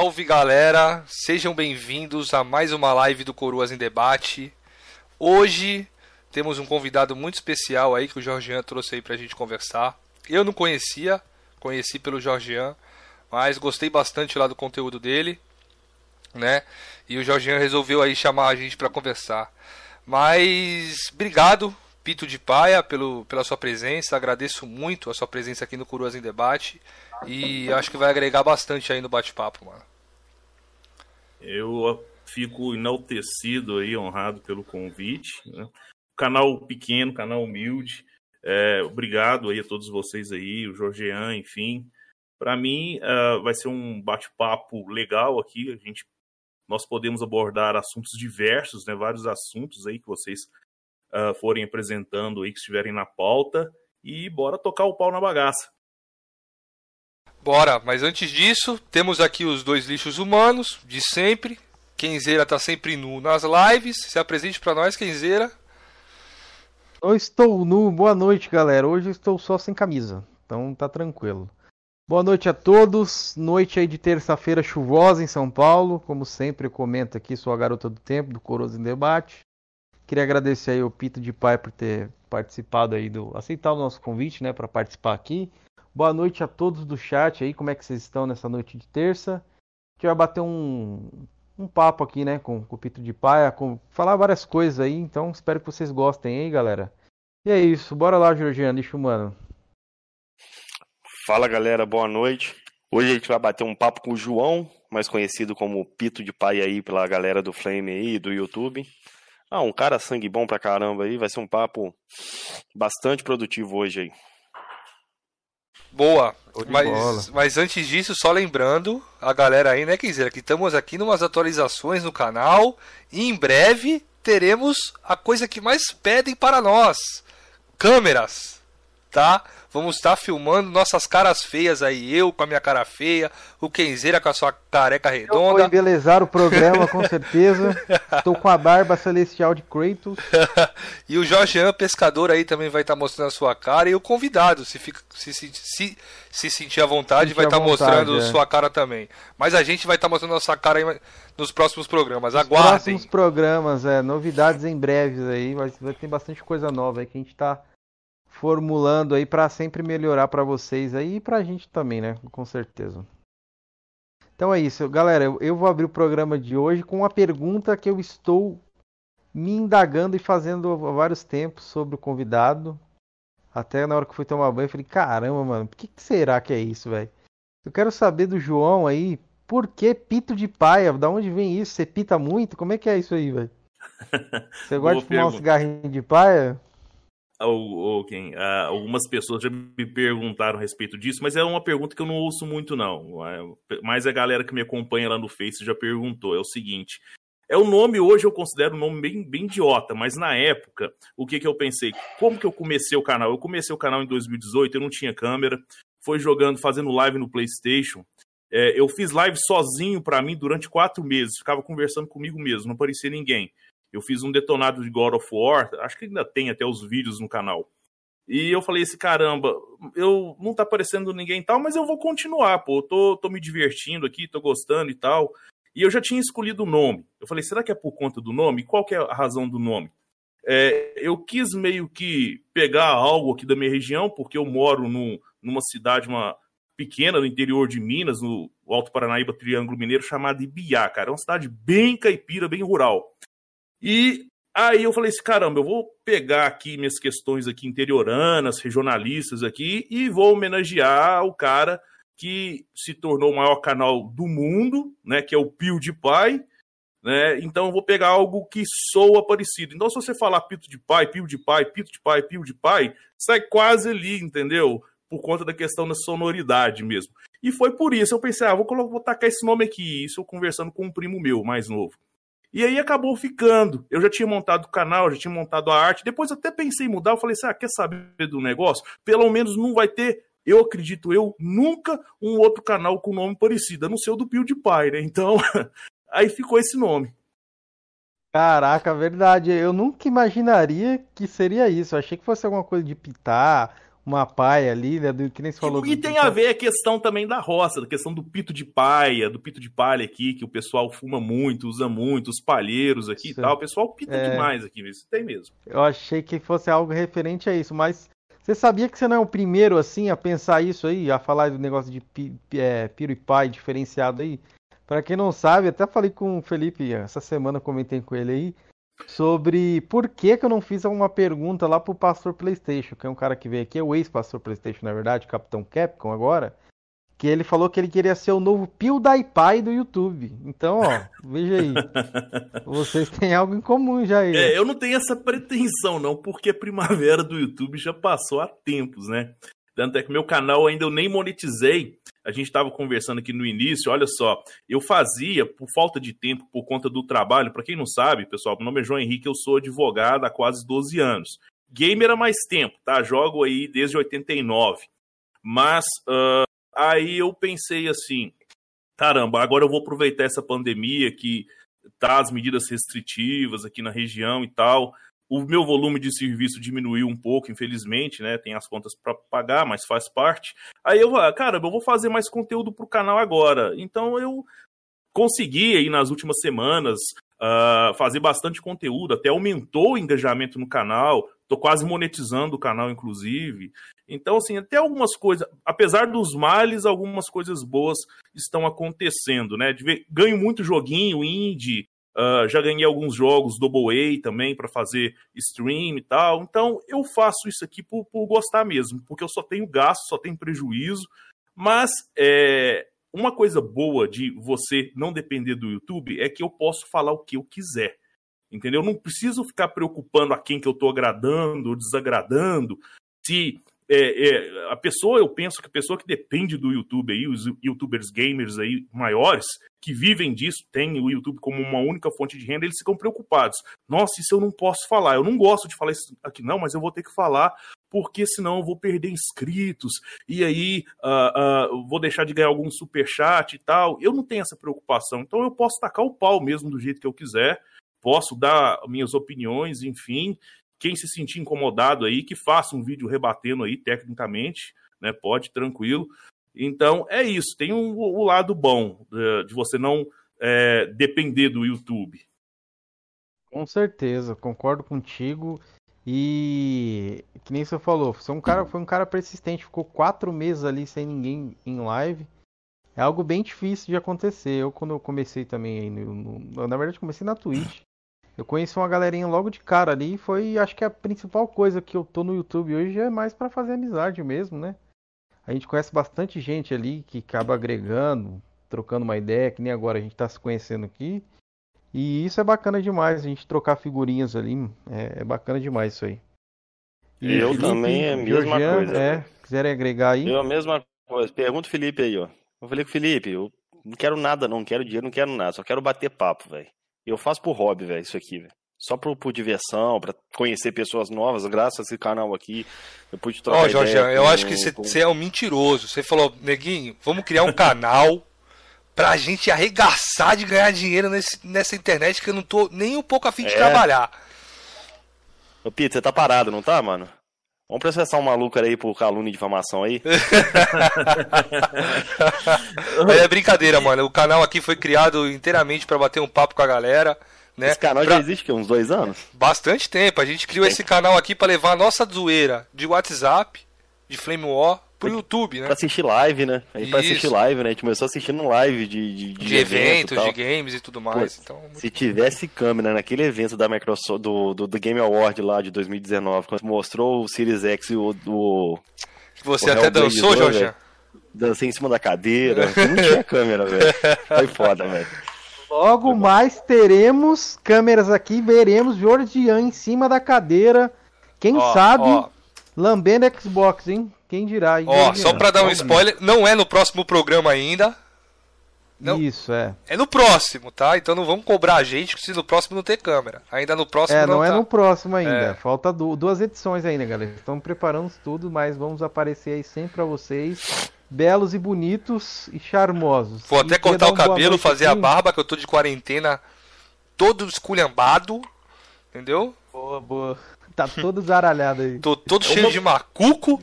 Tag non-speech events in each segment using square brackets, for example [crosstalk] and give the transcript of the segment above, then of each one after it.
Salve galera, sejam bem-vindos a mais uma live do Coroas em Debate. Hoje temos um convidado muito especial aí que o Jorgian trouxe aí pra gente conversar. Eu não conhecia, conheci pelo Jorgian, mas gostei bastante lá do conteúdo dele, né? E o Jorgian resolveu aí chamar a gente para conversar. Mas obrigado, Pito de Paia, pelo, pela sua presença. Agradeço muito a sua presença aqui no Coroas em Debate. E acho que vai agregar bastante aí no bate-papo, mano. Eu fico enaltecido aí, honrado pelo convite. Né? Canal pequeno, canal humilde. É, obrigado aí a todos vocês aí, o Jorgean, enfim. Para mim, uh, vai ser um bate-papo legal aqui. A gente, nós podemos abordar assuntos diversos, né? Vários assuntos aí que vocês uh, forem apresentando aí, que estiverem na pauta. E bora tocar o pau na bagaça. Bora, mas antes disso, temos aqui os dois lixos humanos, de sempre. Kenzeira tá sempre nu nas lives. Se apresente para nós, Kenzeira. Eu estou nu. Boa noite, galera. Hoje eu estou só sem camisa, então tá tranquilo. Boa noite a todos. Noite aí de terça-feira chuvosa em São Paulo. Como sempre, eu comento aqui, sou a garota do tempo, do Coroso em Debate. Queria agradecer aí o Pito de Pai por ter participado aí do. aceitar o nosso convite, né, para participar aqui. Boa noite a todos do chat aí, como é que vocês estão nessa noite de terça? A gente vai bater um, um papo aqui, né, com, com o Pito de Paia, com, falar várias coisas aí, então espero que vocês gostem aí, galera. E é isso, bora lá, Georgiano, lixo humano. Fala, galera, boa noite. Hoje a gente vai bater um papo com o João, mais conhecido como Pito de Pai aí pela galera do Flame aí, do YouTube. Ah, um cara sangue bom pra caramba aí, vai ser um papo bastante produtivo hoje aí. Boa. Mas, mas antes disso, só lembrando a galera aí, né, Kenzeira, que estamos aqui numas atualizações no canal e em breve teremos a coisa que mais pedem para nós: câmeras, tá? Vamos estar filmando nossas caras feias aí. Eu com a minha cara feia, o Kenzeira com a sua careca redonda. Eu vou embelezar o programa, com [laughs] certeza. Estou com a barba celestial de Kratos. [laughs] e o Jorgean Pescador aí também vai estar mostrando a sua cara. E o convidado, se, fica, se, se, se, se sentir à vontade, sentir vai estar mostrando é. sua cara também. Mas a gente vai estar mostrando a nossa cara aí nos próximos programas. Nos Aguardem. próximos programas, é. Novidades em breves aí. Vai ter bastante coisa nova aí que a gente está formulando aí para sempre melhorar para vocês aí e para a gente também, né? Com certeza. Então é isso, galera. Eu vou abrir o programa de hoje com uma pergunta que eu estou me indagando e fazendo há vários tempos sobre o convidado. Até na hora que fui tomar banho, eu falei: caramba, mano, por que, que será que é isso, velho? Eu quero saber do João aí, por que pito de paia? Da onde vem isso? Você pita muito? Como é que é isso aí, velho? [laughs] Você gosta de fumar pergunta. um cigarrinho de paia? Ou, quem, uh, algumas pessoas já me perguntaram a respeito disso, mas é uma pergunta que eu não ouço muito, não. É, mas a galera que me acompanha lá no Face já perguntou. É o seguinte: é o nome hoje eu considero um nome bem, bem idiota, mas na época, o que, que eu pensei? Como que eu comecei o canal? Eu comecei o canal em 2018, eu não tinha câmera, foi jogando, fazendo live no PlayStation. É, eu fiz live sozinho para mim durante quatro meses, ficava conversando comigo mesmo, não aparecia ninguém. Eu fiz um detonado de God of War, acho que ainda tem até os vídeos no canal. E eu falei assim, caramba, eu não tá aparecendo ninguém e tal, mas eu vou continuar, pô, eu tô, tô me divertindo aqui, tô gostando e tal. E eu já tinha escolhido o nome. Eu falei, será que é por conta do nome? Qual que é a razão do nome? É, eu quis meio que pegar algo aqui da minha região, porque eu moro no, numa cidade uma, pequena no interior de Minas, no Alto Paranaíba, Triângulo Mineiro, chamada Ibiá, cara. É uma cidade bem caipira, bem rural. E aí eu falei assim, caramba, eu vou pegar aqui minhas questões aqui interioranas, regionalistas aqui, e vou homenagear o cara que se tornou o maior canal do mundo, né, que é o Pio de Pai, né? Então eu vou pegar algo que soa parecido. Então se você falar pito de pai, pio de pai, pito de pai, pio de pai, sai quase ali, entendeu? Por conta da questão da sonoridade mesmo. E foi por isso eu pensei, ah, vou colocar, vou tacar esse nome aqui, isso eu conversando com um primo meu mais novo. E aí acabou ficando. Eu já tinha montado o canal, já tinha montado a arte. Depois até pensei em mudar. Eu falei assim: ah, quer saber do negócio? Pelo menos não vai ter, eu acredito eu, nunca um outro canal com nome parecido, a não ser o do PewDiePie, né? Então, [laughs] aí ficou esse nome. Caraca, verdade. Eu nunca imaginaria que seria isso. Eu achei que fosse alguma coisa de pitar, uma paia ali, né? Do, que nem se falou. E, e do, tem do... a ver a questão também da roça, da questão do pito de paia, do pito de palha aqui, que o pessoal fuma muito, usa muito, os palheiros aqui Isso e tal. O pessoal pita é... demais aqui, isso tem mesmo. Eu achei que fosse algo referente a isso, mas você sabia que você não é o primeiro, assim, a pensar isso aí, a falar do negócio de pi, é, piro e pai diferenciado aí? Para quem não sabe, até falei com o Felipe essa semana, comentei com ele aí sobre por que, que eu não fiz uma pergunta lá pro pastor PlayStation, que é um cara que veio aqui, é o ex-pastor PlayStation, na verdade, Capitão Capcom agora, que ele falou que ele queria ser o novo PewDiePie do YouTube. Então, ó, veja aí. [laughs] Vocês têm algo em comum já aí. É, eu não tenho essa pretensão não, porque a primavera do YouTube já passou há tempos, né? Tanto é que meu canal ainda eu nem monetizei. A gente estava conversando aqui no início. Olha só, eu fazia por falta de tempo, por conta do trabalho. Para quem não sabe, pessoal, meu nome é João Henrique, eu sou advogado há quase 12 anos. Gamer há mais tempo, tá? Jogo aí desde 89. Mas uh, aí eu pensei assim: caramba, agora eu vou aproveitar essa pandemia que tá as medidas restritivas aqui na região e tal. O meu volume de serviço diminuiu um pouco, infelizmente, né? Tem as contas para pagar, mas faz parte. Aí eu, cara, eu vou fazer mais conteúdo pro canal agora. Então eu consegui aí nas últimas semanas uh, fazer bastante conteúdo, até aumentou o engajamento no canal. Tô quase monetizando o canal, inclusive. Então, assim, até algumas coisas, apesar dos males, algumas coisas boas estão acontecendo, né? Ganho muito joguinho indie, Uh, já ganhei alguns jogos Double A também para fazer stream e tal. Então eu faço isso aqui por, por, gostar mesmo, porque eu só tenho gasto, só tenho prejuízo. Mas é, uma coisa boa de você não depender do YouTube é que eu posso falar o que eu quiser. Entendeu? Eu não preciso ficar preocupando a quem que eu estou agradando ou desagradando. Se é, é, a pessoa, eu penso que a pessoa que depende do YouTube aí, os youtubers gamers aí maiores, que vivem disso, têm o YouTube como uma única fonte de renda, eles ficam preocupados. Nossa, isso eu não posso falar. Eu não gosto de falar isso aqui, não, mas eu vou ter que falar, porque senão eu vou perder inscritos, e aí uh, uh, vou deixar de ganhar algum super chat e tal. Eu não tenho essa preocupação. Então eu posso tacar o pau mesmo do jeito que eu quiser, posso dar minhas opiniões, enfim, quem se sentir incomodado aí, que faça um vídeo rebatendo aí tecnicamente, né? Pode, tranquilo. Então é isso. Tem o um, um lado bom de, de você não é, depender do YouTube. Com certeza, concordo contigo. E que nem você falou, você é um cara, foi um cara persistente, ficou quatro meses ali sem ninguém em live. É algo bem difícil de acontecer. Eu quando eu comecei também, no, no, na verdade comecei na Twitch. Eu conheci uma galerinha logo de cara ali e foi, acho que a principal coisa que eu tô no YouTube hoje é mais para fazer amizade mesmo, né? A gente conhece bastante gente ali que acaba agregando, trocando uma ideia, que nem agora a gente tá se conhecendo aqui. E isso é bacana demais, a gente trocar figurinhas ali, é, é bacana demais isso aí. E eu Felipe, também é a mesma Georgian, coisa. É, quiserem agregar aí. Eu a mesma coisa. Pergunta o Felipe aí, ó. Eu falei com o Felipe, eu não quero nada, não quero dinheiro, não quero nada, só quero bater papo, velho. Eu faço por hobby, velho, isso aqui, velho. Só por, por diversão, para conhecer pessoas novas, graças a esse canal aqui. Eu pude trocar Ó, oh, Jorge, eu acho que você com... é um mentiroso. Você falou, neguinho, vamos criar um canal pra gente arregaçar de ganhar dinheiro nesse, nessa internet que eu não tô nem um pouco afim de é. trabalhar. Ô, Pito, você tá parado, não tá, mano? Vamos processar um maluco aí por calúnia de difamação aí. é brincadeira, mano. O canal aqui foi criado inteiramente para bater um papo com a galera. Né? Esse canal pra... já existe há uns dois anos? Bastante tempo. A gente criou Tem. esse canal aqui para levar a nossa zoeira de WhatsApp, de Flame War, pro YouTube, né? Pra assistir live, né? Aí pra assistir live, né? A gente começou assistindo live de, de, de, de eventos, de games e tudo mais. Pô, então, se tivesse câmera naquele evento da Microsoft, do, do, do, Game Award lá de 2019, quando mostrou o Series X e o. o Você o até dançou, Jorge? Dancei em cima da cadeira. não tinha câmera, velho. [laughs] Foi foda, velho. Logo mais teremos câmeras aqui, veremos Jordian em cima da cadeira. Quem ó, sabe ó. lambendo Xbox, hein? Quem dirá? Ó, só pra dar um spoiler, não é no próximo programa ainda. Não, Isso, é. É no próximo, tá? Então não vamos cobrar a gente se no próximo não ter câmera. Ainda no próximo é, não, não é tá. no próximo ainda. É. Falta duas edições ainda, galera. Estamos preparando tudo, mas vamos aparecer aí sempre pra vocês. Belos e bonitos e charmosos. Vou até cortar o cabelo, fazer aqui. a barba, que eu tô de quarentena todo esculhambado. Entendeu? Boa, boa. Tá todo zaralhado aí. Tô todo cheio Uma... de macuco.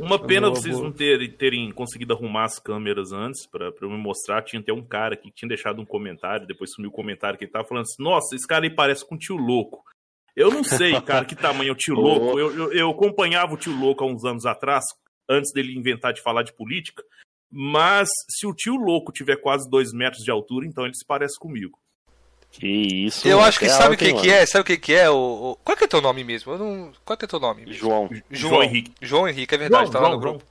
Uma pena Boa, vocês boa. não terem, terem conseguido arrumar as câmeras antes pra, pra eu me mostrar. Tinha até um cara que tinha deixado um comentário, depois sumiu o comentário que ele tava falando assim: Nossa, esse cara aí parece com o tio louco. Eu não sei, [laughs] cara, que tamanho é o tio louco. Eu, eu, eu acompanhava o tio louco há uns anos atrás, antes dele inventar de falar de política. Mas se o tio louco tiver quase dois metros de altura, então ele se parece comigo. Que isso. Eu acho que sabe o que, que é? Sabe o que, que é? O, o- Qual que é teu nome mesmo? Eu não... Qual que é teu nome? mesmo? João. João Henrique. João Henrique, é verdade, João, tá lá no João, grupo.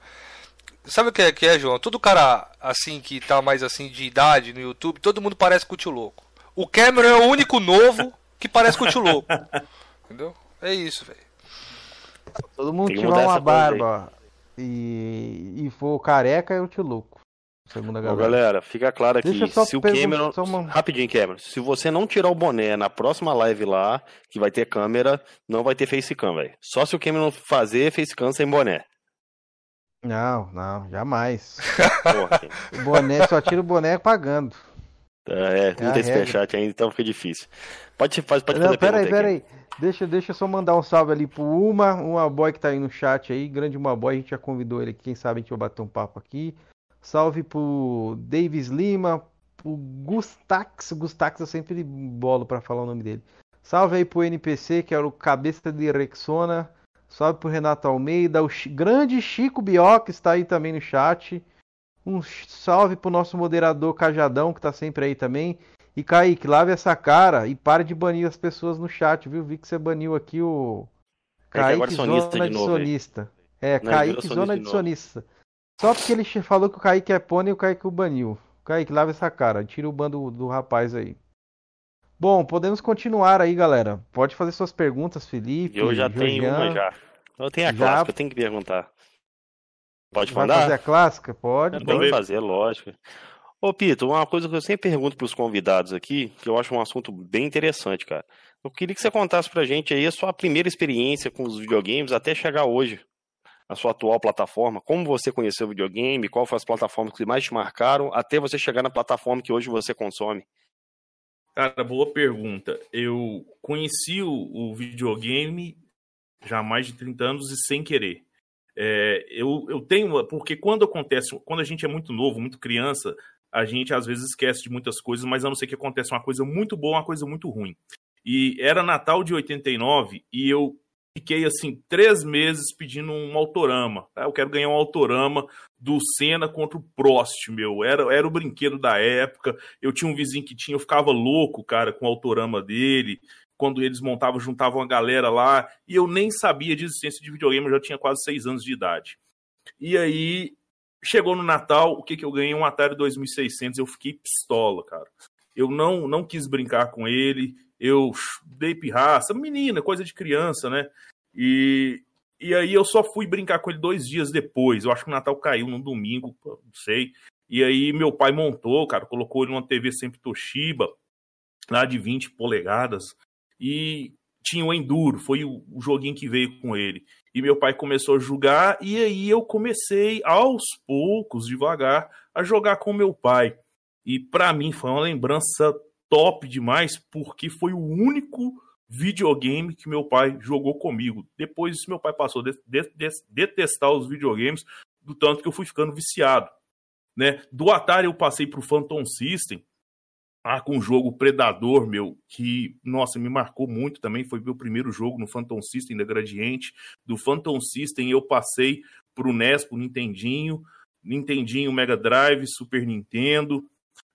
Sabe o que é, que é, João? Todo cara assim que tá mais assim de idade no YouTube, todo mundo parece com o tio louco. O Cameron é o único novo que parece com o tio louco. [laughs] Entendeu? É isso, velho. Todo mundo tiver uma barba e, e for careca, é o tio louco. Segundo a Ó, galera. galera, fica claro aqui, se o Cameron... uma- Rapidinho, Cameron. Se você não tirar o boné na próxima live lá, que vai ter câmera, não vai ter facecam, velho. Só se o Cameron fazer facecam sem boné. Não, não, jamais. Porra, [laughs] O boné, só tira o boné pagando. é, não a tem superchat ainda, então fica difícil. Pode, pode, pode Não, fazer pera aí, pergunta pera aí. Deixa, deixa eu só mandar um salve ali pro Uma, Uma Boy que tá aí no chat aí. Grande Uma Boy, a gente já convidou ele aqui. Quem sabe a gente vai bater um papo aqui. Salve pro Davis Lima, pro Gustax. Gustax eu sempre bolo pra falar o nome dele. Salve aí pro NPC, que era o cabeça de Rexona. Salve pro Renato Almeida. O grande Chico Bioc está aí também no chat. Um salve pro nosso moderador Cajadão, que tá sempre aí também. E Kaique, lave essa cara e pare de banir as pessoas no chat, viu? Vi que você baniu aqui o É que agora Kaique é sonista Zona de de novo? Sonista. É, Não, Kaique Zona de. Sonista. Só porque ele falou que o Kaique é pônei e o Kaique o baniu. Kaique, lave essa cara, tira o bando do rapaz aí. Bom, podemos continuar aí, galera. Pode fazer suas perguntas, Felipe. Eu já tenho uma já. Eu tenho a Já- clássica, eu tenho que perguntar. Pode Vai mandar? fazer a clássica? Pode. Eu fazer, lógico. Ô, Pito, uma coisa que eu sempre pergunto pros convidados aqui, que eu acho um assunto bem interessante, cara. Eu queria que você contasse pra gente aí a sua primeira experiência com os videogames até chegar hoje, a sua atual plataforma. Como você conheceu o videogame, qual foram as plataformas que mais te marcaram, até você chegar na plataforma que hoje você consome. Cara, boa pergunta. Eu conheci o, o videogame já há mais de 30 anos e sem querer. É, eu, eu tenho, porque quando acontece, quando a gente é muito novo, muito criança, a gente às vezes esquece de muitas coisas, mas a não ser que acontece uma coisa muito boa, uma coisa muito ruim. E era Natal de 89 e eu fiquei assim três meses pedindo um autorama. tá? Eu quero ganhar um autorama do Senna contra o Prost, meu. Era, era o brinquedo da época. Eu tinha um vizinho que tinha, eu ficava louco, cara, com o autorama dele. Quando eles montavam, juntavam a galera lá. E eu nem sabia de existência de videogame, eu já tinha quase seis anos de idade. E aí, chegou no Natal, o que que eu ganhei? Um Atari 2600. Eu fiquei pistola, cara. Eu não, não quis brincar com ele. Eu dei pirraça. Menina, coisa de criança, né? E, e aí eu só fui brincar com ele dois dias depois. Eu acho que o Natal caiu num domingo, não sei. E aí meu pai montou, cara, colocou ele numa TV sempre Toshiba, lá de 20 polegadas, e tinha o Enduro, foi o, joguinho que veio com ele. E meu pai começou a jogar, e aí eu comecei, aos poucos, devagar, a jogar com meu pai. E pra mim foi uma lembrança top demais, porque foi o único videogame que meu pai jogou comigo. Depois disso, meu pai passou a de- de- de- detestar os videogames, do tanto que eu fui ficando viciado. Né? Do Atari eu passei pro Phantom System, ah, com o jogo Predador, meu, que, nossa, me marcou muito também. Foi meu primeiro jogo no Phantom System da Gradiente. Do Phantom System eu passei pro NES, pro Nintendinho, Nintendinho, Mega Drive, Super Nintendo.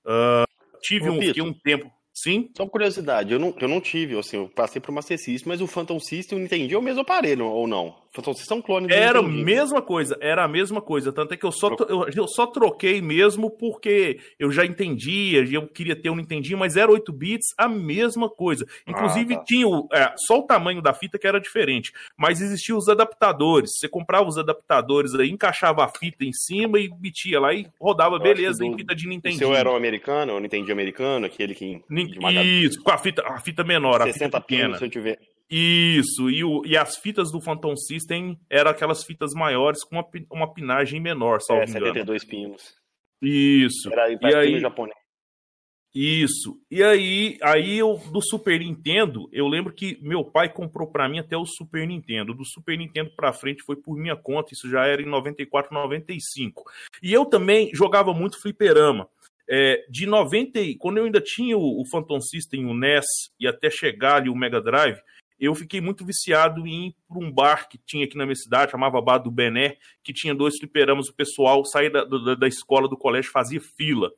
Ah, tive Ô, um, um tempo. Sim? Só curiosidade, eu não, eu não tive, assim, eu passei por Master System, mas o Phantom System eu entendi é o mesmo aparelho, ou não? O Phantom System é um clone do Era a mesma coisa, era a mesma coisa. Tanto é que eu só, eu, eu só troquei mesmo porque eu já entendia, eu queria ter um Nintendinho, mas era 8 bits, a mesma coisa. Inclusive Ah, tá. tinha o, é, só o tamanho da fita que era diferente, mas existiam os adaptadores. Você comprava os adaptadores aí, encaixava a fita em cima e metia lá e rodava, Eu beleza, em fita de O Nintendinho. seu era o americano, o Nintendinho americano, aquele que... Isso, com a fita, a fita menor, a 60 fita pequena. pinos, se eu tiver... Isso, e, o- e as fitas do Phantom System eram aquelas fitas maiores com uma, uma pinagem menor, salvo É, engano. 72 pinos. Isso. Era E aí- japonês. Isso. E aí, aí eu do Super Nintendo, eu lembro que meu pai comprou para mim até o Super Nintendo. Do Super Nintendo para frente foi por minha conta, isso já era em 94, 95. E eu também jogava muito fliperama. É, de 90, quando eu ainda tinha o, o Phantom System, o NES e até chegar ali o Mega Drive, eu fiquei muito viciado em ir para um bar que tinha aqui na minha cidade, chamava Bar do Bené, que tinha dois fliperamas, o pessoal saía da, da, da escola, do colégio, fazia fila.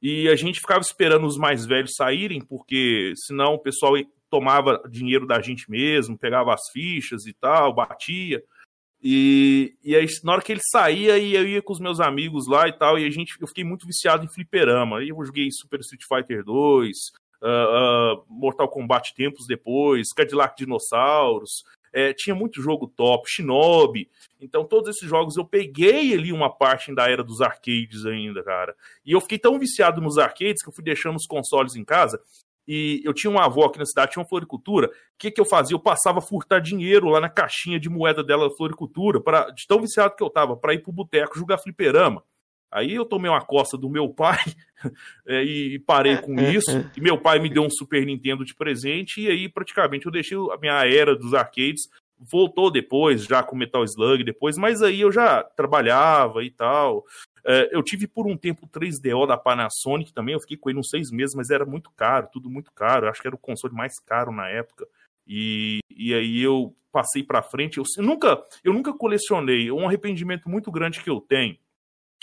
E a gente ficava esperando os mais velhos saírem, porque senão o pessoal tomava dinheiro da gente mesmo, pegava as fichas e tal, batia. E, e aí, na hora que ele saía, eu ia com os meus amigos lá e tal, e a gente, eu fiquei muito viciado em fliperama. Aí eu joguei Super Street Fighter 2, uh, Mortal Kombat tempos depois, Cadillac Dinossauros, é, tinha muito jogo top, Shinobi. Então, todos esses jogos eu peguei ali uma parte da era dos arcades ainda, cara. E eu fiquei tão viciado nos arcades que eu fui deixando os consoles em casa. E eu tinha uma avó aqui na cidade, tinha uma floricultura. O que, que eu fazia? Eu passava a furtar dinheiro lá na caixinha de moeda dela floricultura, pra, de tão viciado que eu tava, para ir pro boteco jogar fliperama. Aí eu tomei uma costa do meu pai [laughs] é, e parei com isso. E meu pai me deu um Super Nintendo de presente. E aí, praticamente, eu deixei a minha era dos arcades. Voltou depois, já com Metal Slug depois, mas aí eu já trabalhava e tal. É, eu tive por um tempo o 3DO da Panasonic também. Eu fiquei com ele uns seis meses, mas era muito caro, tudo muito caro. Eu acho que era o console mais caro na época. E, e aí eu passei para frente. Eu, eu, nunca, eu nunca colecionei. Um arrependimento muito grande que eu tenho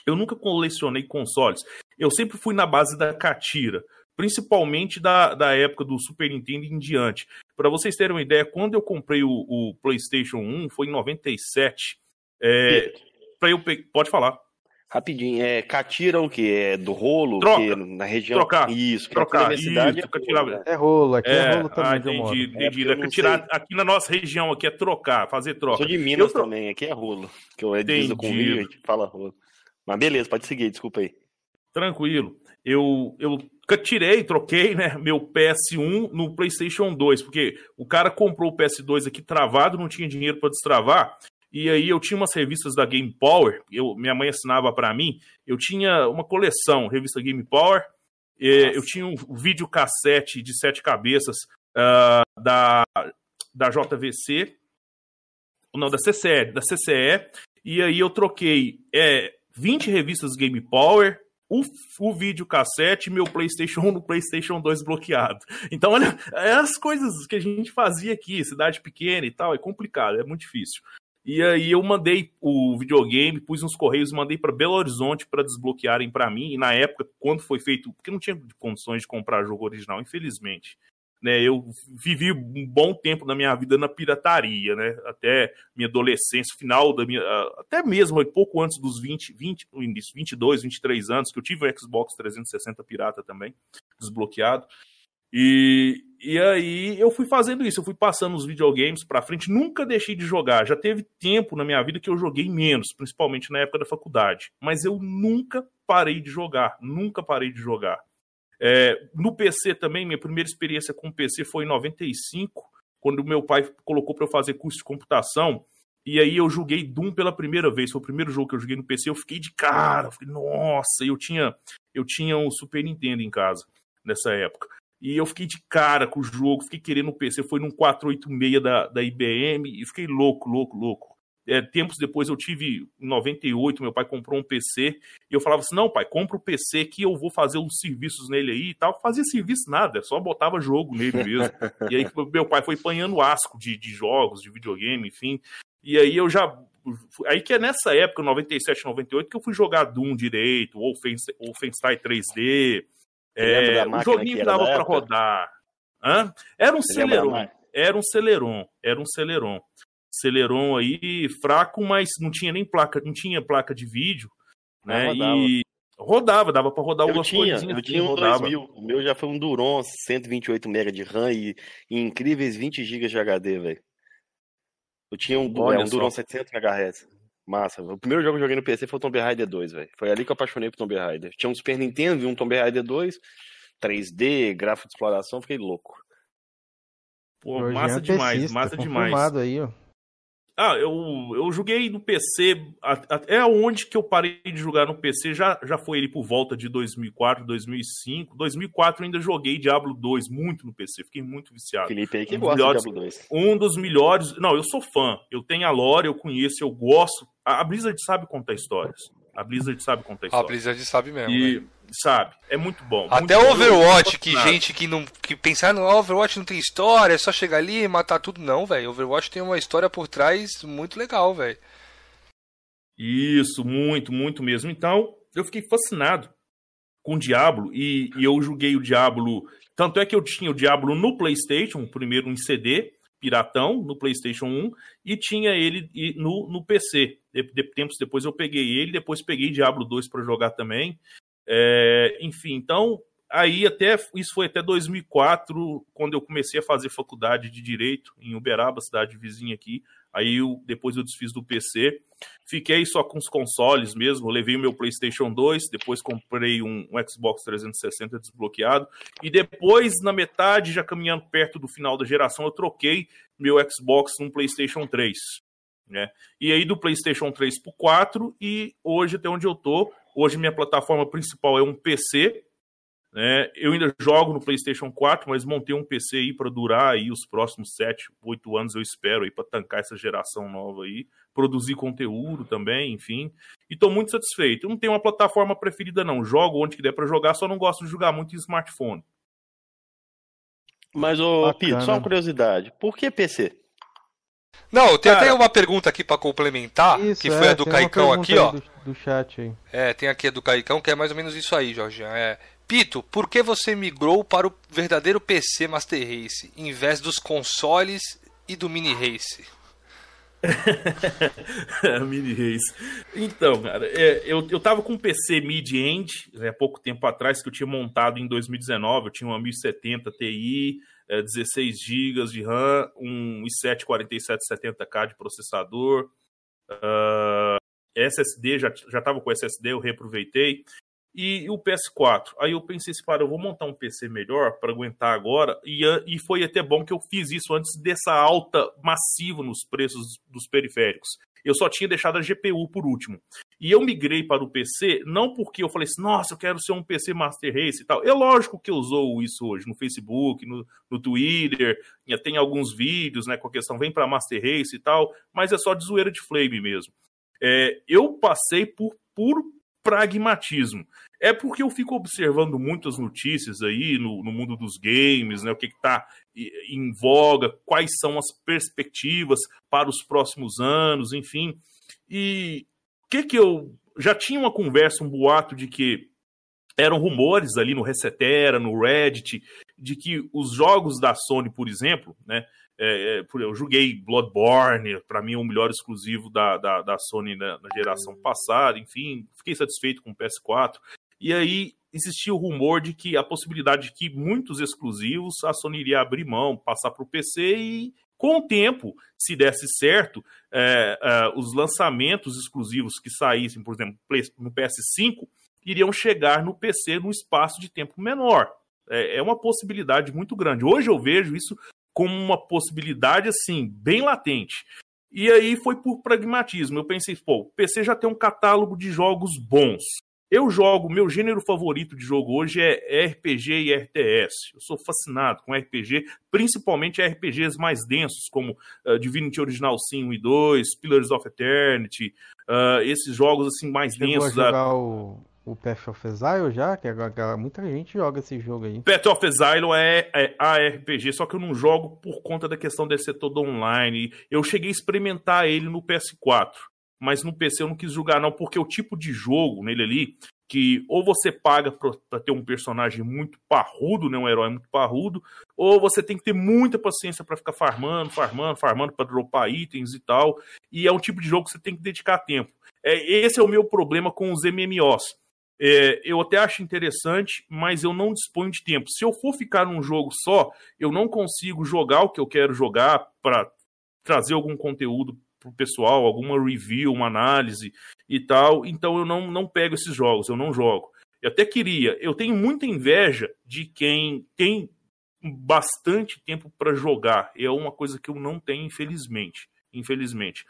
eu nunca colecionei consoles. Eu sempre fui na base da catira, principalmente da, da época do Super Nintendo em diante. Para vocês terem uma ideia, quando eu comprei o, o PlayStation 1, foi em 97. É, pra eu pe... Pode falar. Rapidinho, é catira o que? É do rolo? Troca. Que na região. Trocar. Isso, trocar. Isso, cidade isso, é, rolo, é rolo, aqui é, é rolo também. Ah, entendi, entendi. É, aqui na nossa região aqui é trocar, fazer troca. Sou de Minas eu também, aqui é rolo. Que eu é com Rio, a gente fala rolo. Mas beleza, pode seguir, desculpa aí. Tranquilo. Eu, eu tirei, troquei, né, meu PS1 no PlayStation 2, porque o cara comprou o PS2 aqui travado, não tinha dinheiro para destravar. E aí eu tinha umas revistas da Game Power, eu, minha mãe assinava para mim, eu tinha uma coleção, revista Game Power, eu tinha um videocassete de sete cabeças uh, da, da JVC, não, da CCE, da CCE, e aí eu troquei é, 20 revistas Game Power, o, o videocassete e meu PlayStation 1 no PlayStation 2 bloqueado. Então, olha, é as coisas que a gente fazia aqui, cidade pequena e tal, é complicado, é muito difícil. E aí eu mandei o videogame, pus nos correios, mandei para Belo Horizonte para desbloquearem para mim. E na época, quando foi feito, porque não tinha condições de comprar jogo original, infelizmente né, eu vivi um bom tempo da minha vida na pirataria, né, até minha adolescência, final da minha, até mesmo pouco antes dos 20, 20, 22, 23 anos, que eu tive o Xbox 360 pirata também, desbloqueado, e, e aí eu fui fazendo isso, eu fui passando os videogames para frente, nunca deixei de jogar, já teve tempo na minha vida que eu joguei menos, principalmente na época da faculdade, mas eu nunca parei de jogar, nunca parei de jogar. É, no PC também, minha primeira experiência com PC foi em 95, quando meu pai colocou para eu fazer curso de computação. E aí eu joguei Doom pela primeira vez. Foi o primeiro jogo que eu joguei no PC. Eu fiquei de cara. Fiquei, nossa, eu tinha, eu tinha um Super Nintendo em casa nessa época. E eu fiquei de cara com o jogo, fiquei querendo o PC. Foi num 486 da, da IBM e fiquei louco, louco, louco. É, tempos depois eu tive, em 98, meu pai comprou um PC, e eu falava assim, não pai, compra o PC que eu vou fazer uns serviços nele aí e tal. Fazia serviço nada, só botava jogo nele mesmo. e aí [laughs] meu pai foi panhando asco de, de jogos, de videogame, enfim. E aí eu já Aí que é nessa época, 97, 98, que eu fui jogar Doom direito, Wolfenstein 3D. É, o joguinho que dava para rodar. Hã? Era um Celeron. Era um Celeron. Era um Celeron. Celeron aí fraco, mas não tinha nem placa, não tinha placa de vídeo, né? Rodava. E rodava, dava para rodar eu algumas tinha, coisinhas. Eu tinha um rodava. 2000, o meu já foi um Duron 128 MB de RAM e, e, incríveis 20 GB de HD, velho. Eu tinha um, é, um Duron 700 MHz. Massa. O primeiro jogo que eu joguei no PC foi o Tomb Raider 2, velho. Foi ali que eu apaixonei por Tomb Raider. Tinha um Super Nintendo, vi um Tomb Raider 2, 3D, gráfico de exploração, fiquei louco. Pô, massa demais, massa demais. Aí, ó. Ah, eu, eu joguei no PC, até onde que eu parei de jogar no PC já, já foi ele por volta de 2004, 2005. 2004 eu ainda joguei Diablo 2 muito no PC, fiquei muito viciado. Felipe aí que um gosta melhores, de Diablo 2. Um dos melhores. Não, eu sou fã. Eu tenho a lore, eu conheço, eu gosto. A, a Blizzard sabe contar histórias. A Blizzard sabe contar histórias. A Blizzard sabe mesmo. E, né? sabe, é muito bom. Até muito o Overwatch, bom. que gente que não. que pensar no Overwatch não tem história, é só chegar ali e matar tudo. Não, velho. Overwatch tem uma história por trás muito legal, velho. Isso, muito, muito mesmo. Então, eu fiquei fascinado com o Diablo e, e eu joguei o Diablo. Tanto é que eu tinha o Diablo no PlayStation, primeiro em CD, piratão, no PlayStation 1, e tinha ele no, no PC. De, de, tempos depois eu peguei ele, depois peguei Diablo 2 para jogar também. É, enfim, então aí até isso foi até 2004, quando eu comecei a fazer faculdade de direito em Uberaba, cidade vizinha aqui. Aí eu, depois eu desfiz do PC. Fiquei só com os consoles mesmo. levei o meu PlayStation 2, depois comprei um, um, Xbox 360 desbloqueado. E depois, na metade, já caminhando perto do final da geração, eu troquei meu Xbox num PlayStation 3. Né? E aí do PlayStation 3 pro 4 e hoje até onde eu tô, hoje minha plataforma principal é um PC, né? Eu ainda jogo no PlayStation 4, mas montei um PC aí para durar aí os próximos 7, 8 anos eu espero aí para tancar essa geração nova aí, produzir conteúdo também, enfim. E tô muito satisfeito. Eu não tenho uma plataforma preferida não, jogo onde que der para jogar, só não gosto de jogar muito em smartphone. Mas ô Pito, só uma curiosidade, por que PC? Não, tem Cara, até uma pergunta aqui para complementar, isso, que foi é, a do Caicão aqui, ó. Do, do, chat aí. É, tem aqui a do Caicão, que é mais ou menos isso aí, Jorge. É, Pito, por que você migrou para o verdadeiro PC Master Race, em vez dos consoles e do Mini Race? [laughs] mini Race. Então, cara, é, eu, eu tava com um PC mid-end, há pouco tempo atrás, que eu tinha montado em 2019, eu tinha uma 1070 Ti, é, 16 GB de RAM, um i7 4770K de processador, uh, SSD, já, já tava com SSD, eu reaproveitei, e o PS4. Aí eu pensei assim, para eu vou montar um PC melhor para aguentar agora. E, e foi até bom que eu fiz isso antes dessa alta massiva nos preços dos periféricos. Eu só tinha deixado a GPU por último. E eu migrei para o PC não porque eu falei assim, nossa, eu quero ser um PC Master Race e tal. É lógico que eu usou isso hoje no Facebook, no, no Twitter, tem alguns vídeos né, com a questão, vem para Master Race e tal, mas é só de zoeira de flame mesmo. É, eu passei por puro pragmatismo. É porque eu fico observando muitas notícias aí no, no mundo dos games, né? O que está em voga, quais são as perspectivas para os próximos anos, enfim. E o que que eu já tinha uma conversa, um boato de que eram rumores ali no Resetera, no Reddit, de que os jogos da Sony, por exemplo, né, é, é eu joguei Bloodborne, para mim é o melhor exclusivo da, da, da Sony na, na, geração passada, enfim, fiquei satisfeito com o PS4. E aí existia o rumor de que a possibilidade de que muitos exclusivos a Sony iria abrir mão, passar para o PC e com o tempo, se desse certo, é, é, os lançamentos exclusivos que saíssem, por exemplo, no PS5, iriam chegar no PC num espaço de tempo menor. É, é uma possibilidade muito grande. Hoje eu vejo isso como uma possibilidade assim, bem latente. E aí foi por pragmatismo. Eu pensei, pô, o PC já tem um catálogo de jogos bons. Eu jogo, meu gênero favorito de jogo hoje é RPG e RTS. Eu sou fascinado com RPG, principalmente RPGs mais densos, como uh, Divinity Original Sin 1 e 2, Pillars of Eternity, uh, esses jogos assim mais Chegou densos. A jogar da... o o Path of Exile já, que agora muita gente joga esse jogo aí. Path of Exile é, é ARPG, só que eu não jogo por conta da questão de ser todo online. Eu cheguei a experimentar ele no PS4, mas no PC eu não quis jogar não, porque o tipo de jogo nele ali, que ou você paga para ter um personagem muito parrudo, né, um herói muito parrudo, ou você tem que ter muita paciência para ficar farmando, farmando, farmando para dropar itens e tal. E é um tipo de jogo que você tem que dedicar tempo. É, esse é o meu problema com os MMOs é, eu até acho interessante, mas eu não disponho de tempo. Se eu for ficar num jogo só, eu não consigo jogar o que eu quero jogar para trazer algum conteúdo pro pessoal, alguma review, uma análise e tal. Então eu não, não pego esses jogos, eu não jogo. Eu até queria, eu tenho muita inveja de quem tem bastante tempo para jogar. É uma coisa que eu não tenho, infelizmente. infelizmente.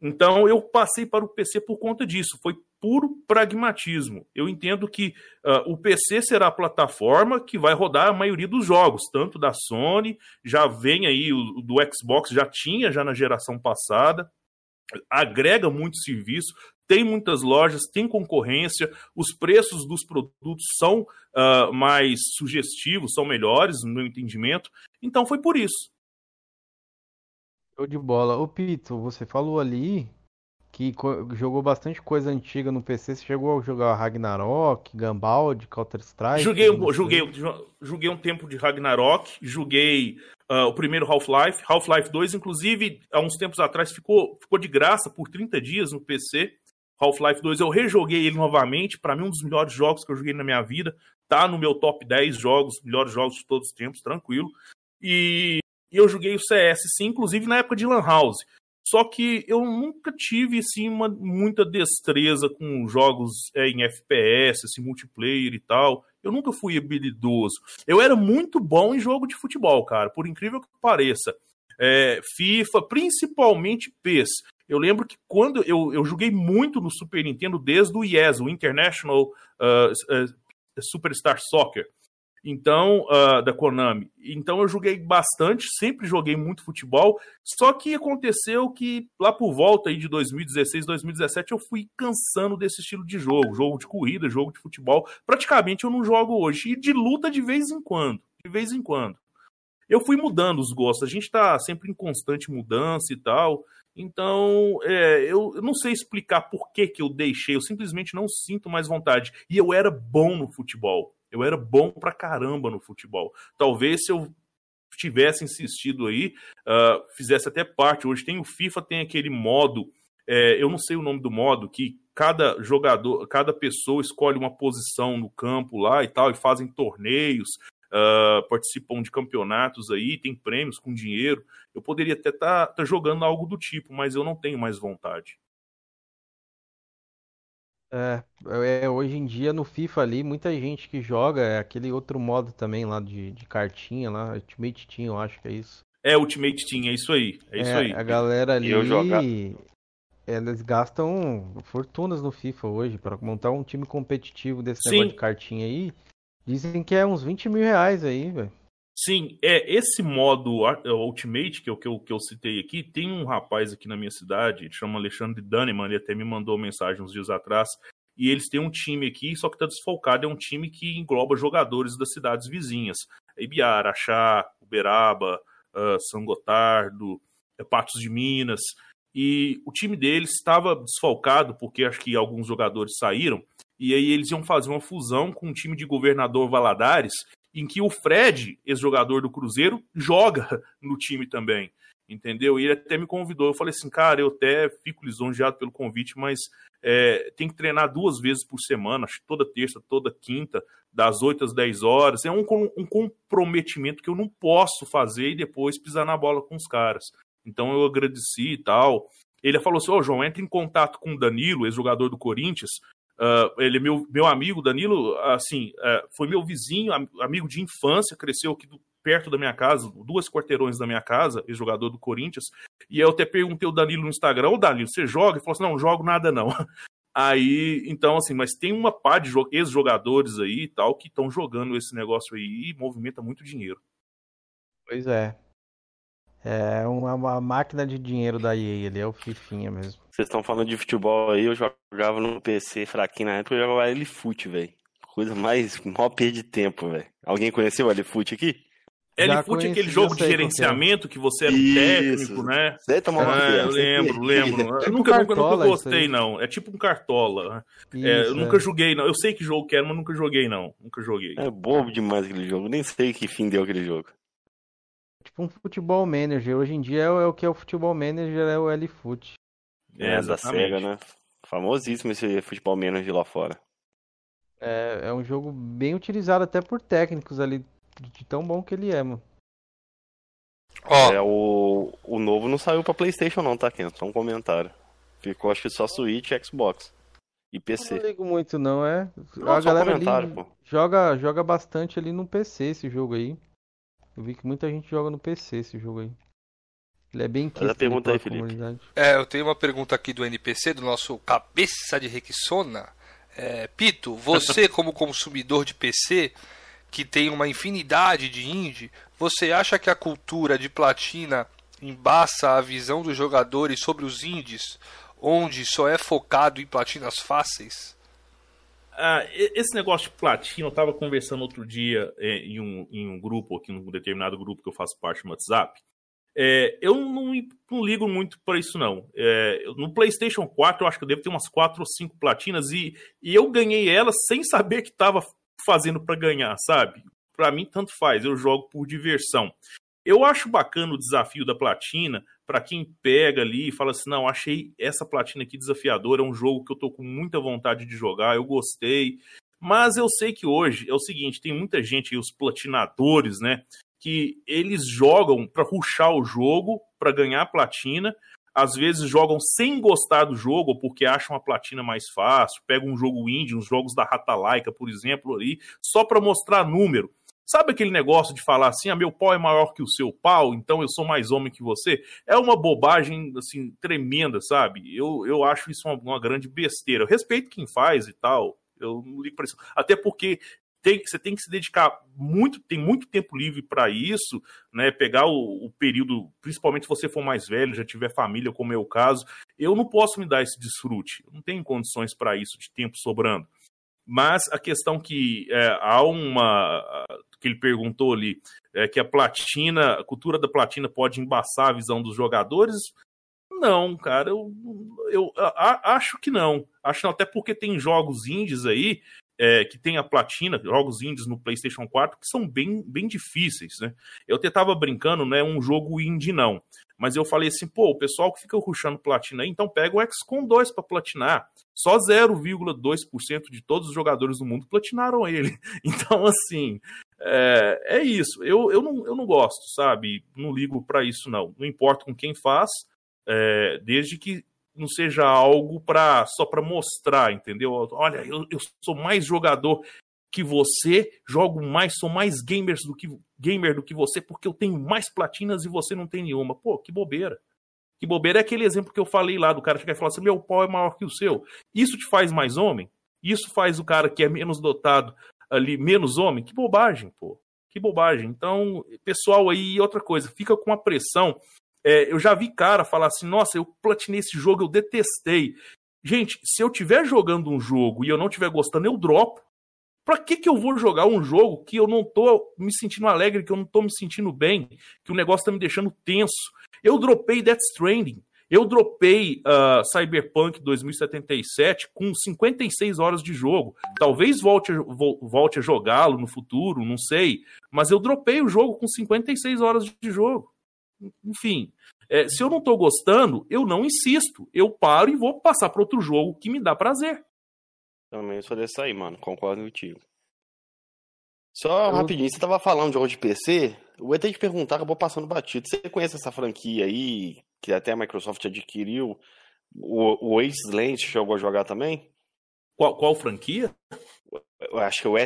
Então eu passei para o PC por conta disso. Foi puro pragmatismo. Eu entendo que uh, o PC será a plataforma que vai rodar a maioria dos jogos, tanto da Sony, já vem aí o do Xbox, já tinha já na geração passada, agrega muito serviço, tem muitas lojas, tem concorrência, os preços dos produtos são uh, mais sugestivos, são melhores, no meu entendimento. Então foi por isso. Show de bola. Ô Pito, você falou ali que jogou bastante coisa antiga no PC. Você chegou a jogar Ragnarok, Gambald, Counter-Strike? Joguei, joguei, joguei um tempo de Ragnarok, joguei uh, o primeiro Half-Life, Half-Life 2, inclusive, há uns tempos atrás ficou, ficou de graça por 30 dias no PC. Half-Life 2, eu rejoguei ele novamente, para mim um dos melhores jogos que eu joguei na minha vida, tá no meu top 10 jogos, melhores jogos de todos os tempos, tranquilo. E eu joguei o CS, sim, inclusive na época de Lan House. Só que eu nunca tive assim, uma, muita destreza com jogos é, em FPS, assim, multiplayer e tal. Eu nunca fui habilidoso. Eu era muito bom em jogo de futebol, cara, por incrível que pareça. É, FIFA, principalmente PES. Eu lembro que quando eu, eu joguei muito no Super Nintendo desde o IES, o International uh, uh, Superstar Soccer então uh, da Konami. Então eu joguei bastante, sempre joguei muito futebol. Só que aconteceu que lá por volta aí de 2016, 2017 eu fui cansando desse estilo de jogo, jogo de corrida, jogo de futebol. Praticamente eu não jogo hoje e de luta de vez em quando, de vez em quando. Eu fui mudando os gostos. A gente está sempre em constante mudança e tal. Então, é, eu, eu, não sei explicar por que, que eu deixei, eu simplesmente não sinto mais vontade. E eu era bom no futebol. Eu era bom pra caramba no futebol. Talvez se eu tivesse insistido aí, uh, fizesse até parte. Hoje tem o FIFA, tem aquele modo, é, eu não sei o nome do modo, que cada jogador, cada pessoa escolhe uma posição no campo lá e tal, e fazem torneios, uh, participam de campeonatos aí, tem prêmios com dinheiro. Eu poderia até estar tá, tá jogando algo do tipo, mas eu não tenho mais vontade. É, é, hoje em dia no FIFA ali, muita gente que joga é aquele outro modo também lá de, de cartinha lá, Ultimate Team, eu acho que é isso. É, Ultimate Team, é isso aí, é, é isso aí. A galera ali, eles gastam fortunas no FIFA hoje para montar um time competitivo desse Sim. negócio de cartinha aí. Dizem que é uns 20 mil reais aí, velho. Sim, é esse modo é, Ultimate que eu, que, eu, que eu citei aqui, tem um rapaz aqui na minha cidade, ele chama Alexandre Daneman, ele até me mandou mensagem uns dias atrás, e eles têm um time aqui, só que está desfalcado, é um time que engloba jogadores das cidades vizinhas, Ibiara, Araxá, Uberaba, uh, São Gotardo, é, Patos de Minas, e o time deles estava desfalcado porque acho que alguns jogadores saíram, e aí eles iam fazer uma fusão com o time de governador Valadares, em que o Fred, ex-jogador do Cruzeiro, joga no time também, entendeu? E ele até me convidou. Eu falei assim, cara, eu até fico lisonjeado pelo convite, mas é, tem que treinar duas vezes por semana, acho toda terça, toda quinta, das 8 às 10 horas. É um, um comprometimento que eu não posso fazer e depois pisar na bola com os caras. Então eu agradeci e tal. Ele falou assim: Ô oh, João, entre em contato com o Danilo, ex-jogador do Corinthians, Uh, ele é meu, meu amigo, Danilo, assim, uh, foi meu vizinho, amigo de infância, cresceu aqui do, perto da minha casa, duas quarteirões da minha casa, ex-jogador do Corinthians. E eu até perguntei o Danilo no Instagram, ô Danilo, você joga? Ele falou assim, não, jogo nada não. [laughs] Aí, então, assim, mas tem uma par de ex-jogadores aí e tal que estão jogando esse negócio aí e movimenta muito dinheiro. Pois é. É uma, uma, máquina de dinheiro da EA, ele é o Fifinha mesmo. Vocês estão falando de futebol aí, eu jogava no PC fraquinho na época, eu jogava L-Foot, velho. Coisa mais, maior perda de tempo, velho. Alguém conheceu o L-Foot aqui? L-Foot é aquele jogo de é. gerenciamento que, você era um técnico, né? Você tomou uma ah, Eu lembro, lembro. Eu nunca, nunca, nunca gostei, não. É tipo um cartola. Isso, é, eu nunca é. joguei, não. Eu sei que jogo que era, mas nunca joguei, não. Nunca joguei. É bobo demais aquele jogo. Nem sei que fim deu aquele jogo tipo um futebol manager. Hoje em dia é, o que é o futebol manager, é o L-Foot. É, é da SEGA, né? Famosíssimo esse futebol manager lá fora. É, é um jogo bem utilizado até por técnicos ali, de tão bom que ele é, mano. Oh. É, o, o novo não saiu pra Playstation não, tá, Ken? Só um comentário. Ficou acho que só Switch e Xbox. E PC. Eu não ligo muito não, é. Não, a galera ali joga, joga bastante ali no PC esse jogo aí. Eu vi que muita gente joga no PC esse jogo aí. Ele é bem a pergunta aí, Felipe. É, eu tenho uma pergunta aqui do NPC, do nosso cabeça de Requissona. É, Pito, você [laughs] como consumidor de PC, que tem uma infinidade de indie, você acha que a cultura de platina embaça a visão dos jogadores sobre os indies, onde só é focado em platinas fáceis? Ah, esse negócio de platina, eu estava conversando outro dia é, em, um, em um grupo, aqui num determinado grupo que eu faço parte no WhatsApp. É, eu não, não, ligo muito para isso, não. É, no PlayStation 4, eu acho que eu devo ter umas 4 ou 5 platinas e, e eu ganhei elas sem saber que estava fazendo para ganhar, sabe? Para mim, tanto faz, eu jogo por diversão. Eu acho bacana o desafio da platina para quem pega ali e fala assim: não, achei essa platina aqui desafiadora, é um jogo que eu tô com muita vontade de jogar, eu gostei. Mas eu sei que hoje é o seguinte: tem muita gente, os platinadores, né? Que eles jogam para ruxar o jogo, para ganhar platina. Às vezes jogam sem gostar do jogo, porque acham a platina mais fácil. Pegam um jogo indie, uns jogos da Rata Laika, por exemplo, ali, só para mostrar número. Sabe aquele negócio de falar assim, ah, meu pau é maior que o seu pau, então eu sou mais homem que você? É uma bobagem, assim, tremenda, sabe? Eu, eu acho isso uma, uma grande besteira. Eu respeito quem faz e tal, eu não ligo para isso. Até porque tem, você tem que se dedicar muito, tem muito tempo livre para isso, né? Pegar o, o, período, principalmente se você for mais velho, já tiver família, como é o caso. Eu não posso me dar esse desfrute, eu não tenho condições para isso de tempo sobrando. Mas a questão que é, há uma que ele perguntou ali, é, que a platina, a cultura da platina pode embaçar a visão dos jogadores. Não, cara, eu, eu a, acho que não. Acho até porque tem jogos indies aí é, que tem a platina, jogos indies no PlayStation 4, que são bem, bem difíceis, né? Eu até tava brincando, não é um jogo indie, não. Mas eu falei assim, pô, o pessoal que fica ruxando platina aí, então pega o XCOM 2 para platinar. Só 0,2% de todos os jogadores do mundo platinaram ele. [laughs] Então, assim, é, é isso. Eu, eu, não, eu não gosto, sabe? Não ligo para isso, não. Não importa com quem faz, é, desde que não seja algo para só para mostrar, entendeu? Olha, eu, eu sou mais jogador que você, jogo mais, sou mais gamers do que gamer do que você, porque eu tenho mais platinas e você não tem nenhuma. Pô, que bobeira. Que bobeira é aquele exemplo que eu falei lá do cara chegar e falar assim: meu pau é maior que o seu. Isso te faz mais homem? Isso faz o cara que é menos dotado ali menos homem? Que bobagem, pô. Que bobagem. Então, pessoal aí, outra coisa, fica com a pressão. É, eu já vi cara falar assim: nossa, eu platinei esse jogo, eu detestei. Gente, se eu tiver jogando um jogo e eu não estiver gostando, eu dropo. Pra que, que eu vou jogar um jogo que eu não tô me sentindo alegre, que eu não tô me sentindo bem, que o negócio tá me deixando tenso? Eu dropei Death Stranding. Eu dropei uh, Cyberpunk 2077 com 56 horas de jogo. Talvez volte, volte a jogá-lo no futuro, não sei. Mas eu dropei o jogo com 56 horas de jogo. Enfim, é, se eu não estou gostando, eu não insisto. Eu paro e vou passar para outro jogo que me dá prazer. Também sou desse aí, mano. Concordo contigo. Só eu... rapidinho, você tava falando de jogo de PC, eu ia ter que perguntar, acabou passando batido. Você conhece essa franquia aí, que até a Microsoft adquiriu? O, o Wasteland chegou a jogar também? Qual, qual franquia? Eu acho que o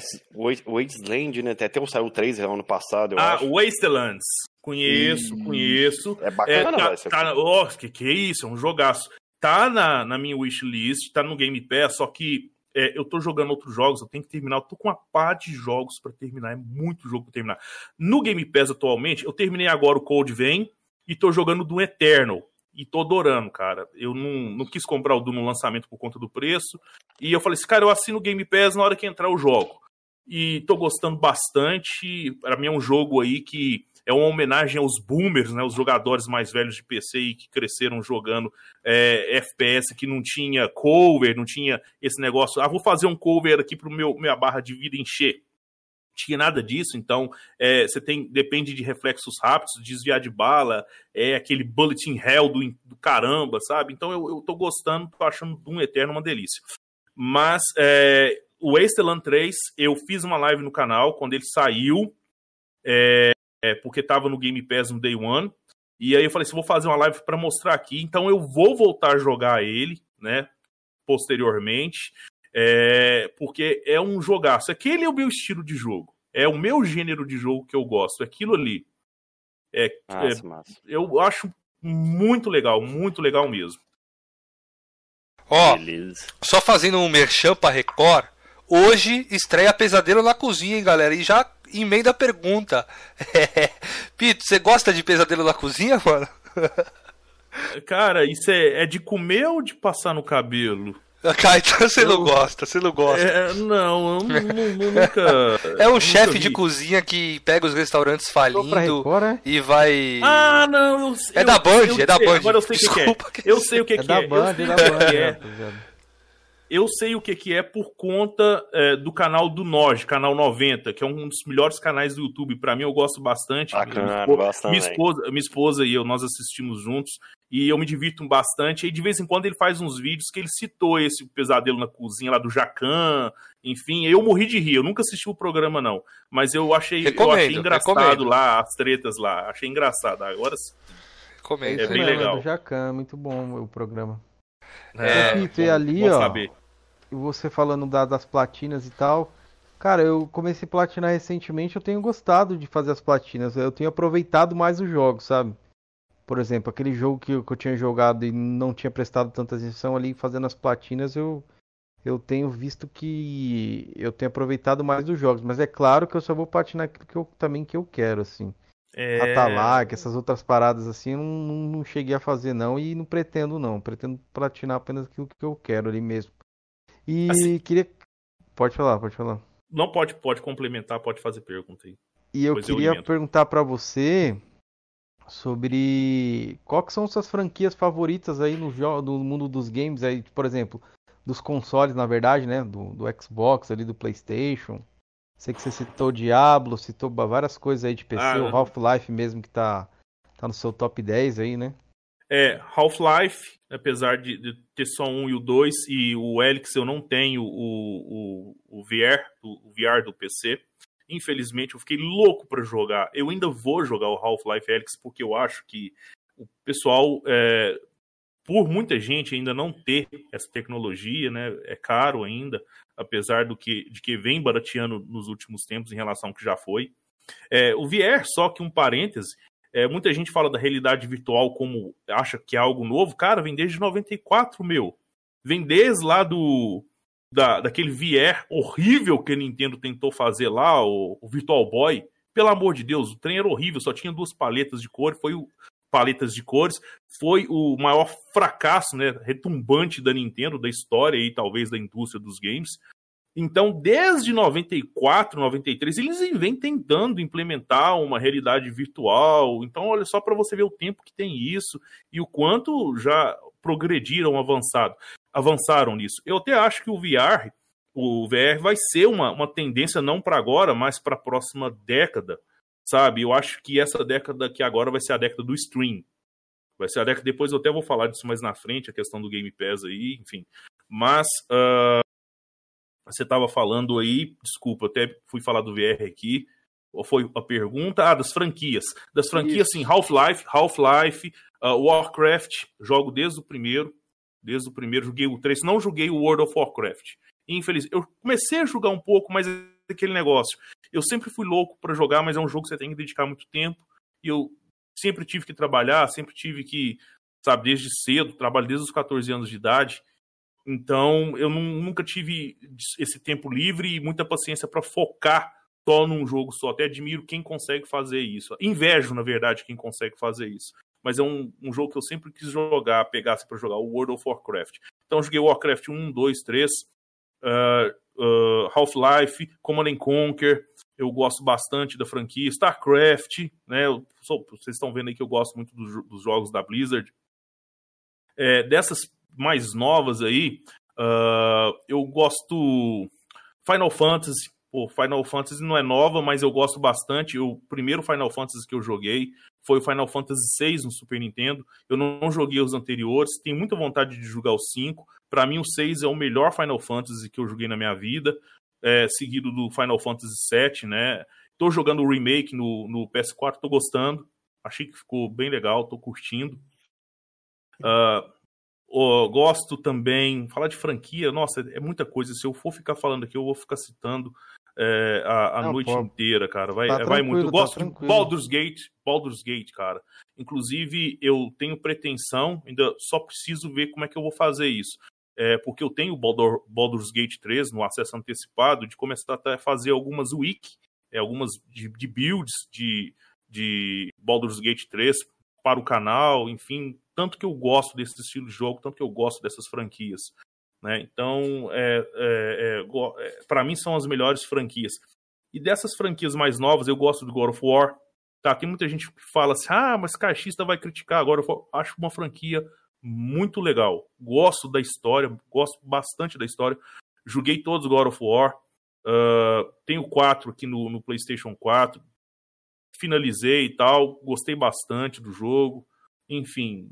Wasteland, né? Até, até saiu o 3 ano passado, ah, acho. Wastelands. Conheço, e... conheço. É bacana, é, tá, tá, oh, que, que é isso? É um jogaço. Tá na, na minha wishlist, tá no Game Pass, só que é, eu tô jogando outros jogos, eu tenho que terminar, eu tô com uma pá de jogos para terminar, é muito jogo pra terminar. No Game Pass atualmente, eu terminei agora o Code Vein e tô jogando do Eternal. E tô adorando, cara. Eu não, não quis comprar o Doom no lançamento por conta do preço. E eu falei assim, cara, eu assino o Game Pass na hora que entrar o jogo. E tô gostando bastante. Para mim é um jogo aí que é uma homenagem aos boomers, né, os jogadores mais velhos de PC e que cresceram jogando é, FPS que não tinha cover, não tinha esse negócio. Ah, vou fazer um cover aqui para meu minha barra de vida encher. Tinha nada disso, então é, você tem depende de reflexos rápidos, desviar de bala, é aquele bulletin hell do, do caramba, sabe? Então eu, eu tô gostando, tô achando um Eterno uma delícia. Mas é, o Wasteland 3, eu fiz uma live no canal quando ele saiu. É, é, porque estava no Game Pass no Day One. E aí eu falei assim, vou fazer uma live para mostrar aqui. Então eu vou voltar a jogar ele, né? Posteriormente. É, porque é um jogaço. Aquele é o meu estilo de jogo. É o meu gênero de jogo que eu gosto. Aquilo ali. É, massa, é massa. Eu acho muito legal, muito legal mesmo. Ó, Beleza. só fazendo um merchan pra Record, hoje estreia Pesadelo na Cozinha, hein, galera? E já emenda a pergunta. [laughs] Pito, você gosta de Pesadelo na Cozinha, mano? [laughs] Cara, isso é, é de comer ou de passar no cabelo? [laughs] Cara, então você eu... não gosta, você não gosta. É, não, eu nunca. [laughs] É um chefe de cozinha que pega os restaurantes falindo é? e vai. Ah, não, eu, É eu, da Band, é da Band. Agora eu sei o que, é. Eu sei o que, é. É da Band, é da Band. É. Eu sei o que, que é por conta é, do canal do Noj, canal 90, que é um dos melhores canais do YouTube. Para mim, eu gosto bastante. Bacana, minha, esposa, minha, esposa, minha esposa e eu, nós assistimos juntos e eu me divirto bastante. E de vez em quando ele faz uns vídeos que ele citou esse pesadelo na cozinha lá do Jacan. Enfim, eu morri de rir. Eu nunca assisti o programa, não. Mas eu achei, eu achei engraçado recomendo. lá, as tretas lá. Achei engraçado. Agora sim. É, é bem legal. Do Jacan, muito bom o programa. É, Pito, e ali, ó. Saber. Você falando da, das platinas e tal. Cara, eu comecei a platinar recentemente, eu tenho gostado de fazer as platinas. Eu tenho aproveitado mais os jogos, sabe? Por exemplo, aquele jogo que eu, que eu tinha jogado e não tinha prestado tanta atenção ali fazendo as platinas, eu, eu tenho visto que eu tenho aproveitado mais dos jogos. Mas é claro que eu só vou platinar aquilo que eu, também que eu quero, assim. É... Atalac, essas outras paradas assim, eu não, não, não, cheguei a fazer não e não pretendo não. Pretendo platinar apenas aquilo que eu quero ali mesmo. E assim... queria. Pode falar, pode falar. Não pode, pode complementar, pode fazer pergunta aí. E eu queria eu perguntar para você sobre quais são suas franquias favoritas aí no, no mundo dos games aí, por exemplo, dos consoles, na verdade, né, do, do Xbox ali, do PlayStation. Sei que você citou Diablo, citou várias coisas aí de PC, ah, o Half-Life mesmo que tá, tá no seu top 10 aí, né? É, Half-Life, apesar de, de, ter só um e o dois, e o Helix eu não tenho o, o, o VR, o, o VR do PC. Infelizmente, eu fiquei louco para jogar. Eu ainda vou jogar o Half-Life Helix porque eu acho que o pessoal, é, por muita gente ainda não ter essa tecnologia, né, é caro ainda, apesar do que, de que vem barateando nos últimos tempos em relação ao que já foi. É, o VR, só que um parêntese, é, muita gente fala da realidade virtual como acha que é algo novo. Cara, vem desde 94, meu. Vem desde lá do. Da, daquele VR horrível que a Nintendo tentou fazer lá, o, o Virtual Boy. Pelo amor de Deus, o trem era horrível, só tinha duas paletas de cor, foi o, paletas de cores, foi o maior fracasso, né, retumbante da Nintendo, da história e talvez da indústria dos games. Então, desde 94, 93, eles vêm tentando implementar uma realidade virtual. Então, olha só para você ver o tempo que tem isso e o quanto já progrediram, avançado, avançaram nisso. Eu até acho que o VR, o VR vai ser uma, uma tendência não para agora, mas para a próxima década, sabe? Eu acho que essa década que agora vai ser a década do stream. Vai ser a década, depois eu até vou falar disso mais na frente, a questão do Game Pass aí, enfim. Mas uh, você estava falando aí, desculpa, até fui falar do VR aqui. Ou foi a pergunta? Ah, das franquias. Das franquias, Isso. sim, Half-Life, Half-Life, uh, Warcraft, jogo desde o primeiro. Desde o primeiro, joguei o 3. Não joguei o World of Warcraft. Infelizmente, eu comecei a jogar um pouco, mas é aquele negócio. Eu sempre fui louco para jogar, mas é um jogo que você tem que dedicar muito tempo. E eu sempre tive que trabalhar, sempre tive que, sabe, desde cedo, trabalho desde os 14 anos de idade. Então, eu nunca tive esse tempo livre e muita paciência para focar só num jogo só. Até admiro quem consegue fazer isso. Invejo, na verdade, quem consegue fazer isso. Mas é um, um jogo que eu sempre quis jogar, pegasse para jogar, o World of Warcraft. Então, joguei Warcraft 1, 2, 3, uh, uh, Half-Life, Command Conquer. Eu gosto bastante da franquia. StarCraft, né? Eu, vocês estão vendo aí que eu gosto muito dos, dos jogos da Blizzard. É, dessas mais novas aí, uh, eu gosto Final Fantasy. Pô, Final Fantasy não é nova, mas eu gosto bastante. O primeiro Final Fantasy que eu joguei foi o Final Fantasy VI no Super Nintendo. Eu não joguei os anteriores, tenho muita vontade de jogar o 5. Para mim, o 6 é o melhor Final Fantasy que eu joguei na minha vida, é, seguido do Final Fantasy VII, né? Tô jogando o remake no, no PS4, tô gostando. Achei que ficou bem legal, tô curtindo. Uh, Oh, gosto também, falar de franquia, nossa, é muita coisa. Se eu for ficar falando aqui, eu vou ficar citando é, a, a Não, noite pô, inteira, cara. Vai, tá é, vai muito. Eu tá gosto de tranquilo. Baldur's Gate, Baldur's Gate, cara. Inclusive, eu tenho pretensão, ainda só preciso ver como é que eu vou fazer isso. É, porque eu tenho o Baldur, Baldur's Gate 3 no acesso antecipado, de começar a fazer algumas wiki, é, algumas de, de builds de, de Baldur's Gate 3 para o canal, enfim, tanto que eu gosto desse estilo de jogo, tanto que eu gosto dessas franquias. Né? Então, é, é, é, para mim, são as melhores franquias. E dessas franquias mais novas, eu gosto do God of War. Tá, tem muita gente que fala assim: ah, mas caixista vai criticar agora. Eu acho uma franquia muito legal. Gosto da história, gosto bastante da história. Joguei todos God of War. Uh, tenho quatro aqui no, no, PlayStation 4. Finalizei e tal. Gostei bastante do jogo. Enfim.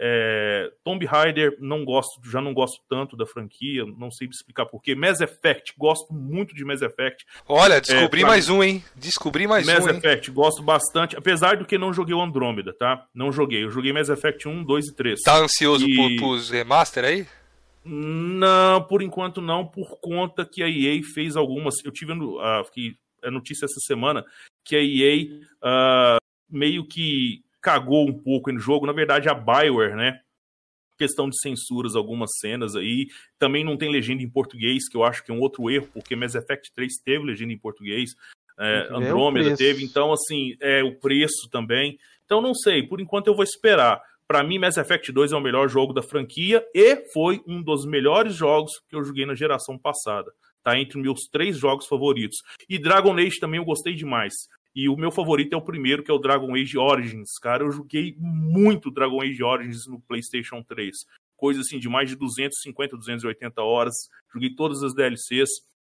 É, Tomb Raider não gosto, já não gosto tanto da franquia, não sei explicar porquê. Mass Effect, gosto muito de Mass Effect. Olha, descobri é, mais um, hein? Descobri mais Mass um. Mass Effect, hein? gosto bastante, apesar do que não joguei o Andrômeda, tá? Não joguei. Eu joguei Mass Effect 1, 2 e 3. Tá ansioso e... por, pros remaster aí? Não, por enquanto não, por conta que a EA fez algumas. Eu tive uh, a notícia essa semana que a EA uh, meio que cagou um pouco no jogo. Na verdade, a Bioware, né? Questão de censuras, algumas cenas aí. Também não tem legenda em português, que eu acho que é um outro erro, porque Mass Effect 3 teve legenda em português. É, Andrômeda teve, então, assim, é o preço também. Então, não sei, por enquanto eu vou esperar. Para mim, Mass Effect 2 é o melhor jogo da franquia e foi um dos melhores jogos que eu joguei na geração passada. Tá entre meus três jogos favoritos. E Dragon Age também eu gostei demais. E o meu favorito é o primeiro, que é o Dragon Age Origins. Cara, eu joguei muito Dragon Age Origins no PlayStation 3. Coisa assim de mais de 250, 280 horas. Joguei todas as DLCs.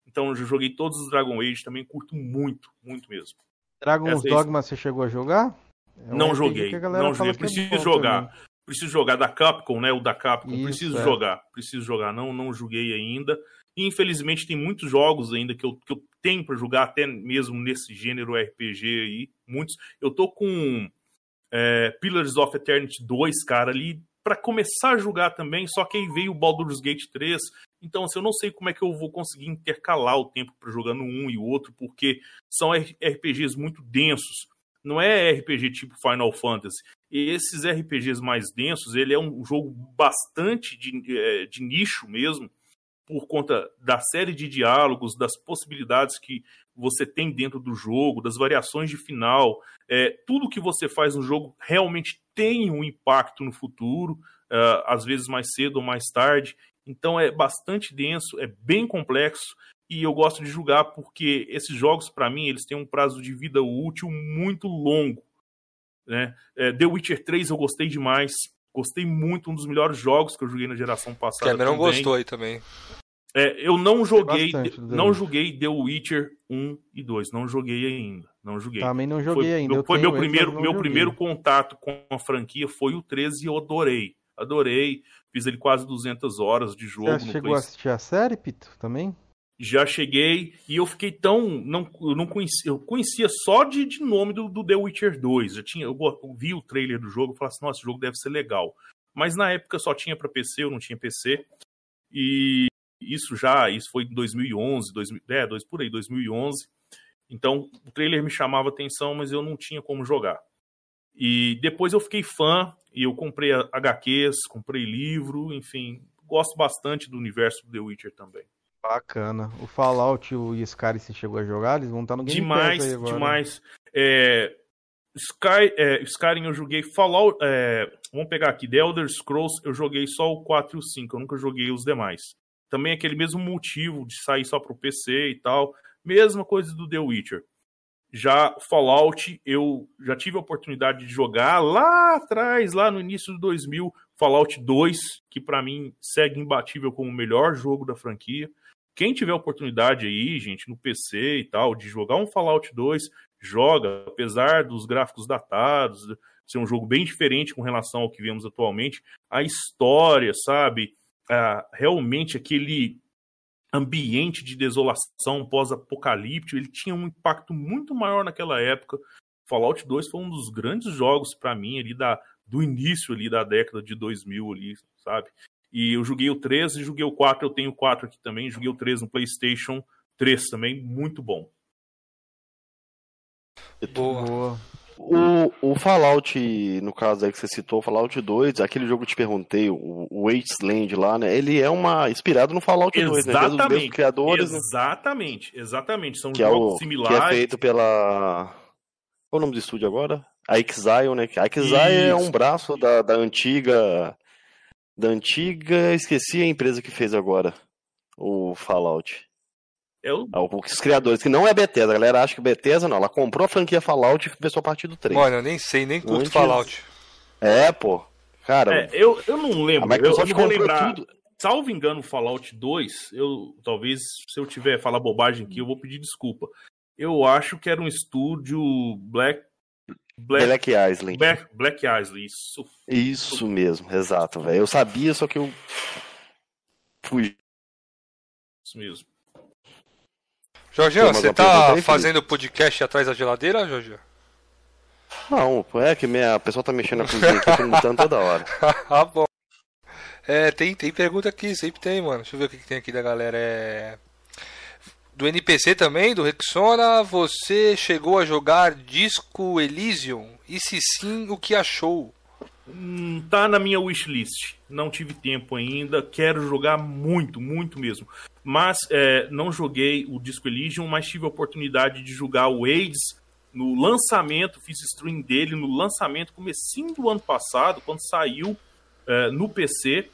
Então eu joguei todos os Dragon Age. Também curto muito, muito mesmo. Dragon's Dogma você chegou a jogar? É não joguei. Não joguei. Preciso é jogar. Também. Preciso jogar da Capcom, né? O da Capcom. Isso, preciso é. jogar. Preciso jogar. Não, não joguei ainda. E, infelizmente, tem muitos jogos ainda que eu, que eu tenho para jogar, até mesmo nesse gênero RPG aí. Muitos. Eu tô com é, Pillars of Eternity 2, cara, ali para começar a jogar também, só que aí veio o Baldur's Gate 3. Então, assim, eu não sei como é que eu vou conseguir intercalar o tempo para jogar no um e o outro, porque são RPGs muito densos. Não é RPG tipo Final Fantasy. E esses RPGs mais densos, ele é um jogo bastante de, de nicho mesmo por conta da série de diálogos, das possibilidades que você tem dentro do jogo, das variações de final. É, tudo que você faz no jogo realmente tem um impacto no futuro, uh, às vezes mais cedo ou mais tarde. Então é bastante denso, é bem complexo e eu gosto de jogar porque esses jogos, para mim, eles têm um prazo de vida útil muito longo. Né? É, The Witcher 3 eu gostei demais. Gostei muito, um dos melhores jogos que eu joguei na geração passada. Cameron também. gostou aí também. É, eu não joguei, não joguei The Witcher 1 e 2, não joguei ainda, não joguei. Também não joguei foi, ainda. Foi meu primeiro, meu joguei. primeiro contato com a franquia foi o 13 e eu adorei. Adorei. Fiz ele quase 200 horas de jogo Você chegou a assistir a série, Pito, também? Já cheguei e eu fiquei tão. Não, eu não conhecia, eu conhecia só de, de nome do, do The Witcher 2. Eu, tinha, eu, vi o trailer do jogo e falei assim: nossa, esse jogo deve ser legal. Mas na época só tinha para PC, eu não tinha PC. E isso já, isso foi em 2011, 2000, é, dois, por aí, 2011. Então, o trailer me chamava atenção, mas eu não tinha como jogar. E depois eu fiquei fã e eu comprei HQs, comprei livro, enfim, gosto bastante do universo do The Witcher também. Bacana. O Fallout e o Skyrim se chegou a jogar, eles vão estar no Game demais, Pass agora. Demais, é, Sky, é, Skyrim eu joguei Fallout, é, vamos pegar aqui, The Elder Scrolls eu joguei só o 4 e o 5, eu nunca joguei os demais. Também aquele mesmo motivo de sair só pro PC e tal. Mesma coisa do The Witcher. Já Fallout, eu já tive a oportunidade de jogar lá atrás, lá no início de 2000, Fallout 2, que para mim segue imbatível como o melhor jogo da franquia. Quem tiver oportunidade aí, gente, no PC e tal, de jogar um Fallout 2, joga, apesar dos gráficos datados, ser um jogo bem diferente com relação ao que vemos atualmente. A história, sabe? uh, realmente aquele ambiente de desolação pós-apocalíptico, ele tinha um impacto muito maior naquela época. Fallout 2 foi um dos grandes jogos para mim ali da, do início ali da década de 2000 ali, sabe? E eu joguei o 3 e joguei o 4, eu tenho o 4 aqui também, joguei o 3 no PlayStation 3 também, muito bom. Boa. Boa. O, o Fallout, no caso aí que você citou, o Fallout 2, aquele jogo que eu te perguntei, o, o Wasteland lá, né? Ele é uma inspirado no Fallout 2, né? Dos mesmos criadores, né? Exatamente, exatamente. São Que é, jogos o, que similares. é feito pela. Qual o nome do estúdio agora? A Exile, né? A Exile é um braço da, da antiga. Da antiga. Esqueci a empresa que fez agora o Fallout. O Ah, Os criadores, que não é Bethesda. A galera acha que Bethesda não. Ela comprou a franquia Fallout e começou a partir do 3. Mano, eu nem sei, nem curto Antes- Fallout. É, pô. Cara, É, eu, eu não lembro. Eu, eu vou lembrar. tudo. Salvo engano, Fallout 2, eu talvez, se eu tiver falar bobagem aqui, eu vou pedir desculpa. Eu acho que era um estúdio Black. Black, Black Island. Black, Black Island, isso. Isso mesmo, exato, velho. Eu sabia, só que eu fugi. Isso mesmo. Mais você tá aí, fazendo podcast atrás da geladeira, Jorginho? Não, é que minha a pessoa tá mexendo na cozinha aqui, perguntando toda hora. [laughs] ah, bom. É, tem, tem pergunta aqui, sempre tem, mano. Deixa eu ver o que, que tem aqui da galera. É... Do NPC também, do Rexona, você chegou a jogar Disco Elysium? E se sim, o que achou? Hum, tá na minha wishlist. Não tive tempo ainda. Quero jogar muito, muito mesmo. Mas é, não joguei o Disco Elysium, mas tive a oportunidade de jogar o AIDS no lançamento. Fiz stream dele no lançamento, comecinho do ano passado, quando saiu é, no PC.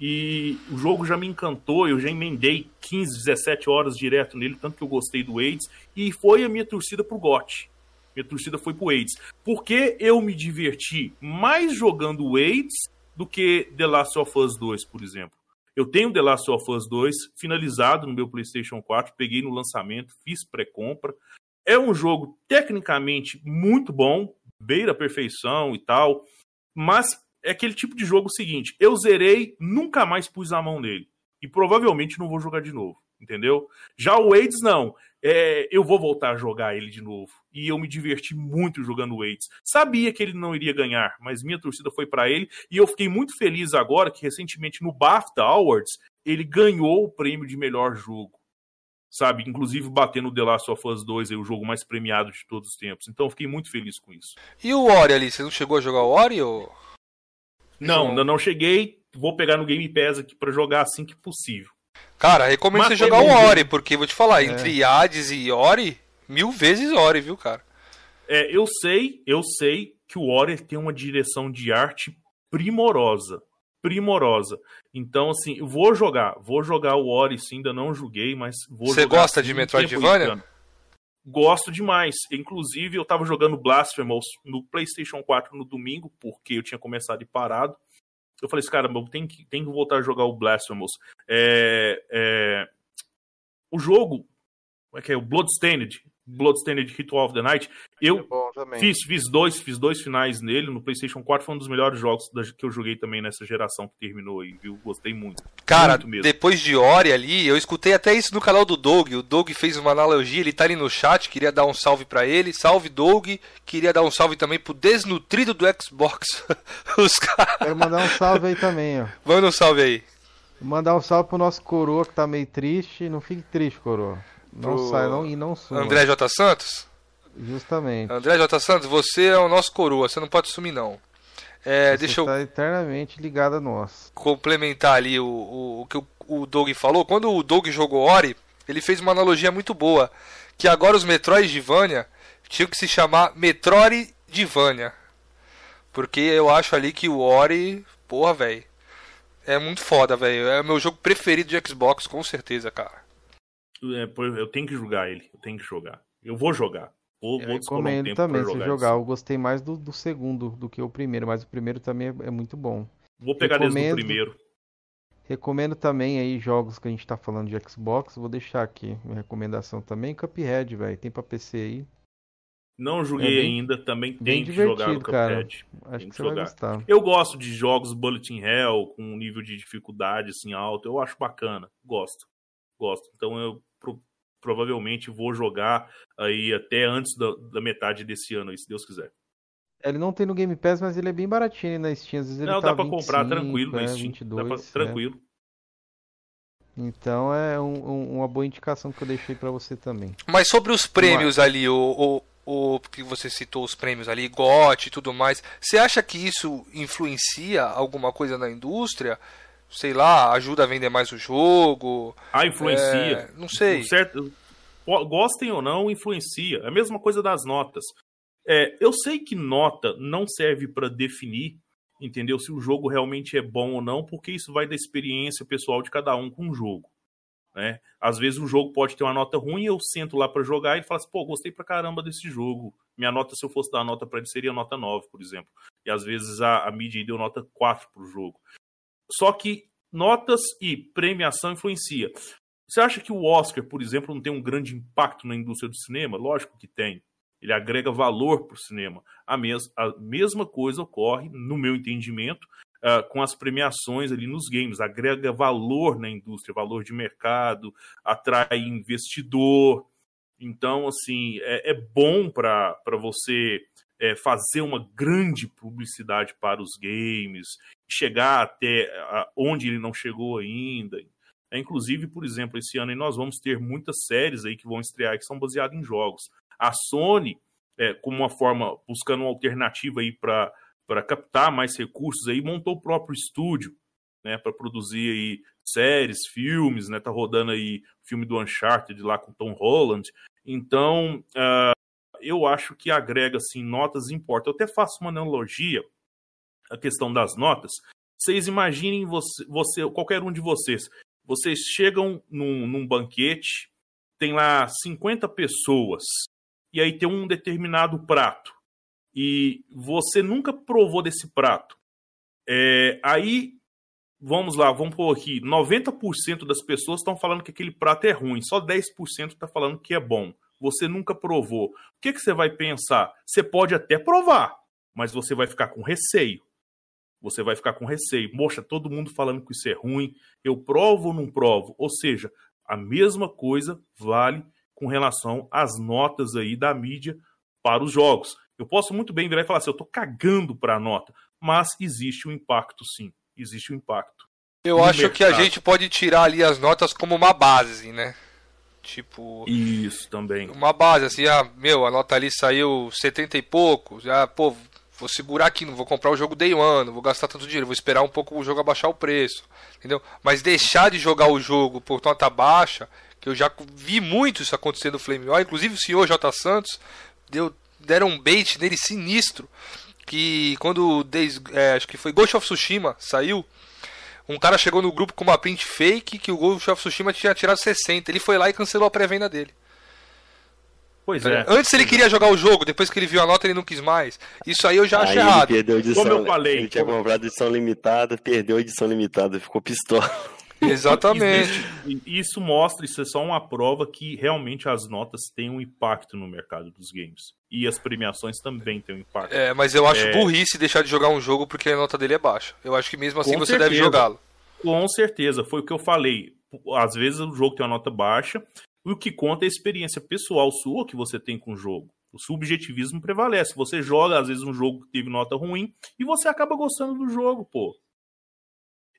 E o jogo já me encantou. Eu já emendei 15, 17 horas direto nele, tanto que eu gostei do AIDS. E foi a minha torcida pro GOT. Minha torcida foi pro AIDS. Porque eu me diverti mais jogando o AIDS do que The Last of Us 2, por exemplo. Eu tenho The Last of Us 2 finalizado no meu PlayStation 4, peguei no lançamento, fiz pré-compra. É um jogo tecnicamente muito bom, beira a perfeição e tal, mas é aquele tipo de jogo seguinte: eu zerei, nunca mais pus a mão nele. E provavelmente não vou jogar de novo, entendeu? Já o AIDS, não. É, eu vou voltar a jogar ele de novo. E eu me diverti muito jogando o AIDS. Sabia que ele não iria ganhar, mas minha torcida foi para ele. E eu fiquei muito feliz agora que recentemente no BAFTA Awards ele ganhou o prêmio de melhor jogo. Sabe? Inclusive batendo o The Last of Us 2, aí, o jogo mais premiado de todos os tempos. Então eu fiquei muito feliz com isso. E o Ori ali, você não chegou a jogar o Ori? Ou... Não, ainda não cheguei. Vou pegar no Game Pass aqui para jogar assim que possível. Cara, recomendo Mas você jogar o Ori, jogo. porque vou te falar, É. entre Hades e Ori, mil vezes Ori, viu, cara? É, eu sei, eu sei que o Ori tem uma direção de arte primorosa. Primorosa. Então, assim, eu vou jogar. Vou jogar o Ori, sim, ainda não joguei, mas vou Você jogar. gosta de Metroidvania? Gosto demais. Inclusive, eu tava jogando Blasphemous no PlayStation 4 no domingo, porque eu tinha começado e parado. Eu falei assim, cara, eu tenho que, tenho que voltar a jogar o Blasphemous. É, é, O jogo, como é que é? O Bloodstained. Bloodstained Ritual of the Night. Eu também. Fiz, fiz dois, fiz dois finais nele no PlayStation 4, foi um dos melhores jogos da- que eu joguei também nessa geração que terminou aí, viu? Gostei muito. Cara, Muito mesmo. depois de Ori ali, eu escutei até isso no canal do Doug. O Doug fez uma analogia, ele tá ali no chat, queria dar um salve pra ele. Salve, Doug. Queria dar um salve também pro desnutrido do Xbox. [laughs] Os caras. Quero mandar um salve aí também, ó. Manda um salve aí. Mandar um salve pro nosso coroa que tá meio triste. Não fique triste, coroa. Não Pro sai não, e não suma. André J. Santos. Justamente. André J. Santos, você é o nosso coroa, você não pode sumir não. É, Você deixa eu está eternamente ligado a nós. complementar ali o, o, o que o, o Doug falou. Quando o Doug jogou Ori, ele fez uma analogia muito boa. Que agora os Metroidvania tinham que se chamar Metroidvania. Porque eu acho ali que o Ori, porra, velho. É muito foda, velho. É o meu jogo preferido de Xbox, com certeza, cara. É, eu tenho que jogar ele, eu tenho que jogar. Eu vou jogar. Vou, Eu um recomendo tempo também você jogar. isso. Eu gostei mais do, do segundo do que o primeiro, mas o primeiro também é, é muito bom. Vou pegar desde o recomendo. primeiro. Recomendo também aí jogos que a gente tá falando de Xbox. Vou deixar aqui minha recomendação também. Cuphead, velho. Tem pra PC aí. Não joguei É bem- ainda, também tenho que jogar no divertido, cara. Cuphead. Acho Tem que que você vai jogar. gostar. Eu gosto de jogos Bullet in Hell com um nível de dificuldade assim alto. Eu acho bacana. Gosto. Gosto. Então eu provavelmente vou jogar aí até antes da, da metade desse ano, aí, se Deus quiser. Ele não tem no Game Pass, mas ele é bem baratinho na Steam. Às vezes ele Não, tá dá pra comprar 25, tranquilo é, na Steam. 22, dá pra, é. tranquilo. Então é um, um, uma boa indicação que eu deixei para você também. Mas sobre os prêmios ali, o, o, o que você citou os prêmios ali, GOT e tudo mais, você acha que isso influencia alguma coisa na indústria? Sei lá, ajuda a vender mais o jogo? Ah, influencia. É, não sei. Certo, gostem ou não, influencia. É a mesma coisa das notas. É, eu sei que nota não serve para definir entendeu? Se o jogo realmente é bom ou não, porque isso vai da experiência pessoal de cada um com o jogo. Né? Às vezes o jogo pode ter uma nota ruim, eu sento lá para jogar e falo assim, pô, gostei pra caramba desse jogo. Minha nota, se eu fosse dar nota para ele, seria nota 9, por exemplo. E às vezes a, a mídia deu nota 4 pro jogo. Só que notas e premiação influencia. Você acha que o Oscar, por exemplo, não tem um grande impacto na indústria do cinema? Lógico que tem ele agrega valor para o cinema. A, mes a mesma coisa ocorre, no meu entendimento, uh, com as premiações ali nos games. Agrega valor na indústria, valor de mercado, atrai investidor. Então, assim, é, é bom para você é, fazer uma grande publicidade para os games, chegar até onde ele não chegou ainda. É, inclusive, por exemplo, esse ano nós vamos ter muitas séries aí que vão estrear que são baseadas em jogos. A Sony, é, como uma forma, buscando uma alternativa aí para captar mais recursos, aí montou o próprio estúdio, né, para produzir aí séries, filmes, né, tá rodando aí o filme do Uncharted lá com Tom Holland. Então, uh, eu acho que agrega assim notas importa. Eu até faço uma analogia a questão das notas. Vocês imaginem você, você qualquer um de vocês, vocês chegam num, num banquete, tem lá 50 pessoas e aí tem um determinado prato e você nunca provou desse prato. É, aí, vamos lá, vamos pôr aqui: 90% das pessoas estão falando que aquele prato é ruim, só 10% está falando que é bom. Você nunca provou. O que, que você vai pensar? Você pode até provar, mas você vai ficar com receio. Você vai ficar com receio. Moxa, todo mundo falando que isso é ruim. Eu provo ou não provo? Ou seja, a mesma coisa vale com relação às notas aí da mídia para os jogos. Eu posso muito bem virar e falar assim, eu estou cagando para a nota, mas existe um impacto sim, existe um impacto. Eu acho mercado. que a gente pode tirar ali as notas como uma base, né? Tipo. Isso também. Uma base, assim, ah, meu, a nota ali saiu 70 e pouco. Já, pô, vou segurar aqui, não vou comprar o jogo day one, não vou gastar tanto dinheiro, vou esperar um pouco o jogo abaixar o preço. Entendeu? Mas deixar de jogar o jogo por nota baixa, que eu já vi muito isso acontecer no Flame War, inclusive o senhor J. Santos deu, deram um bait nele sinistro, que quando é, acho que foi Ghost of Tsushima saiu, um cara chegou no grupo com uma print fake que o Ghost of Tsushima tinha tirado 60, ele foi lá e cancelou a pré-venda dele. Pois é. Antes ele queria jogar o jogo, depois que ele viu a nota ele não quis mais. Isso aí eu já acho errado. Perdeu edição, como eu falei, ele tinha como... comprado edição limitada, perdeu a edição limitada, ficou pistola. [laughs] Exatamente. isso mostra, isso é só uma prova que realmente as notas têm um impacto no mercado dos games. E as premiações também têm um impacto. É, mas eu acho é... burrice deixar de jogar um jogo porque a nota dele é baixa. Eu acho que mesmo assim Com você certeza. deve jogá-lo. Com certeza, foi o que eu falei. Às vezes o jogo tem uma nota baixa, e o que conta é a experiência pessoal sua que você tem com o jogo. O subjetivismo prevalece. Você joga, às vezes, um jogo que teve nota ruim e você acaba gostando do jogo, pô.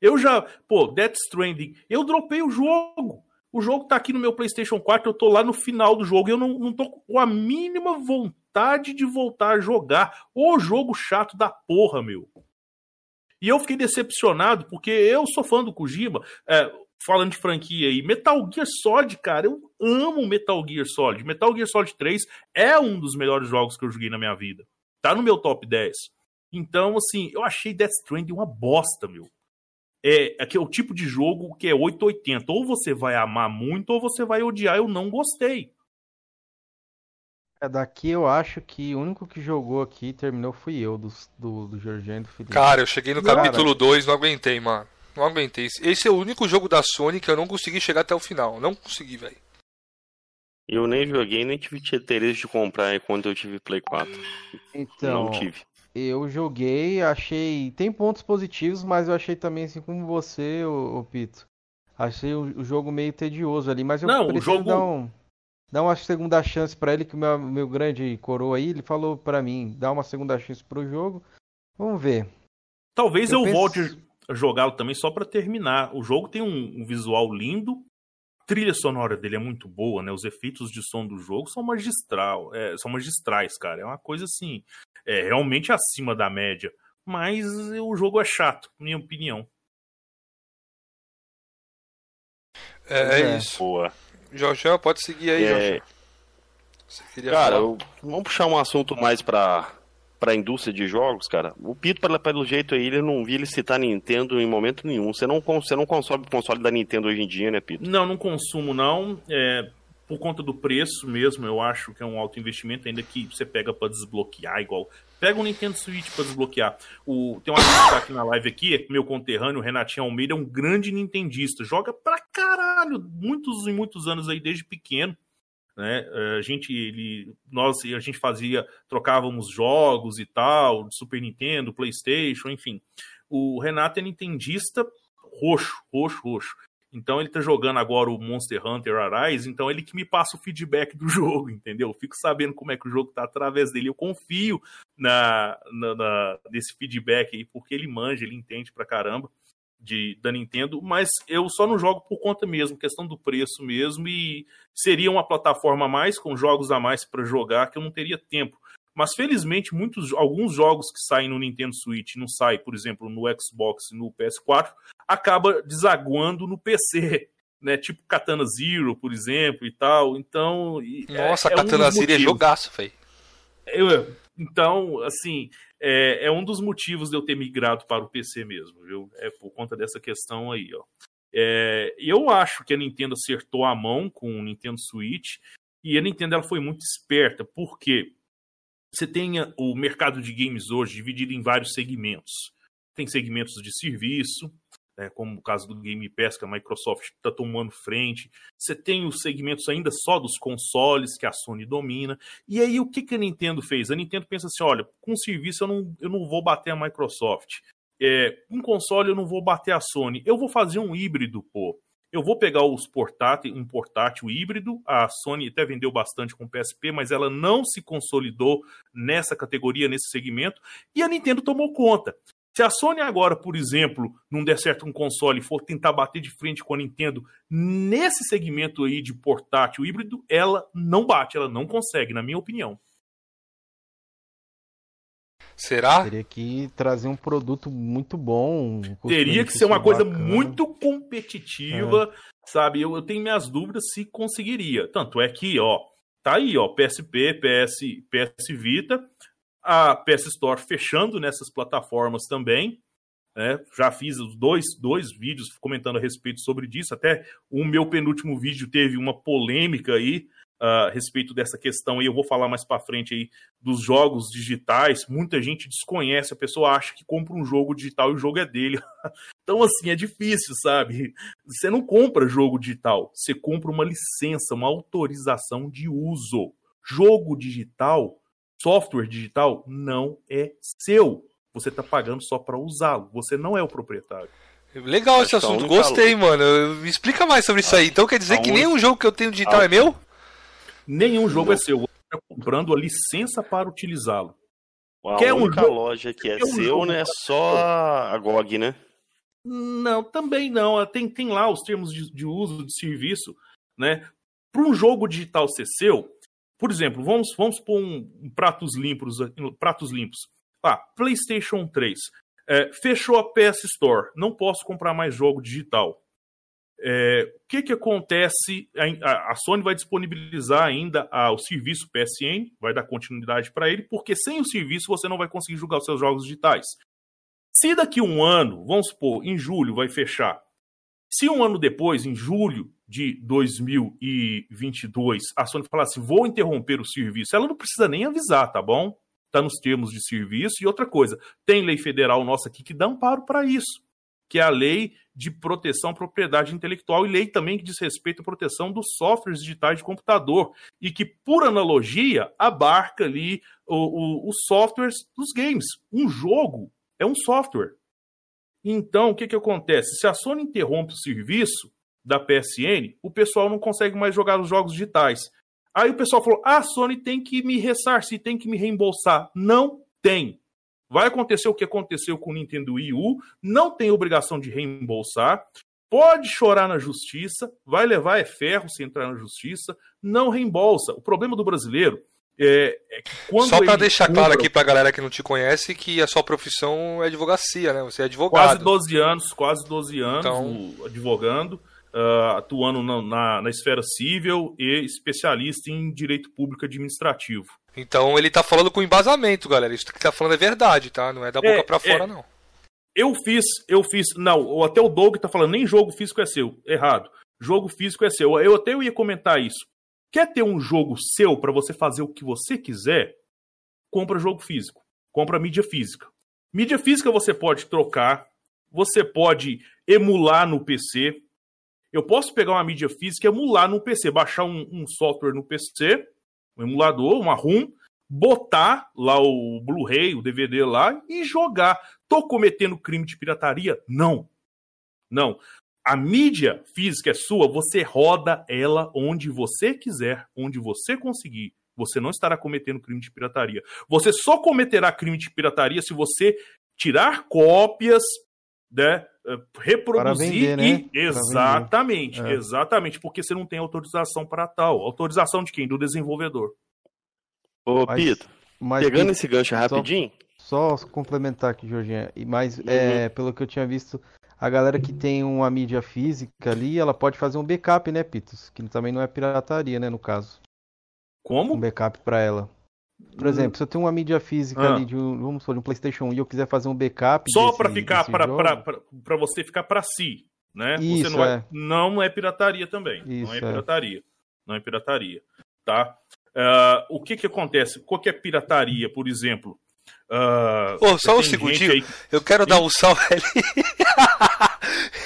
Eu já, pô, Death Stranding, eu dropei o jogo. O jogo tá aqui no meu PlayStation 4, eu tô lá no final do jogo eu não, não tô com a mínima vontade de voltar a jogar. O jogo chato da porra, meu. E eu fiquei decepcionado porque eu sou fã do Kojima. É, falando de franquia aí, Metal Gear Solid, cara, eu amo Metal Gear Solid. Metal Gear Solid 3 é um dos melhores jogos que eu joguei na minha vida. Tá no meu top 10. Então, assim, eu achei Death Stranding uma bosta, meu é, é, é o tipo de jogo que é 880. Ou você vai amar muito, ou você vai odiar. Eu não gostei. É, daqui eu acho que o único que jogou aqui e terminou fui eu, do, do, do Jorginho e do Felipe. Cara, eu cheguei no Cara, capítulo 2 não aguentei, mano. Não aguentei. Esse é o único jogo da Sony que eu não consegui chegar até o final. Não consegui, velho. Eu nem joguei, nem tive interesse de comprar enquanto eu tive Play 4. Então, não tive eu joguei, achei. Tem pontos positivos, mas eu achei também, assim como você, o, Pito. Achei o, o, jogo meio tedioso ali, mas eu Não, o jogo... dar, um, dar uma segunda chance para ele, que o meu, meu grande coroa aí, ele falou para mim, dá uma segunda chance pro jogo. Vamos ver. Talvez eu, eu penso... volte jogá-lo também só para terminar. O jogo tem um, um, visual lindo, a trilha sonora dele é muito boa, né? Os efeitos de som do jogo são magistral, é, são magistrais, cara. É uma coisa assim, é realmente acima da média. Mas o jogo é chato, minha opinião. É, é, é isso. Boa. Jorge, pode seguir aí, é... Cara, eu... vamos puxar um assunto mais pra, pra indústria de jogos, cara. O Pito, pelo, jeito aí, ele não vi ele citar Nintendo em momento nenhum. Você não, você não consome o console da Nintendo hoje em dia, né, Pito? Não, não consumo, não. É, por conta do preço mesmo, eu acho que é um alto investimento, ainda que você pega para desbloquear igual. Pega o Nintendo Switch para desbloquear. O, tem uma amigo que tá aqui na live aqui, meu conterrâneo, Renatinho Almeida, é um grande nintendista. Joga pra caralho, muitos e muitos anos aí, desde pequeno. Né? A gente, ele, nós, a gente fazia, trocávamos jogos e tal, Super Nintendo, PlayStation, enfim. O Renato é nintendista roxo, roxo, roxo. Então ele tá jogando agora o Monster Hunter Arise, então ele que me passa o feedback do [laughs] jogo, entendeu? Eu fico sabendo como é que o jogo tá através dele. Eu confio na, na, na nesse feedback aí, porque ele manja, ele entende pra caramba de, da Nintendo, mas eu só não jogo por conta mesmo, questão do preço mesmo, e seria uma plataforma a mais, com jogos a mais para jogar, que eu não teria tempo. Mas felizmente, muitos, alguns jogos que saem no Nintendo Switch, não saem, por exemplo, no Xbox e no PS4, acaba desaguando no PC. [laughs] Né, tipo Katana Zero, por exemplo, e tal. Então. Nossa, é, Katana um Zero é jogaço, velho. Eu, então, assim, é, é, um dos motivos de eu ter migrado para o PC mesmo, viu? É por conta dessa questão aí, ó. É, eu acho que a Nintendo acertou a mão com o Nintendo Switch e a Nintendo ela foi muito esperta, porque você tem o mercado de games hoje dividido em vários segmentos. Tem segmentos de serviço, né, como o caso do Game Pass, que a Microsoft está tomando frente. Você tem os segmentos ainda só dos consoles, que a Sony domina. E aí, o que, que a Nintendo fez? A Nintendo pensa assim: olha, com serviço eu não, eu não vou bater a Microsoft. É, com console eu não vou bater a Sony. Eu vou fazer um híbrido, pô. Eu vou pegar os portátil, um portátil híbrido. A Sony até vendeu bastante com o PSP, mas ela não se consolidou nessa categoria, nesse segmento. E a Nintendo tomou conta. Se a Sony agora, por exemplo, não der certo um console e for tentar bater de frente com a Nintendo nesse segmento aí de portátil híbrido, ela não bate, ela não consegue, na minha opinião. Será? Teria que trazer um produto muito bom. Um Teria que ser uma coisa muito competitiva, é. sabe? Eu, eu, tenho minhas dúvidas se conseguiria. Tanto é que, ó, tá aí, ó, PSP, PS, PS Vita, a PS Store fechando nessas plataformas também. Né? Já fiz dois, dois vídeos comentando a respeito sobre isso. Até o meu penúltimo vídeo teve uma polêmica aí uh, a respeito dessa questão. E eu vou falar mais para frente aí dos jogos digitais. Muita gente desconhece, a pessoa acha que compra um jogo digital e o jogo é dele. [laughs] então, assim, é difícil, sabe? Você não compra jogo digital, você compra uma licença, uma autorização de uso. Jogo digital software digital não é seu. Você está pagando só para usá-lo. Você não é o proprietário. Legal esse assunto, gostei, mano. Me explica mais sobre isso aí. Então quer dizer que nenhum jogo que eu tenho digital é meu? Nenhum jogo é seu. Você está comprando a licença para utilizá-lo. A Quer única um loja que é seu, né? É só a GOG, né? Não, também não. Tem, tem lá os termos de, de uso de serviço, né? Para um jogo digital ser seu, por exemplo, vamos, vamos pôr um, um pratos limpos, pratos limpos. Ah, PlayStation 3. É, fechou a PS Store. Não posso comprar mais jogo digital. É, o que, que acontece? A, a, Sony vai disponibilizar ainda a, o serviço PSN, vai dar continuidade para ele, porque sem o serviço você não vai conseguir jogar os seus jogos digitais. Se daqui um ano, vamos supor, em julho vai fechar, se um ano depois, em julho de 2022, a Sony falasse, vou interromper o serviço, ela não precisa nem avisar, tá bom? Tá nos termos de serviço. E outra coisa, tem lei federal nossa aqui que dá amparo para isso, que é a lei de proteção à propriedade intelectual e lei também que diz respeito à proteção dos softwares digitais de computador e que, por analogia, abarca ali os softwares dos games. Um jogo é um software. Então, o que, que acontece? Se a Sony interrompe o serviço da PSN, o pessoal não consegue mais jogar os jogos digitais. Aí o pessoal falou: ah, a Sony tem que me ressarcir, tem que me reembolsar. Não tem. Vai acontecer o que aconteceu com o Nintendo Wii U, não tem obrigação de reembolsar, pode chorar na justiça, vai levar é ferro se entrar na justiça, não reembolsa. O problema do brasileiro é, é Só para deixar compra- claro aqui pra galera que não te conhece que a sua profissão é advocacia, né? Você é advogado. Quase 12 anos, quase 12 anos Então- advogando, ah, atuando na, na- na esfera civil e especialista em direito público administrativo. Então ele tá falando com embasamento, galera. Isso que tá falando é verdade, tá? Não é da boca É, pra fora, é. não. Eu fiz, eu fiz, não, ou até o Doug tá falando, nem jogo físico é seu. Errado. Jogo físico é seu. Eu até ia comentar isso. Quer ter um jogo seu para você fazer o que você quiser? Compra jogo físico. Compra mídia física. Mídia física você pode trocar, você pode emular no PC. Eu posso pegar uma mídia física e emular no PC, baixar um, um software no PC, um emulador, uma ROM, botar lá o Blu-ray, o DVD lá e jogar. Tô cometendo crime de pirataria? Não. Não. A mídia física é sua, você roda ela onde você quiser, onde você conseguir. Você não estará cometendo crime de pirataria. Você só cometerá crime de pirataria se você tirar cópias, né, eh, reproduzir vender, né? e vender. exatamente, É. exatamente, porque você não tem autorização para tal. Autorização de quem? Do desenvolvedor. Ô, Mas- Pito, Mas pegando Pito, esse gancho rapidinho, só complementar aqui, Jorginho. e- Mas Uhum. é, pelo que eu tinha visto, a galera que tem uma mídia física ali, ela pode fazer um backup, né, Pitos? Que também não é pirataria, né, no caso. Um Como? backup pra ela. Por exemplo, se eu tenho uma mídia física Ah. ali de um, vamos supor, de um PlayStation 1 e eu quiser fazer um backup Só para ficar para para você ficar para si, né? Isso, não é, é. não é pirataria também, não Isso, é é. pirataria, não é pirataria, tá? Ah, o que que acontece? Qual que é pirataria, por exemplo? Ah, Ô, só um segundinho. aí- Eu quero dar um salve ali.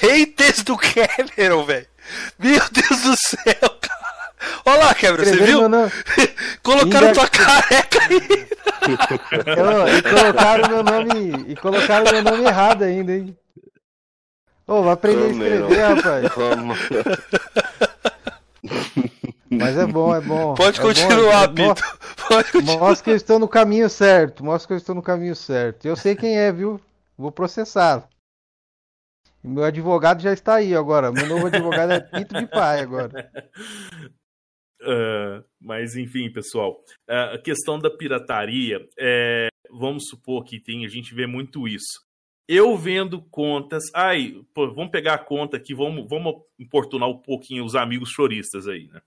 [laughs] Haters do Cameron, velho. Meu Deus do céu, cara. Olha lá, Cameron, você viu? nome- [laughs] Colocaram Ainda- tua careca aí. [laughs] Ô, e colocaram meu nome. E colocaram meu nome errado ainda, hein? Ô, vai aprender a Cameron. escrever, rapaz. Mas é bom, é bom. Pode é bom, continuar, é bom. Pito. [laughs] Pode continuar. Mostra que eu estou no caminho certo. Mostra que eu estou no caminho certo. Eu sei quem é, viu? Vou processar. Meu advogado já está aí agora. Meu novo advogado é Pito de Pai agora. [laughs] Ah, mas enfim, pessoal, ah, a questão da pirataria, é, vamos supor que tem, a gente vê muito isso. Eu vendo contas, ai, pô, vamos pegar a conta aqui, vamos, vamos importunar um pouquinho os amigos choristas aí, né?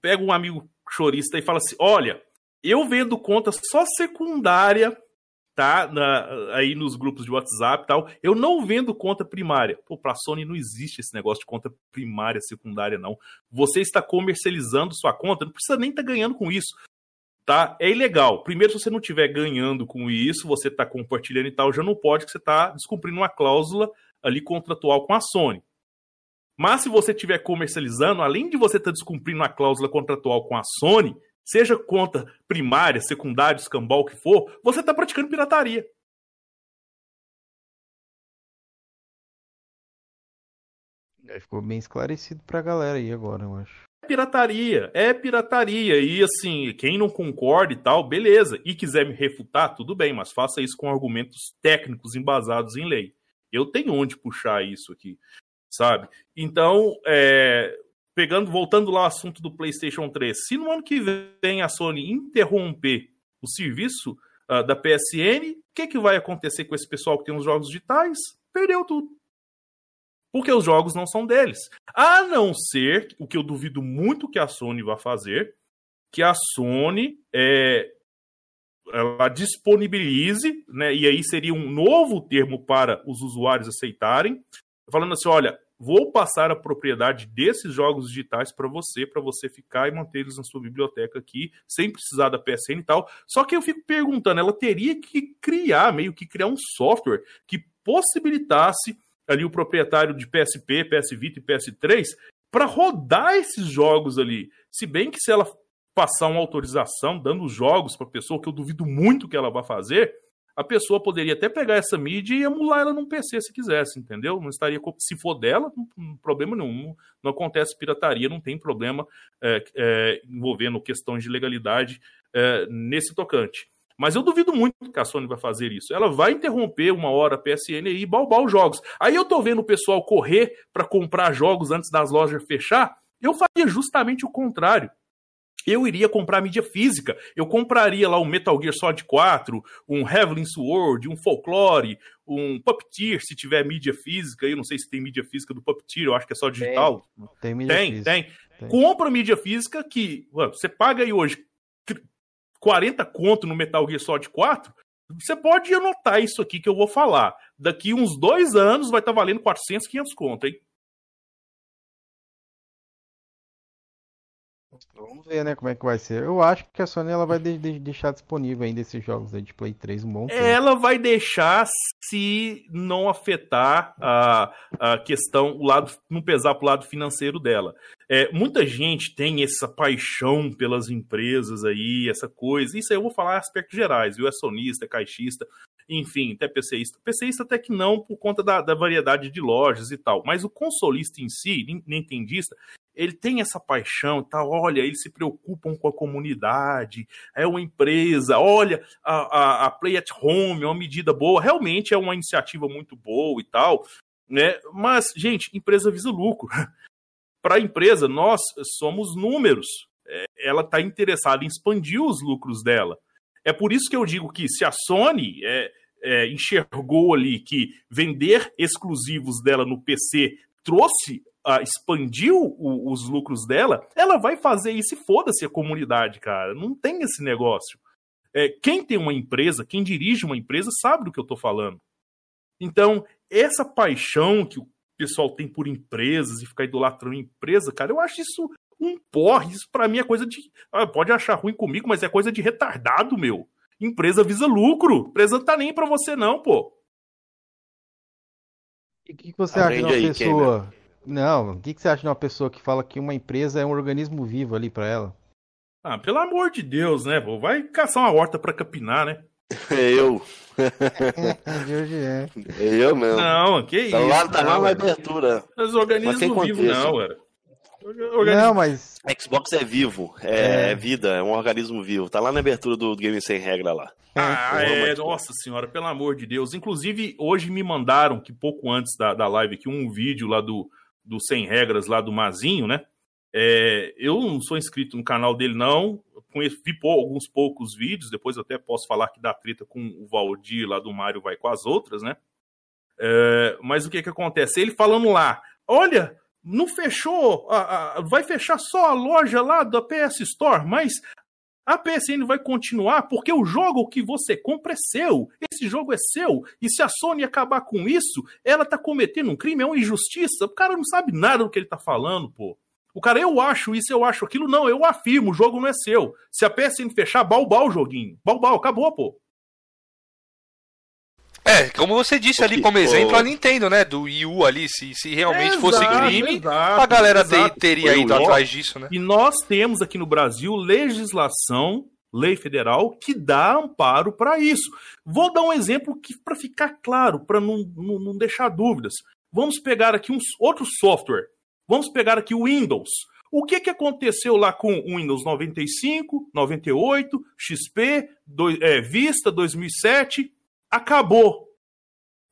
Pega um amigo chorista e fala assim: olha, eu vendo conta só secundária, tá? Na- aí nos grupos de WhatsApp e tal. Eu não vendo conta primária. Pô, pra Sony não existe esse negócio de conta primária, secundária, não. Você está comercializando sua conta, não precisa nem estar ganhando com isso. Tá? É ilegal. Primeiro, se você não estiver ganhando com isso, você está compartilhando e tal, já não pode, que você está descumprindo uma cláusula ali contratual com a Sony. Mas se você estiver comercializando, além de você estar descumprindo uma cláusula contratual com a Sony, seja conta primária, secundária, escambau, o que for, você está praticando pirataria. Ficou bem esclarecido pra galera aí agora, eu acho. É pirataria, é pirataria. E assim, quem não concorda e tal, beleza. E quiser me refutar, tudo bem, mas faça isso com argumentos técnicos embasados em lei. Eu tenho onde puxar isso aqui, sabe? Então, é, pegando, voltando lá ao assunto do PlayStation 3, se no ano que vem a Sony interromper o serviço ah, da PSN, o que, que vai acontecer com esse pessoal que tem os jogos digitais? Perdeu tudo. Porque os jogos não são deles. A não ser, o que eu duvido muito que a Sony vá fazer, que a Sony é, ela disponibilize, né, e aí seria um novo termo para os usuários aceitarem, falando assim, olha, vou passar a propriedade desses jogos digitais para você, para você ficar e manter eles na sua biblioteca aqui, sem precisar da PSN e tal. Só que eu fico perguntando, ela teria que criar, meio que criar um software que possibilitasse ali o proprietário de PSP, PS Vita e PS3 para rodar esses jogos ali. Se bem que se ela passar uma autorização dando os jogos para pessoa, que eu duvido muito que ela vá fazer, a pessoa poderia até pegar essa mídia e emular ela num PC se quisesse, entendeu? Não estaria se for dela, não, problema nenhum. Não, não, acontece pirataria, não tem problema é, é, envolvendo questões de legalidade é, nesse tocante. Mas eu duvido muito que a Sony vai fazer isso. Ela vai interromper uma hora a PSN e balbar os jogos. Aí eu tô vendo o pessoal correr para comprar jogos antes das lojas fechar. Eu faria justamente o contrário eu iria comprar mídia física. Eu compraria lá um Metal Gear Solid 4, um Heavenly Sword, um Folklore, um Puppeteer, se tiver mídia física. Eu não sei se tem mídia física do Puppeteer, eu acho que é só digital. Tem, tem mídia tem, física. Tem, tem. Compra mídia física que mano, você paga aí hoje 40 conto no Metal Gear Solid 4. Você pode anotar isso aqui que eu vou falar. Daqui uns dois anos vai estar tá valendo 400, 500 conto, hein? Vamos ver, né, como é que vai ser. Eu acho que a Sony ela vai de, de, deixar disponível ainda esses jogos aí de Play 3 um bom tempo. Ela vai deixar se não afetar a, a questão, o lado, não pesar pro lado financeiro dela. É, muita gente tem essa paixão pelas empresas aí, essa coisa. Isso aí eu vou falar aspectos gerais, viu? É sonista, é caixista, enfim, até PCista. PCista até que não, por conta da, da variedade de lojas e tal. Mas o consolista em si, nintendista, ele tem essa paixão, tá? Olha, eles se preocupam com a comunidade, é uma empresa, olha, a, a, a, Play at Home é uma medida boa, realmente é uma iniciativa muito boa e tal, né? Mas, gente, empresa visa lucro. [laughs] Para a empresa, nós somos números. É, ela está interessada em expandir os lucros dela. É por isso que eu digo que se a Sony é, é, enxergou ali que vender exclusivos dela no PC trouxe uh, expandiu o, os lucros dela, ela vai fazer isso e foda-se a comunidade, cara. Não tem esse negócio. É, quem tem uma empresa, quem dirige uma empresa, sabe do que eu tô falando. Então, essa paixão que o pessoal tem por empresas e ficar idolatrando empresa, cara, eu acho isso um porre. Isso pra mim é coisa de. Ah, pode achar ruim comigo, mas é coisa de retardado, meu. Empresa visa lucro. Empresa não tá nem pra você, não, pô. E o que, que, você Aprende acha de uma pessoa não, o que, que você acha de uma pessoa que fala que uma empresa é um organismo vivo ali para ela? Ah, pelo amor de Deus, né? Pô? Vai caçar uma horta para capinar, né? É [laughs] eu. [laughs] é. é eu mesmo. Não, que isso. Tá lá, tá lá na abertura. Mas organismo vivo não, cara. Organismo... Não, mas. Xbox é vivo, é, é, vida, é um organismo vivo. Tá lá na abertura do Game Sem Regra lá. Ah, é, nossa senhora, pelo amor de Deus. Inclusive, hoje me mandaram, que pouco antes da, da live aqui, um vídeo lá do, do Sem Regras lá do Mazinho, né? É, eu não sou inscrito no canal dele, não. Vi alguns poucos vídeos, depois até posso falar que dá treta com o Valdir lá do Mário vai com as outras, né? É, mas o que que acontece? Ele falando lá, olha, não fechou, a, a, vai fechar só a loja lá da PS Store, mas a PSN vai continuar porque o jogo que você compra é seu. Esse jogo é seu. E se a Sony acabar com isso, ela tá cometendo um crime, é uma injustiça. O cara não sabe nada do que ele tá falando, pô. O cara, eu acho isso, eu acho aquilo. Não, eu afirmo, o jogo não é seu. Se a PSN fechar, balbal o joguinho. Balbal, acabou, pô. É, como você disse ali como exemplo, a Nintendo, né? Do Wii U ali, se, se realmente exato, fosse crime, exato, a galera exato. teria ido atrás disso, né? E nós temos aqui no Brasil legislação, lei federal, que dá amparo para isso. Vou dar um exemplo que para ficar claro, para não, não, não deixar dúvidas. Vamos pegar aqui um outro software. Vamos pegar aqui o Windows. O que, que aconteceu lá com o Windows 95, 98, XP, do, é, Vista 2007? Acabou.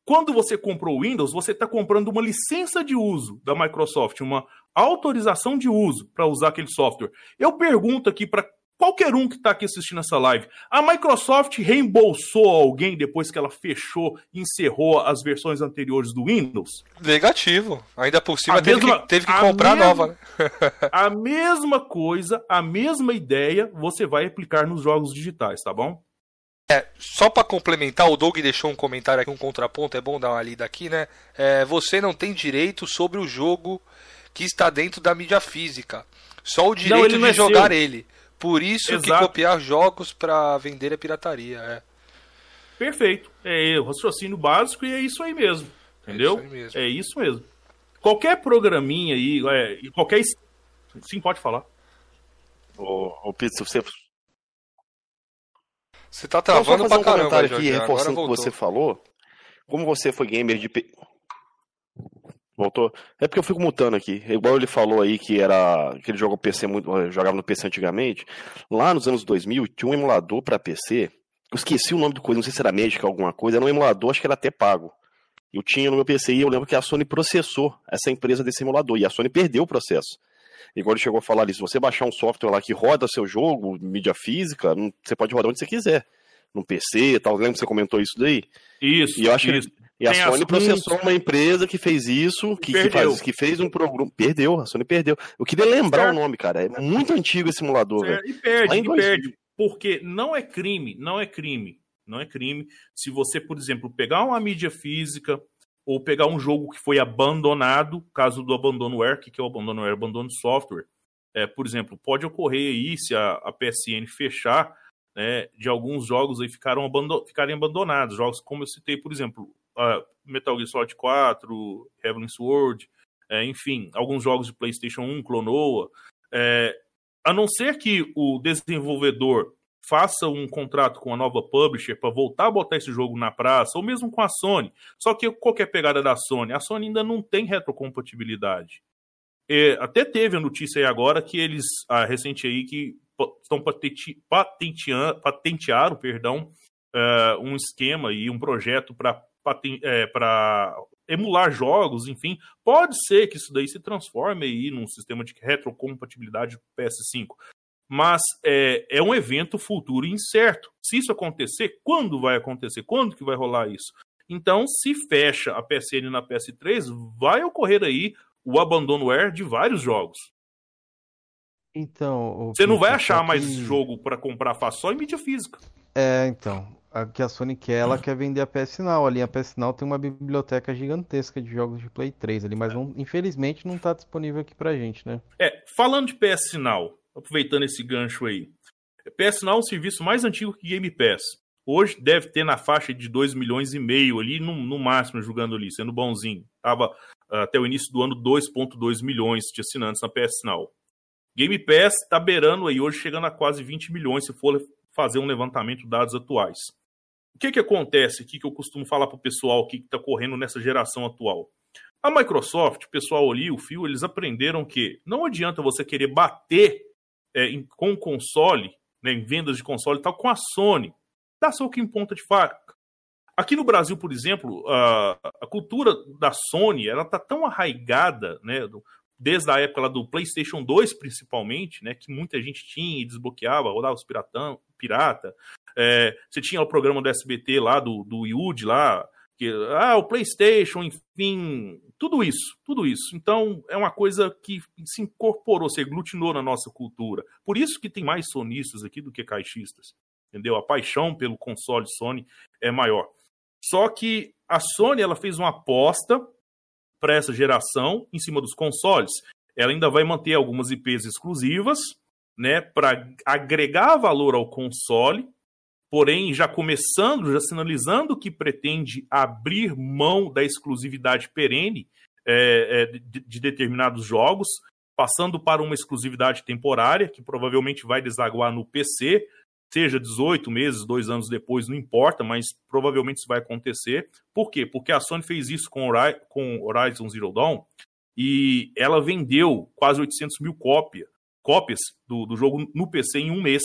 Quando você comprou o Windows, você está comprando uma licença de uso da Microsoft, uma autorização de uso para usar aquele software. Eu pergunto aqui para qualquer um que está aqui assistindo essa live: a Microsoft reembolsou alguém depois que ela fechou e encerrou as versões anteriores do Windows? Negativo. Ainda por cima teve, mesma, que, teve que comprar mesma, nova. Né? [laughs] [laughs] a mesma coisa, a mesma ideia você vai aplicar nos jogos digitais, tá bom? É, só para complementar, o Doug deixou um comentário aqui, um contraponto, é bom dar uma lida aqui, né? É, você não tem direito sobre o jogo que está dentro da mídia física. Só o direito não, de é jogar seu. ele. Por isso Exato. que copiar jogos para vender é pirataria. É. Perfeito. É o raciocínio básico e é isso aí mesmo. Entendeu? É isso, mesmo. É isso mesmo. Qualquer programinha aí, é, qualquer. Sim, pode falar. Ô, ô Pizza, você você tá travando pra um caramba, comentário aqui, reforçando o que você falou. Como você foi gamer de. Voltou? É porque eu fico mutando aqui. Igual ele falou aí que era que ele jogou PC muito, eh, jogava no PC antigamente. Lá nos anos 2000 tinha um emulador para PC Eu esqueci o nome do coisa, não sei se era Magic alguma coisa, era um emulador, acho que era até pago. Eu tinha no meu PC e eu lembro que a Sony processou essa empresa desse emulador e a Sony perdeu o processo. Agora ele chegou a falar ali, se você baixar um software lá que roda seu jogo, mídia física, você pode rodar onde você quiser. No PC e tal. Lembra que você comentou isso daí? Isso, e eu acho isso. Que, e a Sony processou uma empresa que fez isso, que, que, faz, que fez um programa. Perdeu, a Sony perdeu. Eu queria lembrar certo. o nome, cara. É muito antigo esse emulador, velho. E perde, e perde. Porque não é crime, não é crime. Não é crime. Se você, por exemplo, pegar uma mídia física, ou pegar um jogo que foi abandonado, caso do abandonware, que é o abandonware, abandono software. É, por exemplo, pode ocorrer aí, se a, a PSN fechar, né, de alguns jogos aí ficaram ficarem abandonados. Jogos como eu citei, por exemplo, Metal Gear Solid 4, Heavenly Sword, é, enfim, alguns jogos de PlayStation 1, Clonoa. É, a não ser que o desenvolvedor faça um contrato com a nova publisher para voltar a botar esse jogo na praça, ou mesmo com a Sony. Só que qual que é pegada da Sony? A Sony ainda não tem retrocompatibilidade. É, até teve a notícia aí agora que eles, a recente aí, que estão patentearam, perdão, uh, um esquema e um projeto para é, para emular jogos, enfim, pode ser que isso daí se transforme aí num sistema de retrocompatibilidade do PS5 mas é, é um evento futuro incerto. Se isso acontecer, quando vai acontecer? Quando que vai rolar isso? Então, se fecha a PSN na PS3, vai ocorrer aí o abandonware de vários jogos. Então, você não vai achar mais que... jogo para comprar só em mídia física. É, então, a que a Sony quer, ela quer vender a PS Now. Ali a PS Now tem uma biblioteca gigantesca de jogos de Play 3 ali, mas não, infelizmente não está disponível aqui pra gente, né? É, falando de PS Now, aproveitando esse gancho aí. PS Now é o serviço mais antigo que Game Pass. Hoje deve ter na faixa de 2 milhões e meio ali, no, no máximo, jogando ali, sendo bonzinho. Tava uh, até o início do ano 2,2 milhões de assinantes na PS Now. Game Pass está beirando aí, hoje chegando a quase 20 milhões, se for fazer um levantamento de dados atuais. O que, que acontece aqui que eu costumo falar para o pessoal que está correndo nessa geração atual? A Microsoft, o pessoal ali, o Fio, eles aprenderam que não adianta você querer bater é, em, com console, né, em vendas de console e tal, com a Sony. Dá soco em ponta de faca. Aqui no Brasil, por exemplo, a, a cultura da Sony ela tá tão arraigada, né, do, desde a época lá do PlayStation 2, principalmente, né, que muita gente tinha e desbloqueava, rodava os piratão, pirata. É, você tinha o programa do SBT lá, do, do Yud lá, que, ah, o PlayStation, enfim, tudo isso, tudo isso. Então, é uma coisa que se incorporou, se aglutinou na nossa cultura. Por isso que tem mais sonistas aqui do que caixistas. Entendeu? A paixão pelo console Sony é maior. Só que a Sony ela fez uma aposta para essa geração em cima dos consoles. Ela ainda vai manter algumas IPs exclusivas, né, para agregar valor ao console, porém já começando, já sinalizando que pretende abrir mão da exclusividade perene é, é, de, de, determinados jogos, passando para uma exclusividade temporária, que provavelmente vai desaguar no PC, seja 18 meses, dois anos depois, não importa, mas provavelmente isso vai acontecer. Por quê? Porque a Sony fez isso com, com Horizon Zero Dawn e ela vendeu quase 800 mil cópia, cópias do, do jogo no PC em um mês.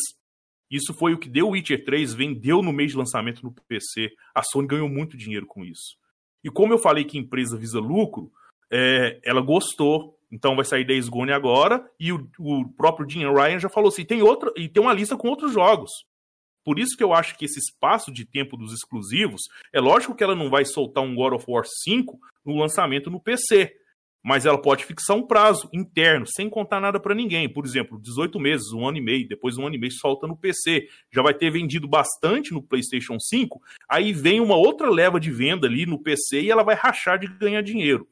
Isso foi o que deu o Witcher 3, vendeu no mês de lançamento no PC. A Sony ganhou muito dinheiro com isso. E como eu falei que empresa visa lucro, é, ela gostou. Então vai sair Days Gone agora. E o, o próprio Jim Ryan já falou assim: tem outra, e tem uma lista com outros jogos. Por isso que eu acho que esse espaço de tempo dos exclusivos, é lógico que ela não vai soltar um God of War 5 no lançamento no PC mas ela pode fixar um prazo interno, sem contar nada para ninguém. Por exemplo, 18 meses, um ano e meio, depois um ano e meio solta no PC. Já vai ter vendido bastante no PlayStation 5, aí vem uma outra leva de venda ali no PC e ela vai rachar de ganhar dinheiro.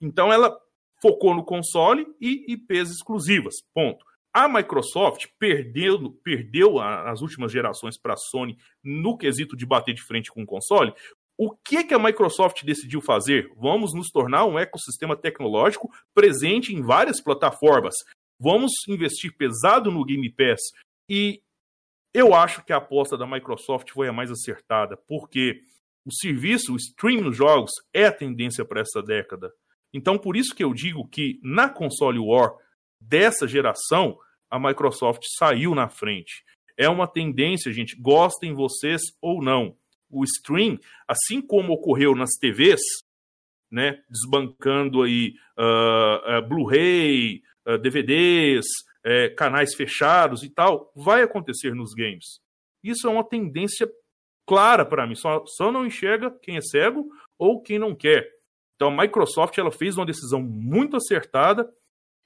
Então ela focou no console e IPs exclusivas. Ponto. A Microsoft perdeu, perdeu as últimas gerações para a Sony no quesito de bater de frente com o console, o que, que a Microsoft decidiu fazer? Vamos nos tornar um ecossistema tecnológico presente em várias plataformas. Vamos investir pesado no Game Pass. E eu acho que a aposta da Microsoft foi a mais acertada, porque o serviço, o stream nos jogos, é a tendência para essa década. Então, por isso que eu digo que na console War dessa geração, a Microsoft saiu na frente. É uma tendência, gente, gostem vocês ou não. O stream, assim como ocorreu nas TVs, né, desbancando aí uh, uh, Blu-ray, uh, DVDs, eh, canais fechados e tal, vai acontecer nos games. Isso é uma tendência clara para mim. Só, só não enxerga quem é cego ou quem não quer. Então a Microsoft ela fez uma decisão muito acertada,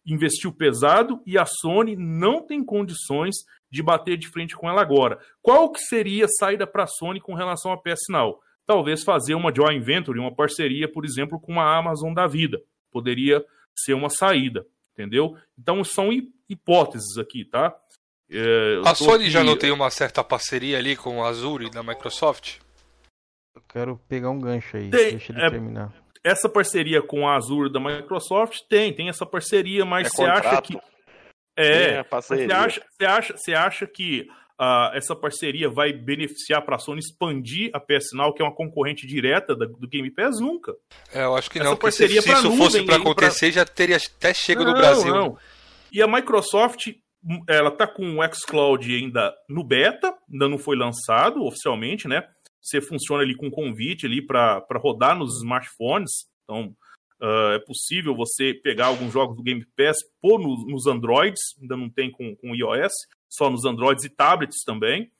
investiu pesado e a Sony não tem condições de bater de frente com ela agora. Qual que seria a saída para a Sony com relação a PS Now? Talvez fazer uma joint venture, uma parceria, por exemplo, com a Amazon da vida. Poderia ser uma saída, entendeu? Então são hipóteses aqui, tá? É, a Sony aqui... já não tem uma certa parceria ali com a Azure da Microsoft? Eu quero pegar um gancho aí, tem, deixa ele é, terminar. Essa parceria com a Azure da Microsoft tem, tem essa parceria, mas é você contrato. acha que. É, é você acha, você acha, você acha que uh, essa parceria vai beneficiar para a Sony expandir a PS Now, que é uma concorrente direta da, do Game Pass? Nunca. É, eu acho que essa não, parceria se, se isso fosse para acontecer, pra... já teria até chego não, no Brasil. Não. E a Microsoft ela tá com o xCloud ainda no beta, ainda não foi lançado oficialmente, né? Você funciona ali com convite ali para rodar nos smartphones. Então, uh, é possível você pegar alguns jogos do Game Pass, pôr no, nos Androids, ainda não tem com, com iOS, só nos Androids e tablets também.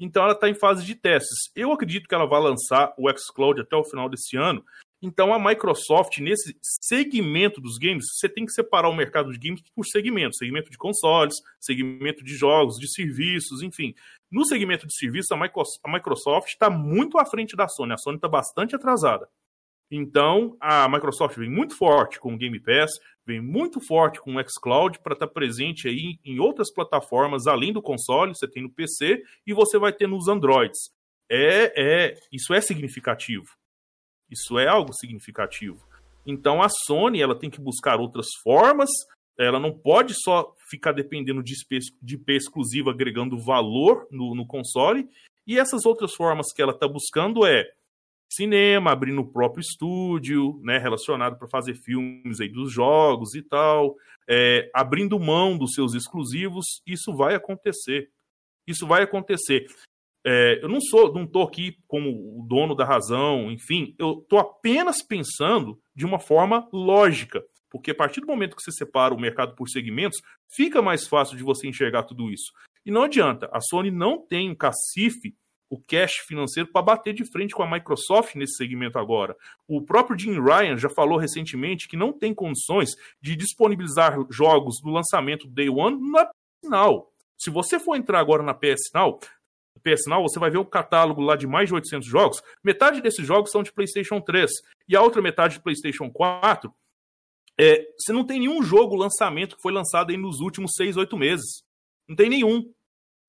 Então, ela está em fase de testes. Eu acredito que ela vai lançar o xCloud até o final desse ano, então a Microsoft, nesse segmento dos games, você tem que separar o mercado de games por segmentos: segmento de consoles, segmento de jogos, de serviços, enfim. No segmento de serviços, a Microsoft está muito à frente da Sony. A Sony está bastante atrasada. Então, a Microsoft vem muito forte com o Game Pass, vem muito forte com o xCloud para estar tá presente aí em outras plataformas além do console, você tem no PC e você vai ter nos Androids. É, é, isso é significativo. Isso é algo significativo. Então a Sony ela tem que buscar outras formas. Ela não pode só ficar dependendo de IP, de IP exclusivo agregando valor no, no console. E essas outras formas que ela está buscando é cinema, abrindo o próprio estúdio, né, relacionado para fazer filmes aí dos jogos e tal, é, abrindo mão dos seus exclusivos, isso vai acontecer. Isso vai acontecer. É, eu não sou, não estou aqui como o dono da razão, enfim, eu estou apenas pensando de uma forma lógica, porque a partir do momento que você separa o mercado por segmentos, fica mais fácil de você enxergar tudo isso. E não adianta, a Sony não tem um cacife, o cash financeiro para bater de frente com a Microsoft nesse segmento agora. O próprio Jim Ryan já falou recentemente que não tem condições de disponibilizar jogos do lançamento Day One na PS Now. Se você for entrar agora na PS Now, PS Now, você vai ver um catálogo lá de mais de 800 jogos. Metade desses jogos são de PlayStation 3 e a outra metade de PlayStation 4. É, você não tem nenhum jogo lançamento que foi lançado aí nos últimos 6, 8 meses. Não tem nenhum.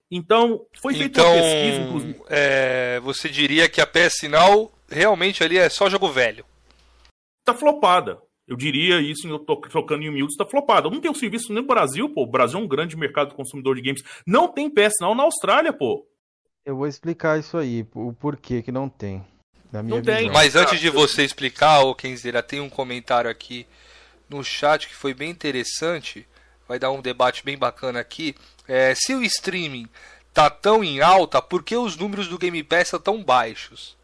Então, foi feita então, uma pesquisa, inclusive. É, você diria que a PS Now realmente ali é só jogo velho? Tá flopada. Eu diria isso, eu tô trocando em miúdos, tá flopada. Não tem um serviço nem no Brasil, pô. O Brasil é um grande mercado consumidor de games. Não tem PS Now na Austrália, pô. Eu vou explicar isso aí, o porquê que não tem. Na minha não visão. tem. Mas antes de você explicar, ô Kenzeira, tem um comentário aqui no chat que foi bem interessante. Vai dar um debate bem bacana aqui. É, se o streaming tá tão em alta, por que os números do Game Pass são tão baixos?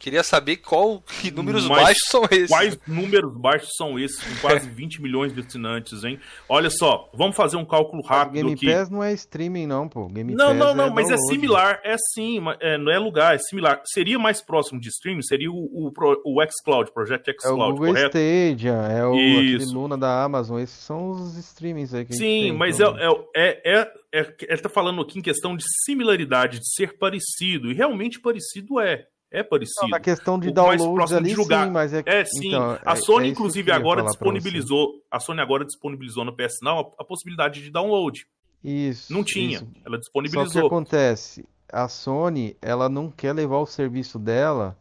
Queria saber qual que números Mas baixos são esses. Quais números baixos são esses com [laughs] quase 20 milhões de assinantes, hein? Olha só, vamos fazer um cálculo rápido Game aqui. Game Pass não é streaming não, pô. Game não, Pass não, não, é mas é download. é similar, é sim, é, não é lugar, é similar. Seria mais próximo de streaming, seria o, o, o xCloud, Project xCloud, é o Google correto? Stadia, é o Luna da Amazon, esses são os streamings aí que Sim, a gente tem, mas então. é, é, é, é, ele tá falando aqui em questão de similaridade, de ser parecido, e realmente parecido é. É parecido. Não, na questão de downloads ali, julgar. sim, mas é... É, sim. Então, a é, Sony, é inclusive, agora disponibilizou... A Sony agora disponibilizou no PS Now a, a possibilidade de download. Isso. Não tinha. Isso. Ela disponibilizou. Só que acontece, a Sony, ela não quer levar o serviço dela,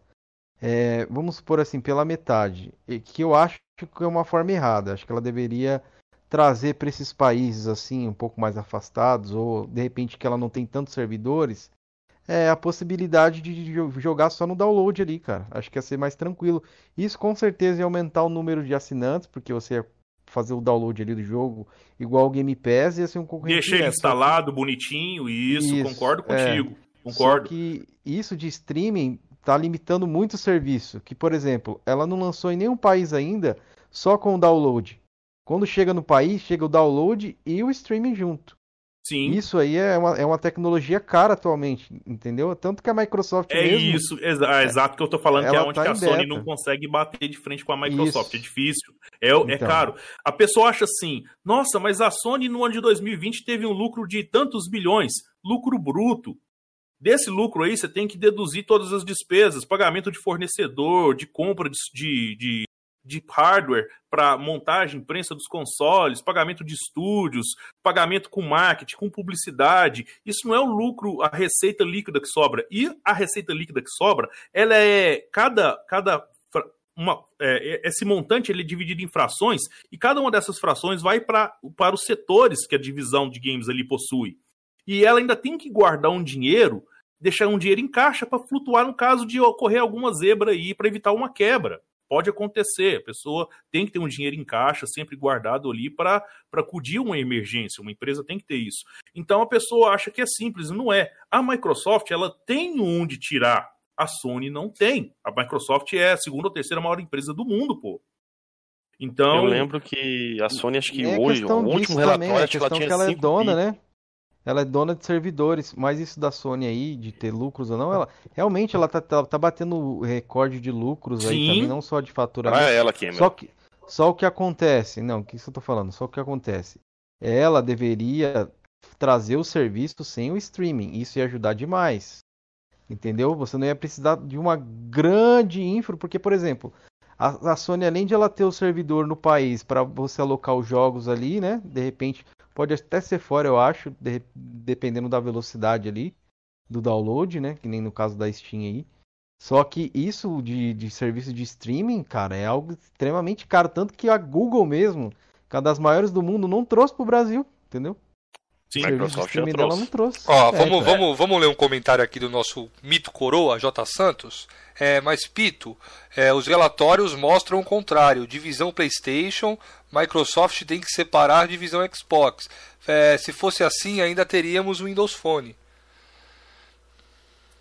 é, vamos supor assim, pela metade. Que eu acho que é uma forma errada. Acho que ela deveria trazer para esses países assim, um pouco mais afastados, ou de repente que ela não tem tantos servidores, é, a possibilidade de jogar só no download ali, cara. Acho que ia ser mais tranquilo. Isso com certeza ia aumentar o número de assinantes, porque você ia fazer o download ali do jogo, igual o Game Pass, ia ser um concorrente. Deixa ele instalado, bonitinho, isso, isso concordo é. contigo. É. Concordo. Só que isso de streaming tá limitando muito o serviço. Que, por exemplo, ela não lançou em nenhum país ainda só com o download. Quando chega no país, chega o download e o streaming junto. Sim. Isso aí é uma, é uma tecnologia cara atualmente, entendeu? Tanto que a Microsoft É mesmo, isso, exa exato que eu tô falando, que é onde tá que a Sony não consegue bater de frente com a Microsoft. Isso. É difícil, é, é então. é caro. A pessoa acha assim, nossa, mas a Sony no ano de 2020 teve um lucro de tantos bilhões, lucro bruto. Desse lucro aí, você tem que deduzir todas as despesas, pagamento de fornecedor, de compra de, de, de hardware para montagem, prensa dos consoles, pagamento de estúdios, pagamento com marketing, com publicidade. Isso não é o lucro, a receita líquida que sobra. E a receita líquida que sobra, ela é cada cada uma, é, esse montante ele é dividido em frações e cada uma dessas frações vai pra, para os setores que a divisão de games ali possui. E ela ainda tem que guardar um dinheiro, deixar um dinheiro em caixa para flutuar no caso de ocorrer alguma zebra aí para evitar uma quebra. Pode acontecer, a pessoa tem que ter um dinheiro em caixa sempre guardado ali para acudir uma emergência, uma empresa tem que ter isso. Então a pessoa acha que é simples, não é. A Microsoft ela tem onde tirar, a Sony não tem. A Microsoft é a segunda ou terceira maior empresa do mundo, pô. Então, eu lembro que a Sony acho que é hoje, o último relatório, também, a questão ela tinha que ela é dona, né? Ela é dona de servidores, mas isso da Sony aí, de ter lucros ou não, ela realmente ela tá, tá, tá batendo recorde de lucros Sim. aí também, não só de faturamento. Ah, é ela que só que Só o que acontece, não, o que eu tô falando? Só o que acontece. Ela deveria trazer o serviço sem o streaming, isso ia ajudar demais. Entendeu? Você não ia precisar de uma grande infra, porque, por exemplo, a, a Sony, além de ela ter o servidor no país para você alocar os jogos ali, né? De repente, Pode até ser fora, eu acho, de, dependendo da velocidade ali do download, né? Que nem no caso da Steam aí. Só que isso de, de serviço de streaming, cara, é algo extremamente caro. Tanto que a Google mesmo, que é uma das maiores do mundo, não trouxe pro Brasil, entendeu? Sim, a Microsoft já trouxe. não trouxe. Ó, é, vamos, é. vamos, vamos ler um comentário aqui do nosso mito coroa, J. Santos. É, mas, Pito, é, os relatórios mostram o contrário. Divisão PlayStation, Microsoft tem que separar divisão Xbox. É, se fosse assim, ainda teríamos o Windows Phone.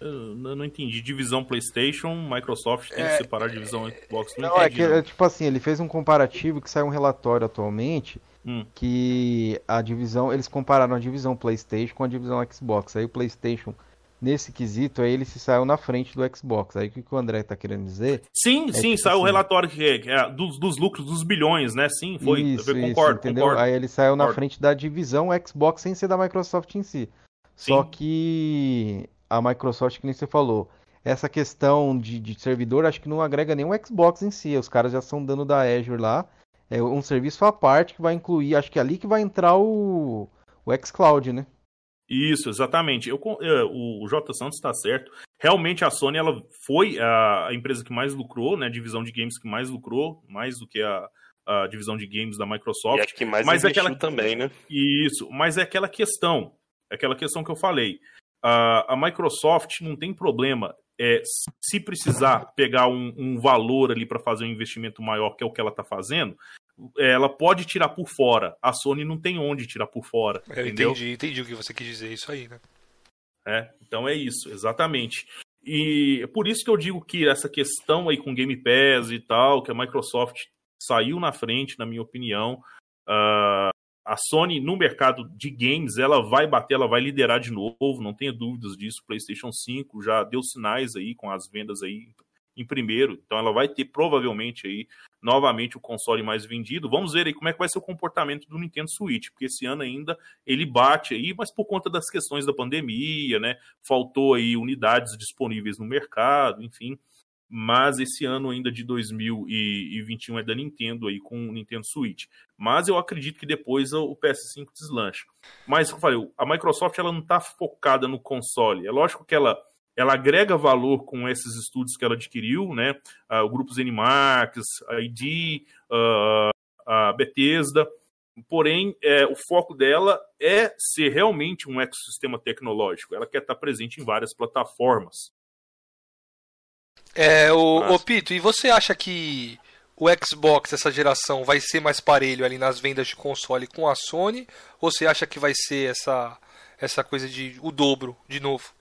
Eu não entendi. Divisão PlayStation, Microsoft tem é, que separar a divisão Xbox. Não, não entendi, é que, não. tipo assim, ele fez um comparativo que saiu um relatório atualmente hum. que a divisão, eles compararam a divisão PlayStation com a divisão Xbox. Aí o PlayStation nesse quesito, aí ele se saiu na frente do Xbox. Aí o que o André tá querendo dizer? Sim, é sim, saiu o assim, relatório que é, é, dos, dos, lucros dos bilhões, né? Sim, foi. Isso, eu concordo, isso, entendeu? Concordo, aí ele saiu concordo. na frente da divisão Xbox sem ser da Microsoft em si. Sim. Só que a Microsoft, que nem você falou, essa questão de, de servidor, acho que não agrega nem o Xbox em si. Os caras já estão dando da Azure lá. É um serviço à parte que vai incluir, acho que é ali que vai entrar o, o xCloud, né? Isso, exatamente. Eu, é, o J. Santos está certo. Realmente a Sony ela foi a, empresa que mais lucrou, né? A divisão de games que mais lucrou, mais do que a, a divisão de games da Microsoft. E acho que mais mas é aquela também, né? Isso, mas é aquela questão, é aquela questão que eu falei. A, a Microsoft não tem problema é, se precisar pegar um, um valor ali para fazer um investimento maior, que é o que ela está fazendo, ela pode tirar por fora. A Sony não tem onde tirar por fora. Eu entendeu? entendi, entendi o que você quis dizer, isso aí, né? É, então é isso, exatamente. E é por isso que eu digo que essa questão aí com Game Pass e tal, que a Microsoft saiu na frente, na minha opinião. Uh, a Sony no mercado de games, ela vai bater, ela vai liderar de novo, não tenha dúvidas disso. PlayStation 5 já deu sinais aí com as vendas aí em primeiro, então ela vai ter provavelmente aí novamente o console mais vendido. Vamos ver aí como é que vai ser o comportamento do Nintendo Switch, porque esse ano ainda ele bate aí, mas por conta das questões da pandemia, né? Faltou aí unidades disponíveis no mercado, enfim. Mas esse ano ainda de 2021 é da Nintendo aí com o Nintendo Switch. Mas eu acredito que depois o PS5 deslancha. Mas como eu falei, a Microsoft ela não está focada no console. É lógico que ela ela agrega valor com esses estudos que ela adquiriu, né? Uh, o Grupo Zenimax, a ID, uh, a Bethesda. Porém, é, o foco dela é ser realmente um ecossistema tecnológico. Ela quer estar presente em várias plataformas. É, o, o Pito, e você acha que o Xbox, essa geração, vai ser mais parelho ali nas vendas de console com a Sony? Ou você acha que vai ser essa, essa coisa de o dobro de novo?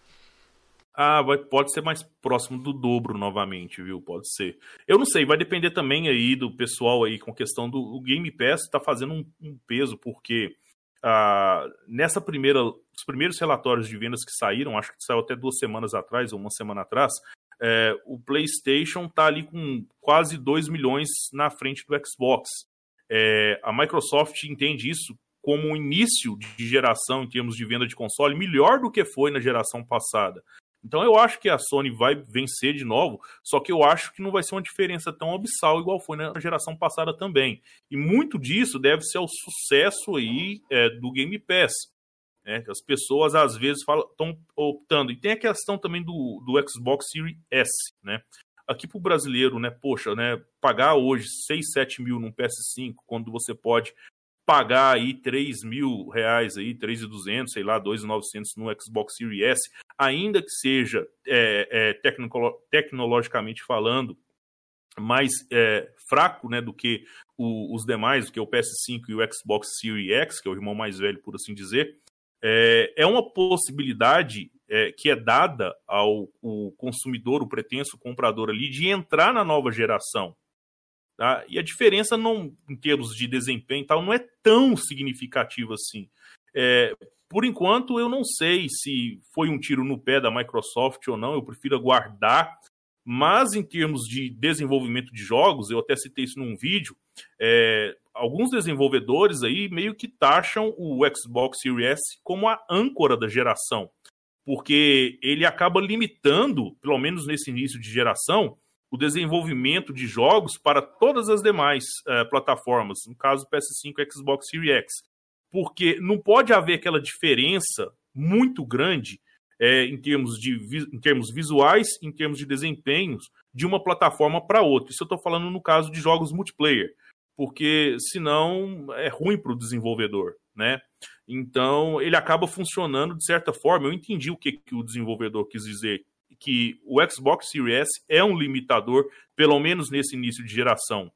Ah, vai, pode ser mais próximo do dobro novamente, viu? Pode ser. Eu não sei, vai depender também aí do pessoal aí com questão do Game Pass tá fazendo um, um peso, porque ah, nessa primeira, os primeiros relatórios de vendas que saíram, acho que saiu até duas semanas atrás ou uma semana atrás, é, o PlayStation está ali com quase 2 milhões na frente do Xbox. É, a Microsoft entende isso como um início de geração em termos de venda de console melhor do que foi na geração passada. Então eu acho que a Sony vai vencer de novo, só que eu acho que não vai ser uma diferença tão abissal igual foi na geração passada também. E muito disso deve ser ao sucesso aí é, do Game Pass. Né? As pessoas às vezes estão optando. E tem a questão também do, do Xbox Series S, né? Aqui para o brasileiro, né? Poxa, né? Pagar hoje 6, 7 mil num PS5, quando você pode pagar aí 3 mil reais aí, 3.200, sei lá, 2.900 no Xbox Series S, ainda que seja é, é, tecno tecnologicamente falando mais é, fraco né, do que o, os demais, do que o PS5 e o Xbox Series X, que é o irmão mais velho, por assim dizer, é, é uma possibilidade é, que é dada ao consumidor, o pretenso comprador ali, de entrar na nova geração. Tá? E a diferença, não, em termos de desempenho tal, não é tão significativa assim. É, por enquanto, eu não sei se foi um tiro no pé da Microsoft ou não, eu prefiro aguardar. Mas em termos de desenvolvimento de jogos, eu até citei isso num vídeo, é, alguns desenvolvedores aí meio que taxam o Xbox Series S como a âncora da geração, porque ele acaba limitando, pelo menos nesse início de geração, o desenvolvimento de jogos para todas as demais uh, plataformas, no caso PS5 e Xbox Series X. Porque não pode haver aquela diferença muito grande é, em, termos de, em termos visuais, em termos de desempenhos, de uma plataforma para outra. Isso eu estou falando no caso de jogos multiplayer, porque senão é ruim para o desenvolvedor. Né? Então ele acaba funcionando de certa forma. Eu entendi o que, que o desenvolvedor quis dizer que o Xbox Series é um limitador, pelo menos nesse início de geração.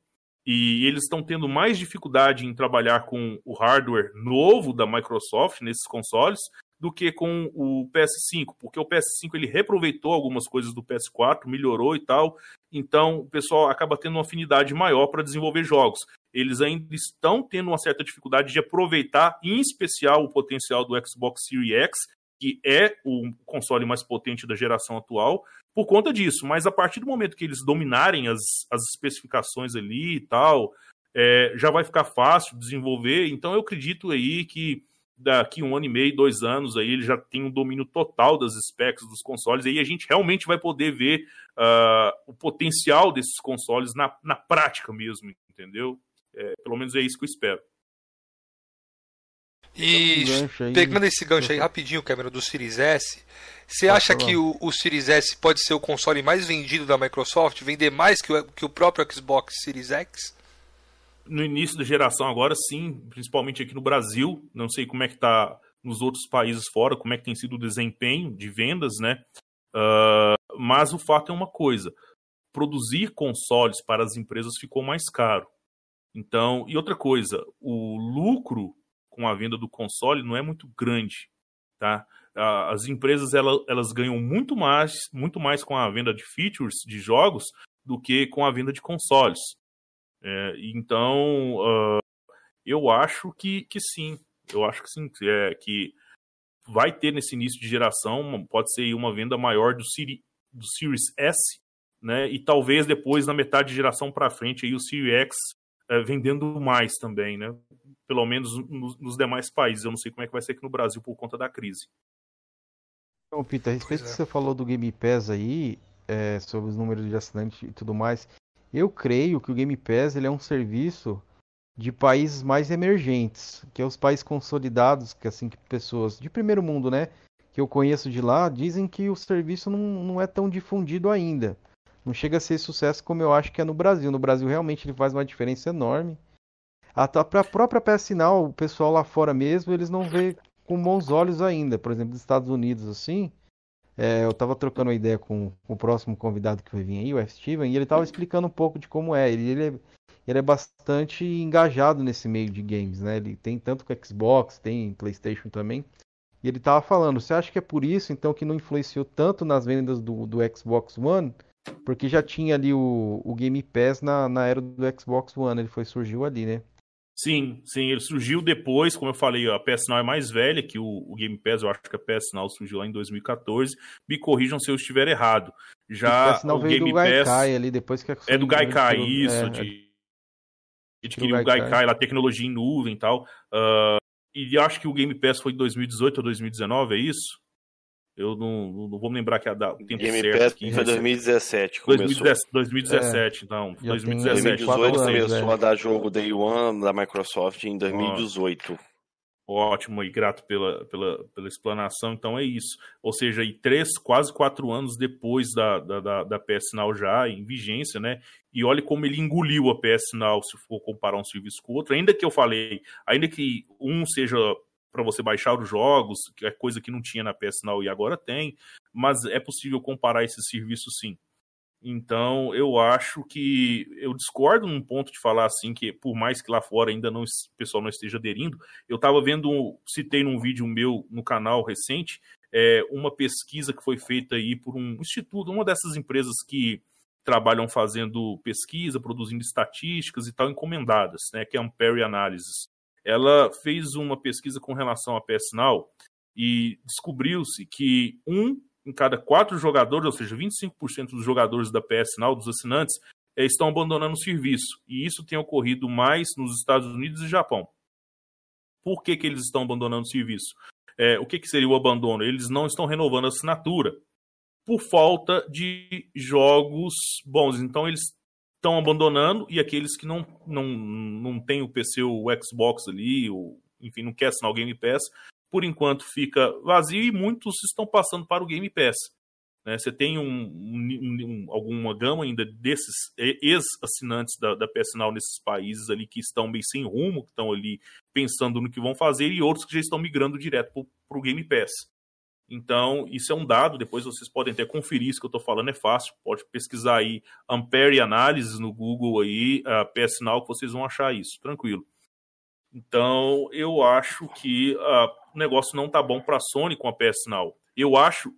E eles estão tendo mais dificuldade em trabalhar com o hardware novo da Microsoft nesses consoles do que com o PS5, porque o PS5 ele reaproveitou algumas coisas do PS4, melhorou e tal, então o pessoal acaba tendo uma afinidade maior para desenvolver jogos. Eles ainda estão tendo uma certa dificuldade de aproveitar, em especial, o potencial do Xbox Series X que é o console mais potente da geração atual, por conta disso. Mas a partir do momento que eles dominarem as, as especificações ali e tal, é, já vai ficar fácil desenvolver. Então eu acredito aí que daqui um ano e meio, dois anos, aí ele já tem um domínio total das specs dos consoles, aí a gente realmente vai poder ver uh, o potencial desses consoles na, na prática mesmo, entendeu? É, pelo menos é isso que eu espero. E um pegando esse gancho aí rapidinho, Cameron, do Series S, você acha que o, o, Series S pode ser o console mais vendido da Microsoft, vender mais que o, que o próprio Xbox Series X? No início da geração agora, sim, principalmente aqui no Brasil. Não sei como é que tá nos outros países fora, como é que tem sido o desempenho de vendas, né? Uh, mas o fato é uma coisa: produzir consoles para as empresas ficou mais caro. Então, e outra coisa, o lucro com a venda do console não é muito grande, tá? As empresas elas, elas ganham muito mais, muito mais com a venda de features de jogos do que com a venda de consoles. É, então, uh, eu acho que, que sim. Eu acho que sim, é, que vai ter nesse início de geração, pode ser uma venda maior do, Siri, do Series S, né? E talvez depois, na metade de geração para frente, aí o Series X é, vendendo mais também, né? pelo menos nos, nos, demais países. Eu não sei como é que vai ser aqui no Brasil por conta da crise. Então, Peter, a respeito é. que você falou do Game Pass aí, é, sobre os números de assinantes e tudo mais, eu creio que o Game Pass ele é um serviço de países mais emergentes, que é os países consolidados, que assim que pessoas de primeiro mundo, né, que eu conheço de lá, dizem que o serviço não, não é tão difundido ainda. Não chega a ser sucesso como eu acho que é no Brasil. No Brasil realmente ele faz uma diferença enorme. A, a própria PS Sinal, o pessoal lá fora mesmo, eles não vê com bons olhos ainda. Por exemplo, nos Estados Unidos, assim, É, eu tava trocando uma ideia com, com o próximo convidado que vai vir aí, o F. Steven, e ele tava explicando um pouco de como é. Ele, ele é. ele é bastante engajado nesse meio de games, né? Ele tem tanto com Xbox, tem PlayStation também. E ele tava falando, você acha que é por isso então que não influenciou tanto nas vendas do, do Xbox One? Porque já tinha ali o, o Game Pass na, na era do Xbox One, ele foi surgiu ali, né? Sim, sim, ele surgiu depois, como eu falei, a PS Now é mais velha que o, o Game Pass, eu acho que a PS Now surgiu lá em 2014. Me corrijam se eu estiver errado. Já o, o Game do Pass Gaikai ali depois que é do Gaikai, isso, é, de, de que o Gaikai, Gaikai lá, tecnologia em nuvem e tal. Uh, e acho que o Game Pass foi em 2018 ou 2019, é isso? Eu não, não vou me lembrar que a da, o tempo Game certo Pass aqui. foi 2017. 2017, 2017 é. então. 2017. 2018 começou a dar jogo Day One da Microsoft em 2018. Ótimo e grato pela, pela, pela explanação. Então é isso. Ou seja, e três, quase quatro anos depois da, da, da, da PS Now já em vigência, né? E olha como ele engoliu a PS Now se for comparar um serviço com o outro. Ainda que eu falei, ainda que um seja para você baixar os jogos, que é coisa que não tinha na PS Now e agora tem, mas é possível comparar esses serviços sim. Então, eu acho que eu discordo num ponto de falar assim que por mais que lá fora ainda não o pessoal não esteja aderindo, eu estava vendo, citei num vídeo meu no canal recente, é, uma pesquisa que foi feita aí por um instituto, uma dessas empresas que trabalham fazendo pesquisa, produzindo estatísticas e tal encomendadas, né, que é Ampere Analysis ela fez uma pesquisa com relação à PS Now e descobriu-se que um em cada quatro jogadores, ou seja, 25% dos jogadores da PS Now, dos assinantes, eh, estão abandonando o serviço. E isso tem ocorrido mais nos Estados Unidos e Japão. Por que, que eles estão abandonando o serviço? É, o que, que seria o abandono? Eles não estão renovando a assinatura por falta de jogos bons. Então, eles estão abandonando e aqueles que não, não, não tem o PC ou o Xbox ali, ou, enfim, não quer assinar o Game Pass, por enquanto fica vazio e muitos estão passando para o Game Pass. Né? Você tem um, um, um, alguma gama ainda desses ex-assinantes da, da PS Now nesses países ali que estão meio sem rumo, que estão ali pensando no que vão fazer, e outros que já estão migrando direto para o Game Pass. Então, isso é um dado, depois vocês podem até conferir isso que eu estou falando, é fácil, pode pesquisar aí Ampere Análises no Google aí, a PS Now, que vocês vão achar isso, tranquilo. Então, eu acho que uh, o negócio não tá bom para a Sony com a PS Now. Eu acho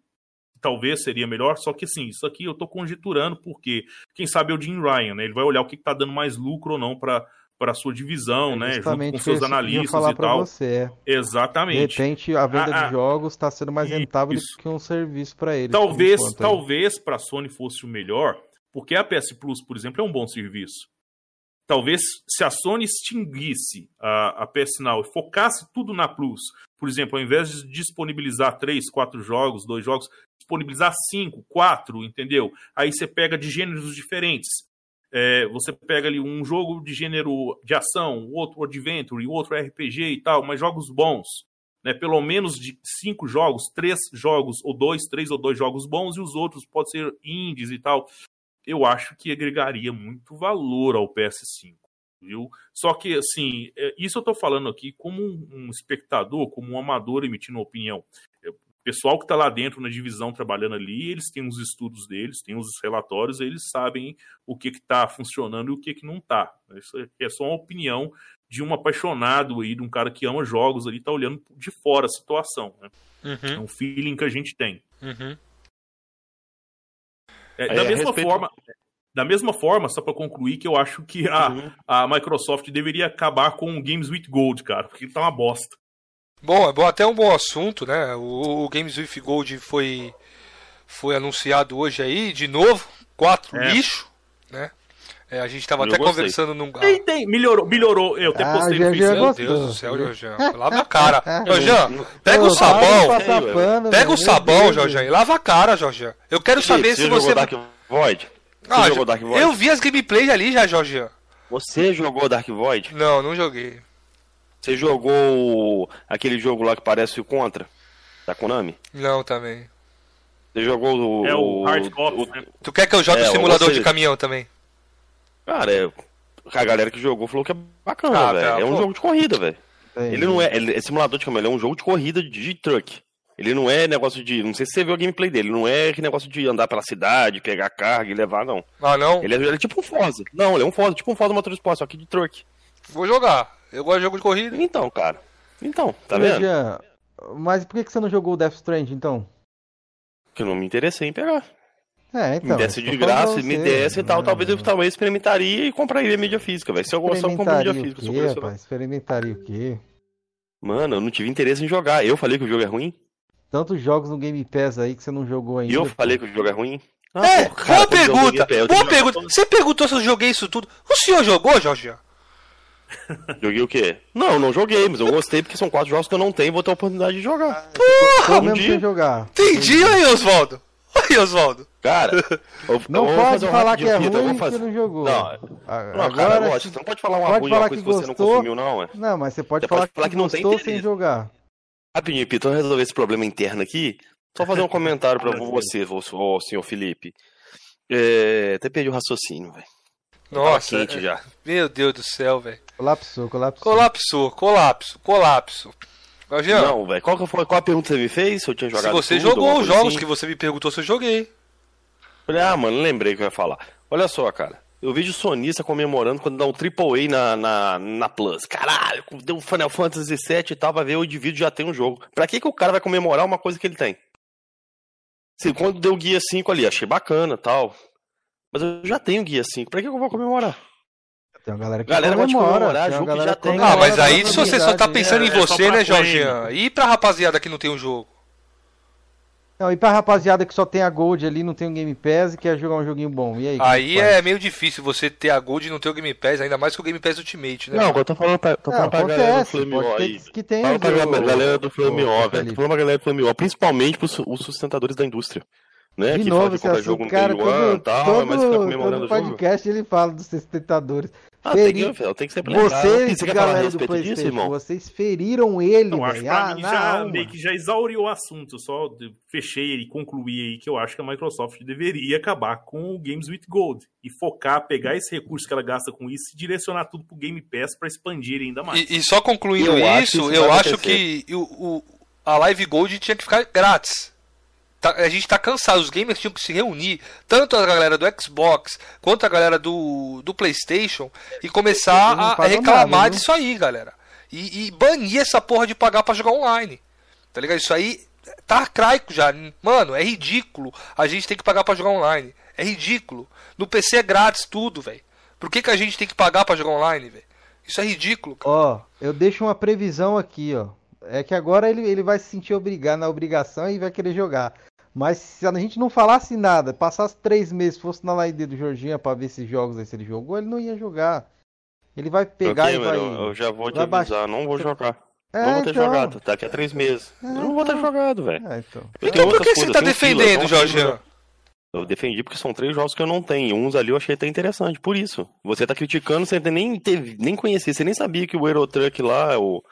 talvez seria melhor, só que assim, isso aqui eu estou conjecturando porque quem sabe é o Jim Ryan, né? Ele vai olhar o que está dando mais lucro ou não para para a sua divisão, é né? Junto com seus analistas e tal. Você. Exatamente. De repente, a venda ah, de jogos está sendo mais rentável isso. do que um serviço para eles. Talvez, talvez para a Sony fosse o melhor, porque a PS Plus, por exemplo, é um bom serviço. Talvez se a Sony extinguisse a, a PS Now e focasse tudo na Plus, por exemplo, ao invés de disponibilizar três, quatro jogos, dois jogos, disponibilizar cinco, quatro, entendeu? Aí você pega de gêneros diferentes é, você pega ali um jogo de gênero de ação, outro adventure, outro RPG e tal, mas jogos bons. Né, pelo menos de cinco jogos, três jogos, ou dois, três ou dois jogos bons, e os outros podem ser indies e tal. Eu acho que agregaria muito valor ao PS5. Viu? Só que, assim, é, isso eu estou falando aqui como um espectador, como um amador emitindo opinião pessoal que está lá dentro na divisão trabalhando ali, eles têm os estudos deles, têm os relatórios, eles sabem o que está funcionando e o que, que não está. Isso é só uma opinião de um apaixonado aí, de um cara que ama jogos ali, está olhando de fora a situação. Né? Uhum. É um feeling que a gente tem. Uhum. É, da mesma respeito... forma. Da mesma forma, só para concluir, que eu acho que a, uhum. a Microsoft deveria acabar com o Games with Gold, cara, porque tá uma bosta. Bom, é bom, até um bom assunto, né? O, o Games with Gold foi, foi anunciado hoje aí, de novo, quatro é. lixo, né? É, a gente estava até gostei. conversando num. Tem, tem, melhorou, melhorou. Eu até ah, postei no Facebook. Meu Deus do céu, Jorjan. Lava a cara. [laughs] Jorjan, pega o sabão. Pega o sabão, Jorjan, e lava a cara, Jorjan. Eu quero saber se você. Dark Void? Você ah, jogou Dark Void? Eu vi as gameplays ali já, Jorjan. Você jogou Dark Void? Não, não joguei. Você jogou aquele jogo lá que parece o Contra? Da Konami? Não, também. Você jogou o. É o Hard Cop. Né? Tu quer que eu jogue é, o simulador você... de caminhão também? Cara, é... a galera que jogou falou que é bacana, ah, velho. Tá, é um pô. jogo de corrida, velho. Ele não é, ele é simulador de caminhão, ele é um jogo de corrida de truck. Ele não é negócio de. Não sei se você viu o gameplay dele. Não é aquele negócio de andar pela cidade, pegar carga e levar, não. Ah, não? Ele é, ele é tipo um Forza. Não, ele é um Forza, tipo um Forza Motorsport, só que de truck. Vou jogar. Eu gosto de jogo de corrida. Então, cara. Então, tá Ô, vendo? Jean, mas por que que você não jogou o Death Strand, então? Que eu não me interessei em pegar. É, então. me desse de graça, me desse e tal, Não, talvez eu talvez experimentaria e compraria mídia física, velho. Se eu gostar, eu compro mídia física. quê, rapaz? Experimentaria o quê? Mano, eu não tive interesse em jogar. Eu falei que o jogo é ruim? Tantos jogos no Game Pass aí que você não jogou ainda. Eu falei que o jogo é ruim? Ah, É, pô, cara, boa pergunta. Boa pergunta. Você perguntou se eu joguei isso tudo. O senhor jogou, Jorge? Joguei o quê? Não, não joguei, mas eu gostei porque são quatro jogos que eu não tenho e vou ter a oportunidade de jogar. Só um mesmo dia. jogar. Entendi aí, Oswaldo. Aí, Oswaldo. Cara, eu, [laughs] Não eu vou pode fazer um falar que é eu ruim vou fazer- que não jogou. Não, A- Não, Agora, cara, lógico, você não pode falar uma pode ruim, falar uma coisa que que, você não gostou. consumiu, não, é? Não, mas você pode Você falar pode que, falar que não tem gostou sem jogar. Rapidinho, Pito, eu resolver esse problema interno aqui. Só fazer um [laughs] comentário pra você, ô, senhor Felipe. É, até perdi o raciocínio, velho. Tava Nossa, quente é- já. meu Deus do céu, velho. Colapsou, colapsou. Colapsou, colapso, colapso. Jorge, Não, velho. Qual, que foi- qual a pergunta que você me fez? Se eu tinha se jogado você tudo, jogou os jogos assim? que você me perguntou se eu joguei. Falei, ah, mano, lembrei que eu ia falar. Olha só, cara. Eu vejo sonista comemorando quando dá um AAA na, na, na Plus. Caralho, deu um Final Fantasy VII e tal, vai ver o indivíduo já tem um jogo. Pra que, que o cara vai comemorar uma coisa que ele tem? Se quando deu o Guia 5 ali, achei bacana tal. Mas eu já tenho Guia 5, pra que, que eu vou comemorar? Tem uma galera que Galera de comemora. comemorar tem uma jogo que galera já tem. Ah, mas aí se você só tá pensando é, em é só você, né. Jorginho? E pra rapaziada que não tem um jogo? Não, e pra rapaziada que só tem a Gold ali, não tem o Game Pass e quer jogar um joguinho bom. E aí? Aí é meio difícil você ter a Gold e não ter o Game Pass, ainda mais que o Game Pass Ultimate, né? Não, eu tô falando pra, tô Não, falando pra galera do acontece, Flame pode aí. que- tem Fala pra o- galera, galera do Flame o- o- velho. Tô falando pra galera do Flame War, principalmente pros os sustentadores da indústria. Né? De que novo, comprar assunto, jogo no cara, Day One todo, e tal, todo, mas fica comemorando todo o jogo. podcast ele fala dos sustentadores. Ah, tem Feri- que, tem que sempre lembrar. Vocês, Você quer falar a galera do respeito disso, Playstation, irmão? vocês feriram ele, Não, acho velho. que pra Ah, mim na já alma. meio que já exauriu o assunto. Só de- fechei e concluí aí que eu acho que a Microsoft deveria acabar com o Games with Gold e focar, pegar esse recurso que ela gasta com isso e direcionar tudo pro Game Pass pra expandir ainda mais. E, e só concluindo Eu acho que isso, isso eu acho acontecer. que o, o- a Live Gold tinha que ficar grátis. Tá- a gente tá cansado, os gamers tinham que se reunir, tanto a galera do Xbox quanto a galera do, do PlayStation, e começar a, reclamar nada, disso aí, galera. E, e banir essa porra de pagar pra jogar online. Tá ligado? Isso aí tá arcaico já. Mano, é ridículo a gente tem que pagar pra jogar online. É ridículo. No PC é grátis tudo, velho. Por que, que a gente tem que pagar pra jogar online, velho? Isso é ridículo, cara. Ó, eu deixo uma previsão aqui, ó. É que agora ele, ele vai se sentir obrigado na obrigação e vai querer jogar. Mas se a gente não falasse nada, passasse três meses, fosse na live do Jorginho pra ver esses jogos aí se ele jogou, ele não ia jogar. Ele vai pegar Ok, e vai. mano, eu já vou te avisar, não vou jogar. É, não vou ter então. jogado, daqui a três meses. É, eu não vou ter então. jogado, velho. É, então. Eu Então por que você tá eu defendendo, eu fila. Eu defendi porque são três jogos que eu não tenho. Uns ali eu achei até interessante, por isso. Você tá criticando sem nem, ter, nem conhecer. Você nem sabia que o Euro Truck lá, o,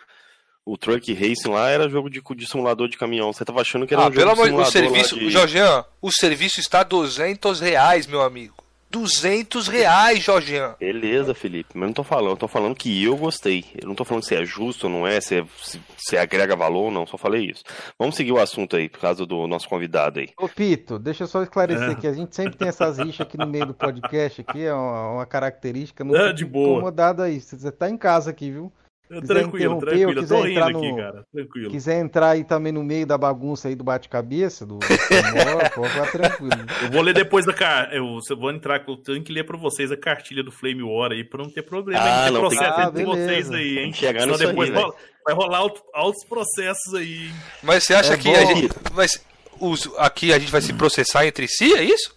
o Truck Racing lá, era jogo de, de simulador de caminhão. Você tava achando que era Ah, um pelo jogo de amor de simulador o serviço, de... Jorgian, o serviço está 200 reais, meu amigo. 200 reais, Jorgian. Beleza, Felipe, mas não tô falando, eu tô falando que eu gostei. Eu não tô falando se é justo ou não é, se, é, se, se agrega valor ou não, só falei isso. Vamos seguir o assunto aí, por causa do nosso convidado aí. Ô Pito, deixa eu só esclarecer É. aqui. A gente sempre tem essas rixas aqui no meio do podcast, aqui é uma, uma característica. Não É, de boa. incomodado aí. Você tá em casa aqui, viu? Tranquilo, interromper tranquilo. ou Eu quiser tô rindo entrar aqui, no- cara. Tranquilo. Quiser entrar aí também no meio da bagunça aí do bate-cabeça, do, do Amor, [laughs] pode ficar tranquilo. Eu vou ler depois da carta. Eu eu vou entrar, eu tenho que ler pra vocês a cartilha do Flame War aí pra não ter problema Ah, de ter não, tem processo que- entre Ah, vocês aí, hein? Chegar Senão nisso aí, depois velho. rola- vai rolar alto- altos processos aí, hein? Mas você acha É que bom. a gente se- os, aqui a gente vai se processar entre si, é isso?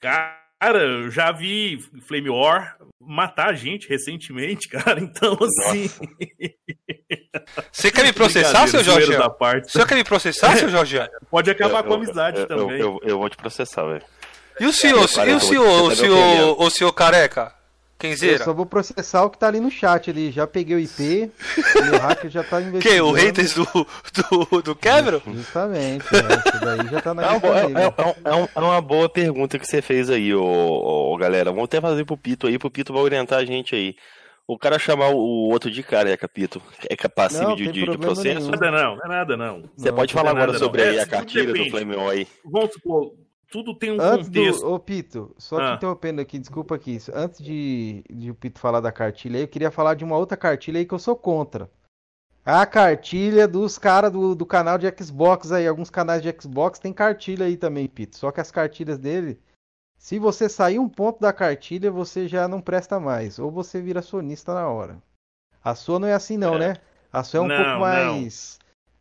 Cara, eu já vi Flame War matar gente recentemente, [laughs] cara. Então, assim. Você quer me [laughs] processar, seu parte. Você quer me processar, seu Jorgian? Pode acabar Eu- com a amizade eu, também. Eu, eu, eu vou te processar, velho. E o senhor, Cara, e o senhor, o tá senhor, o senhor careca? Eu Kenzeira? só vou processar o que tá ali no chat ali. Já peguei o IP, e [laughs] o hacker já tá investigando. Que? O haters do, do, do Cameron? Justamente, é, isso daí já tá na É boa, é, é- é um- é um- é uma boa pergunta que você fez aí, ô, ô, galera. Vamos até fazer pro Pito aí, pro Pito vai orientar a gente aí. O cara chamar o outro de careca, Pito, é passível Não, de, de- processo? nenhum. Nada não, não é nada não. Você Não, pode não falar é agora nada, sobre aí É, a tudo cartilha do depende. Flame On aí. Vamos supor, tudo tem um Antes contexto. do. Ô, Pito, só Ah. te interrompendo aqui, desculpa aqui. Antes de, de o Pito falar da cartilha aí, eu queria falar de uma outra cartilha aí que eu sou contra. A cartilha dos caras do, do canal de Xbox aí. Alguns canais de Xbox tem cartilha aí também, Pito. Só que as cartilhas dele, se você sair um ponto da cartilha, você já não presta mais. Ou você vira sonista na hora. A sua não é assim, não, É. né? A sua é um Não, pouco não.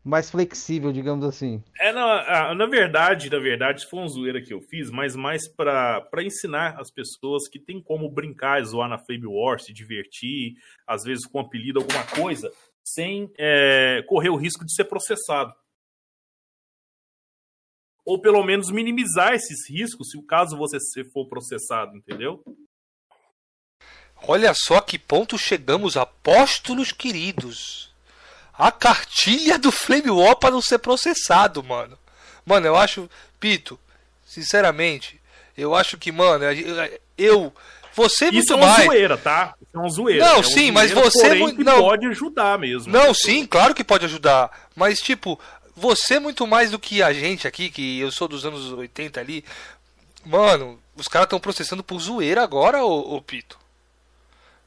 Mais. Flexível, digamos assim. É, não, a- na verdade, na verdade, isso foi uma zoeira que eu fiz, mas mais pra pra ensinar as pessoas que tem como brincar, zoar na Flame War, se divertir, às vezes com apelido, alguma coisa, sem é, correr o risco de ser processado. Ou pelo menos minimizar esses riscos se o caso você se for processado, entendeu? Olha só que ponto chegamos, apóstolos queridos. A cartilha do Flame War para não ser processado, mano. Mano, eu acho, Pito, sinceramente, eu acho que, mano, eu, você Isso muito é uma mais. zoeira, tá? Isso é uma zoeira. Não, É sim, mas zoeira, você porém, muito- que não. pode ajudar mesmo. Não, sim, claro que pode ajudar. Mas, tipo, você muito mais do que a gente aqui, que eu sou dos anos 80 ali. Mano, os caras estão processando por zoeira agora, ô, ô Pito.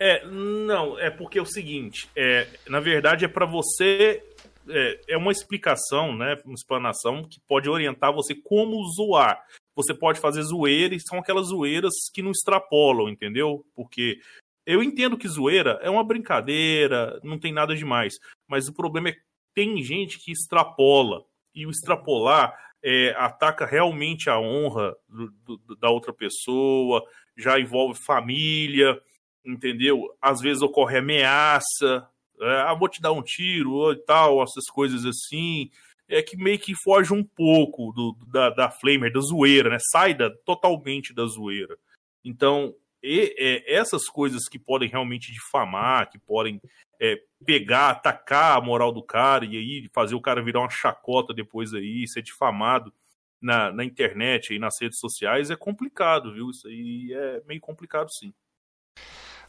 É, não, é porque é o seguinte, é, na verdade é para você, é, é uma explicação, né, uma explanação que pode orientar você como zoar. Você pode fazer zoeira e são aquelas zoeiras que não extrapolam, entendeu? Porque eu entendo que zoeira é uma brincadeira, não tem nada demais, mas o problema é que tem gente que extrapola, e o extrapolar é, ataca realmente a honra do- do- da outra pessoa, já envolve família, entendeu? Às vezes ocorre ameaça, é, ah, vou te dar um tiro e tal, essas coisas assim. É que meio que foge um pouco do, da, da Flamer, da zoeira, né? Sai da, totalmente da zoeira. Então, e- é, essas coisas que podem realmente difamar, que podem é, pegar, atacar a moral do cara e aí fazer o cara virar uma chacota depois aí, ser difamado na, na internet e nas redes sociais, é complicado, viu? Isso aí é meio complicado sim.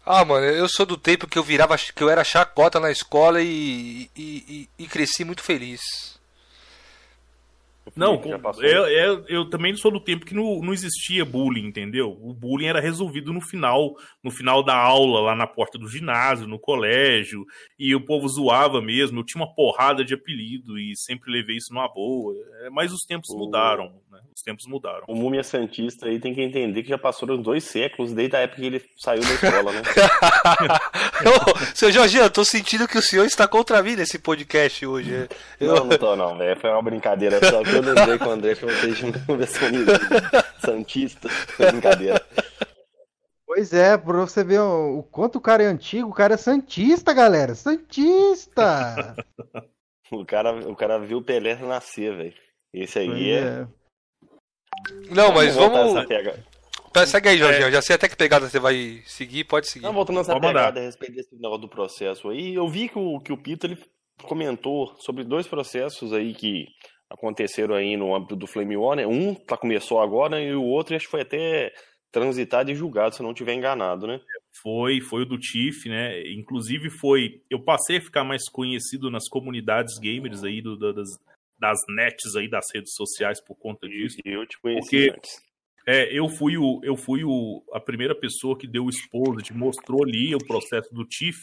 Ah, mano, eu sou do tempo que eu virava, que eu era chacota na escola e, e, e- e cresci muito feliz. Não, eu, eu, eu também sou do tempo que não, não existia bullying, entendeu? O bullying era resolvido no final, no final da aula, lá na porta do ginásio, no colégio, e o povo zoava mesmo. Eu tinha uma porrada de apelido e sempre levei isso numa boa. É, Mas os tempos O- mudaram, né? Os tempos mudaram. O Múmia Santista aí tem que entender que já passaram dois séculos desde a época que ele saiu da escola, né? [laughs] Ô, seu Jorginho, eu tô sentindo que o senhor está contra mim nesse podcast hoje. Eu- Não, não tô não, velho. Foi uma brincadeira. Só que eu lembrei com o André que vocês não versonista Santista. Foi brincadeira. Pois é, pra você ver o, o quanto o cara é antigo, o cara é santista, galera. Santista! [laughs] O cara, o cara viu o Pelé nascer, velho. Esse aí é. é. Não, mas vamos. pega- Tá, Segue aí, Jorginho. Já sei até que pegada você vai seguir, pode seguir. Não, voltando nessa Pode mandar. pegada a respeito desse negócio do processo aí, eu vi que o, que o Pito ele comentou sobre dois processos aí que aconteceram aí no âmbito do Flame War, né? Um tá, começou agora e o outro acho que foi até transitado e julgado, se não estiver enganado, né? Foi, foi o do Tiff, né? Inclusive foi. Eu passei a ficar mais conhecido nas comunidades gamers aí do, da- das, das nets aí das redes sociais por conta disso. Eu te conheci Porque- antes. É, eu fui o, eu fui o, a primeira pessoa que deu o exposit, mostrou ali o processo do TIF,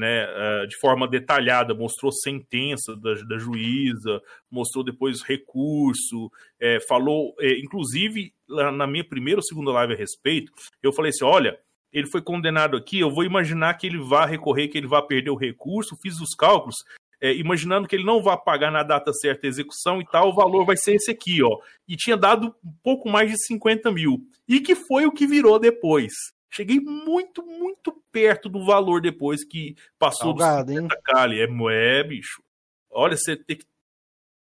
né, eh, de forma detalhada, mostrou sentença da, da juíza, mostrou depois recurso, eh, falou, eh, inclusive na minha primeira ou segunda live a respeito, eu falei assim, olha, ele foi condenado aqui, eu vou imaginar que ele vai recorrer, que ele vai perder o recurso, fiz os cálculos, é, imaginando que ele não vai pagar na data certa a execução e tal, o valor vai ser esse aqui, ó. E tinha dado um pouco mais de 50 mil. E que foi o que virou depois. Cheguei muito, muito perto do valor depois que passou Salgado, dos hein? 50k ali. É, é, bicho. Olha, você tem que.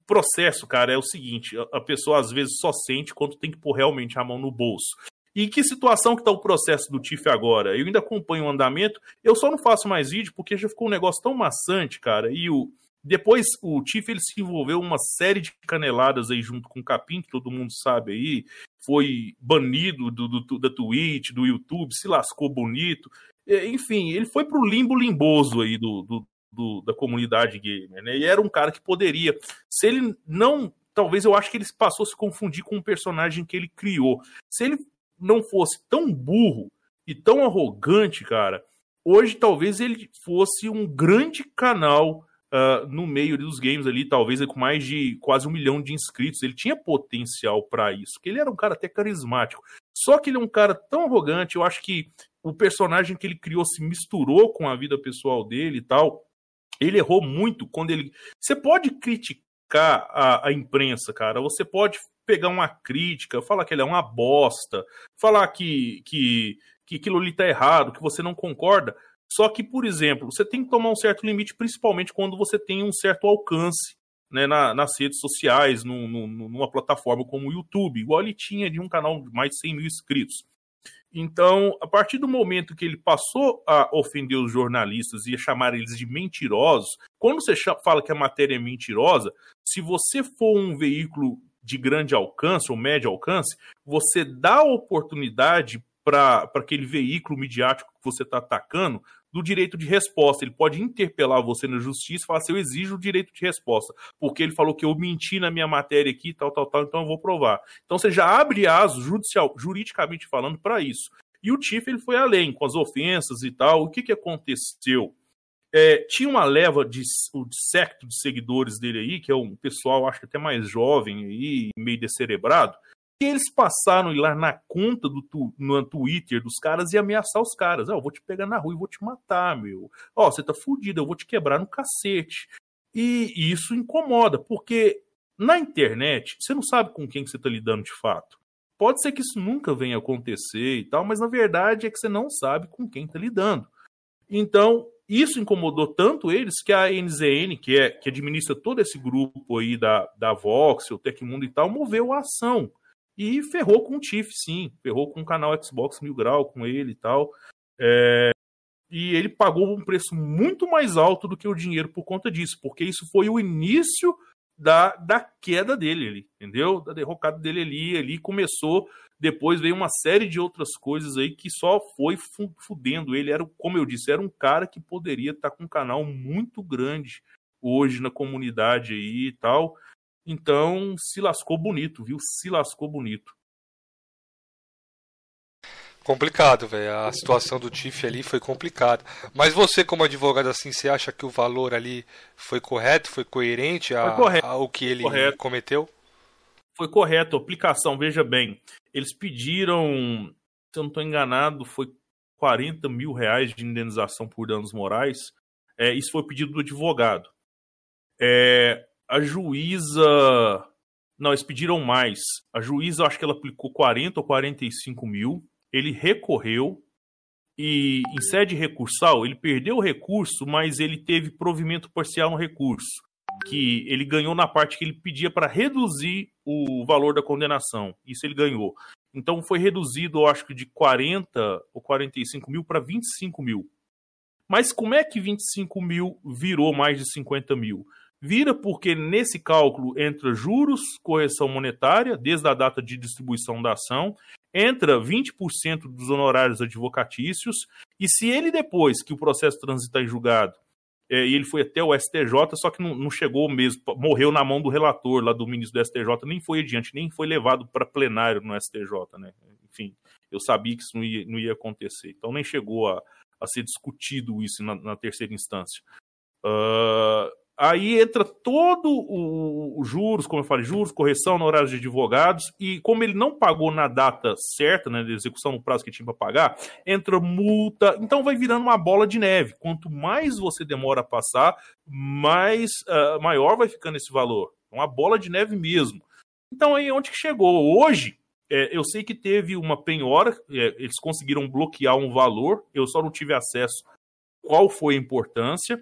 Processo, cara, é o seguinte: a- pessoa às vezes só sente quando tem que pôr realmente a mão no bolso. E em que situação que tá o processo do TIF agora? Eu ainda acompanho o andamento, eu só não faço mais vídeo porque já ficou um negócio tão maçante, cara. E o depois o TIF ele se envolveu uma série de caneladas aí junto com o Capim, que todo mundo sabe aí, foi banido do, do- da Twitch, do YouTube, se lascou bonito. enfim, ele foi pro limbo limboso aí do, do, do, da comunidade gamer, né? E era um cara que poderia, se ele não, talvez eu acho que ele passou a se confundir com o personagem que ele criou. Se ele não fosse tão burro e tão arrogante, cara, hoje talvez ele fosse um grande canal uh, no meio dos games ali, talvez com mais de quase um milhão de inscritos. Ele tinha potencial para isso, porque ele era um cara até carismático. Só que ele é um cara tão arrogante, eu acho que o personagem que ele criou se misturou com a vida pessoal dele e tal. Ele errou muito quando ele. Você pode criticar a, a imprensa, cara. Você pode pegar uma crítica, falar que ele é uma bosta, falar que, que, que aquilo ali tá errado, que você não concorda. Só que, por exemplo, você tem que tomar um certo limite, principalmente quando você tem um certo alcance né, na, nas redes sociais, numa plataforma como o YouTube, igual ele tinha de um canal de mais de 100 mil inscritos. Então, a partir do momento que ele passou a ofender os jornalistas e a chamar eles de mentirosos, quando você fala que a matéria é mentirosa, se você for um veículo de grande alcance ou médio alcance, você dá oportunidade para aquele veículo midiático que você está atacando do direito de resposta. Ele pode interpelar você na justiça e falar assim: eu exijo o direito de resposta, porque ele falou que eu menti na minha matéria aqui, tal, tal, tal, então eu vou provar. Então você já abre aso judicial, juridicamente falando para isso. E o Tiff ele foi além, com as ofensas e tal. O que, que aconteceu? É, tinha uma leva de, o secto de seguidores dele aí, que é um pessoal, acho que até mais jovem aí, meio descerebrado, que eles passaram lá na conta do tu, no Twitter dos caras e ameaçar os caras. Ó, oh, eu vou te pegar na rua e vou te matar, meu. Ó, oh, você tá fudido, eu vou te quebrar no cacete. E, e isso incomoda, porque na internet você não sabe com quem que você tá lidando de fato. Pode ser que isso nunca venha acontecer e tal, mas na verdade é que você não sabe com quem tá lidando. Então, isso incomodou tanto eles que a NZN, que, é, que administra todo esse grupo aí da, da Vox, o Tecmundo e tal, moveu a ação e ferrou com o Tiff, sim. Ferrou com o canal Xbox Mil Grau, com ele e tal. É... E ele pagou um preço muito mais alto do que o dinheiro por conta disso, porque isso foi o início da, da queda dele ali, entendeu? Da derrocada dele ali. Ali começou. Depois veio uma série de outras coisas aí que só foi fudendo ele. Era, como eu disse, era um cara que poderia estar com um canal muito grande hoje na comunidade aí e tal. Então, se lascou bonito, viu? Se lascou bonito. Complicado, velho. A situação do Tiff ali foi complicada. Mas você, como advogado, assim, você acha que o valor ali foi correto, foi coerente a, foi correto. ao que ele correto. cometeu? Foi correto. A aplicação, veja bem, eles pediram, se eu não estou enganado, foi 40 mil reais de indenização por danos morais. É, isso foi pedido do advogado. É, a juíza. Não, eles pediram mais. A juíza, acho que ela aplicou 40 ou 45 mil. Ele recorreu. E em sede recursal, ele perdeu o recurso, mas ele teve provimento parcial no recurso. Que ele ganhou na parte que ele pedia para reduzir o valor da condenação. Isso ele ganhou. Então foi reduzido, eu acho que de 40 ou 45 mil para 25 mil. Mas como é que 25 mil virou mais de 50 mil? Vira porque nesse cálculo entra juros, correção monetária, desde a data de distribuição da ação, entra 20% dos honorários advocatícios, e se ele depois que o processo transita em julgado, é, e ele foi até o STJ, só que não, não, chegou mesmo, morreu na mão do relator lá do ministro do STJ, nem foi adiante, nem foi levado para plenário no STJ, né? Enfim, eu sabia que isso não ia, não ia acontecer, então nem chegou a, a ser discutido isso na, na terceira instância. Uh, Aí entra todo o, o, juros, como eu falei, juros, correção no horário de advogados, e como ele não pagou na data certa, né, de execução no prazo que tinha para pagar, entra multa, então vai virando uma bola de neve. Quanto mais você demora a passar, mais uh, maior vai ficando esse valor. Uma bola de neve mesmo. Então aí onde que chegou? Hoje, é, eu sei que teve uma penhora, é, eles conseguiram bloquear um valor, eu só não tive acesso qual foi a importância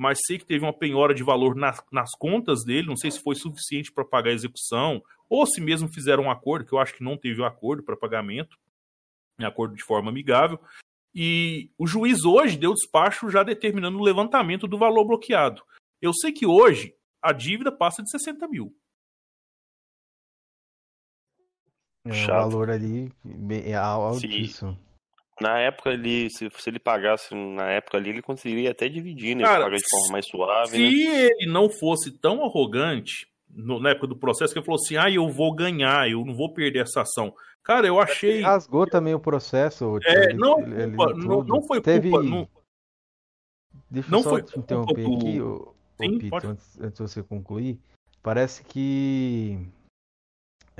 mas sei que teve uma penhora de valor nas, nas contas dele, não sei se foi suficiente para pagar a execução, ou se mesmo fizeram um acordo, que eu acho que não teve um acordo para pagamento, um acordo de forma amigável. E o juiz hoje deu despacho já determinando o levantamento do valor bloqueado. Eu sei que hoje a dívida passa de 60 mil. É, o valor ali é altíssimo. Na época ali, se, se ele pagasse na época ali, ele conseguiria até dividir, né? Cara, Pagar de forma mais suave, Se né? ele não fosse tão arrogante no- na época do processo, que ele falou assim: ah, eu vou ganhar, eu não vou perder essa ação. Cara, eu achei. Ele rasgou também o processo. É, ele- não, ele- ele culpa, não, não foi Teve... culpa. Não, Deixa eu não só foi te culpa interromper do- aqui, Sim, Pito, pode. antes, antes de você concluir. Parece que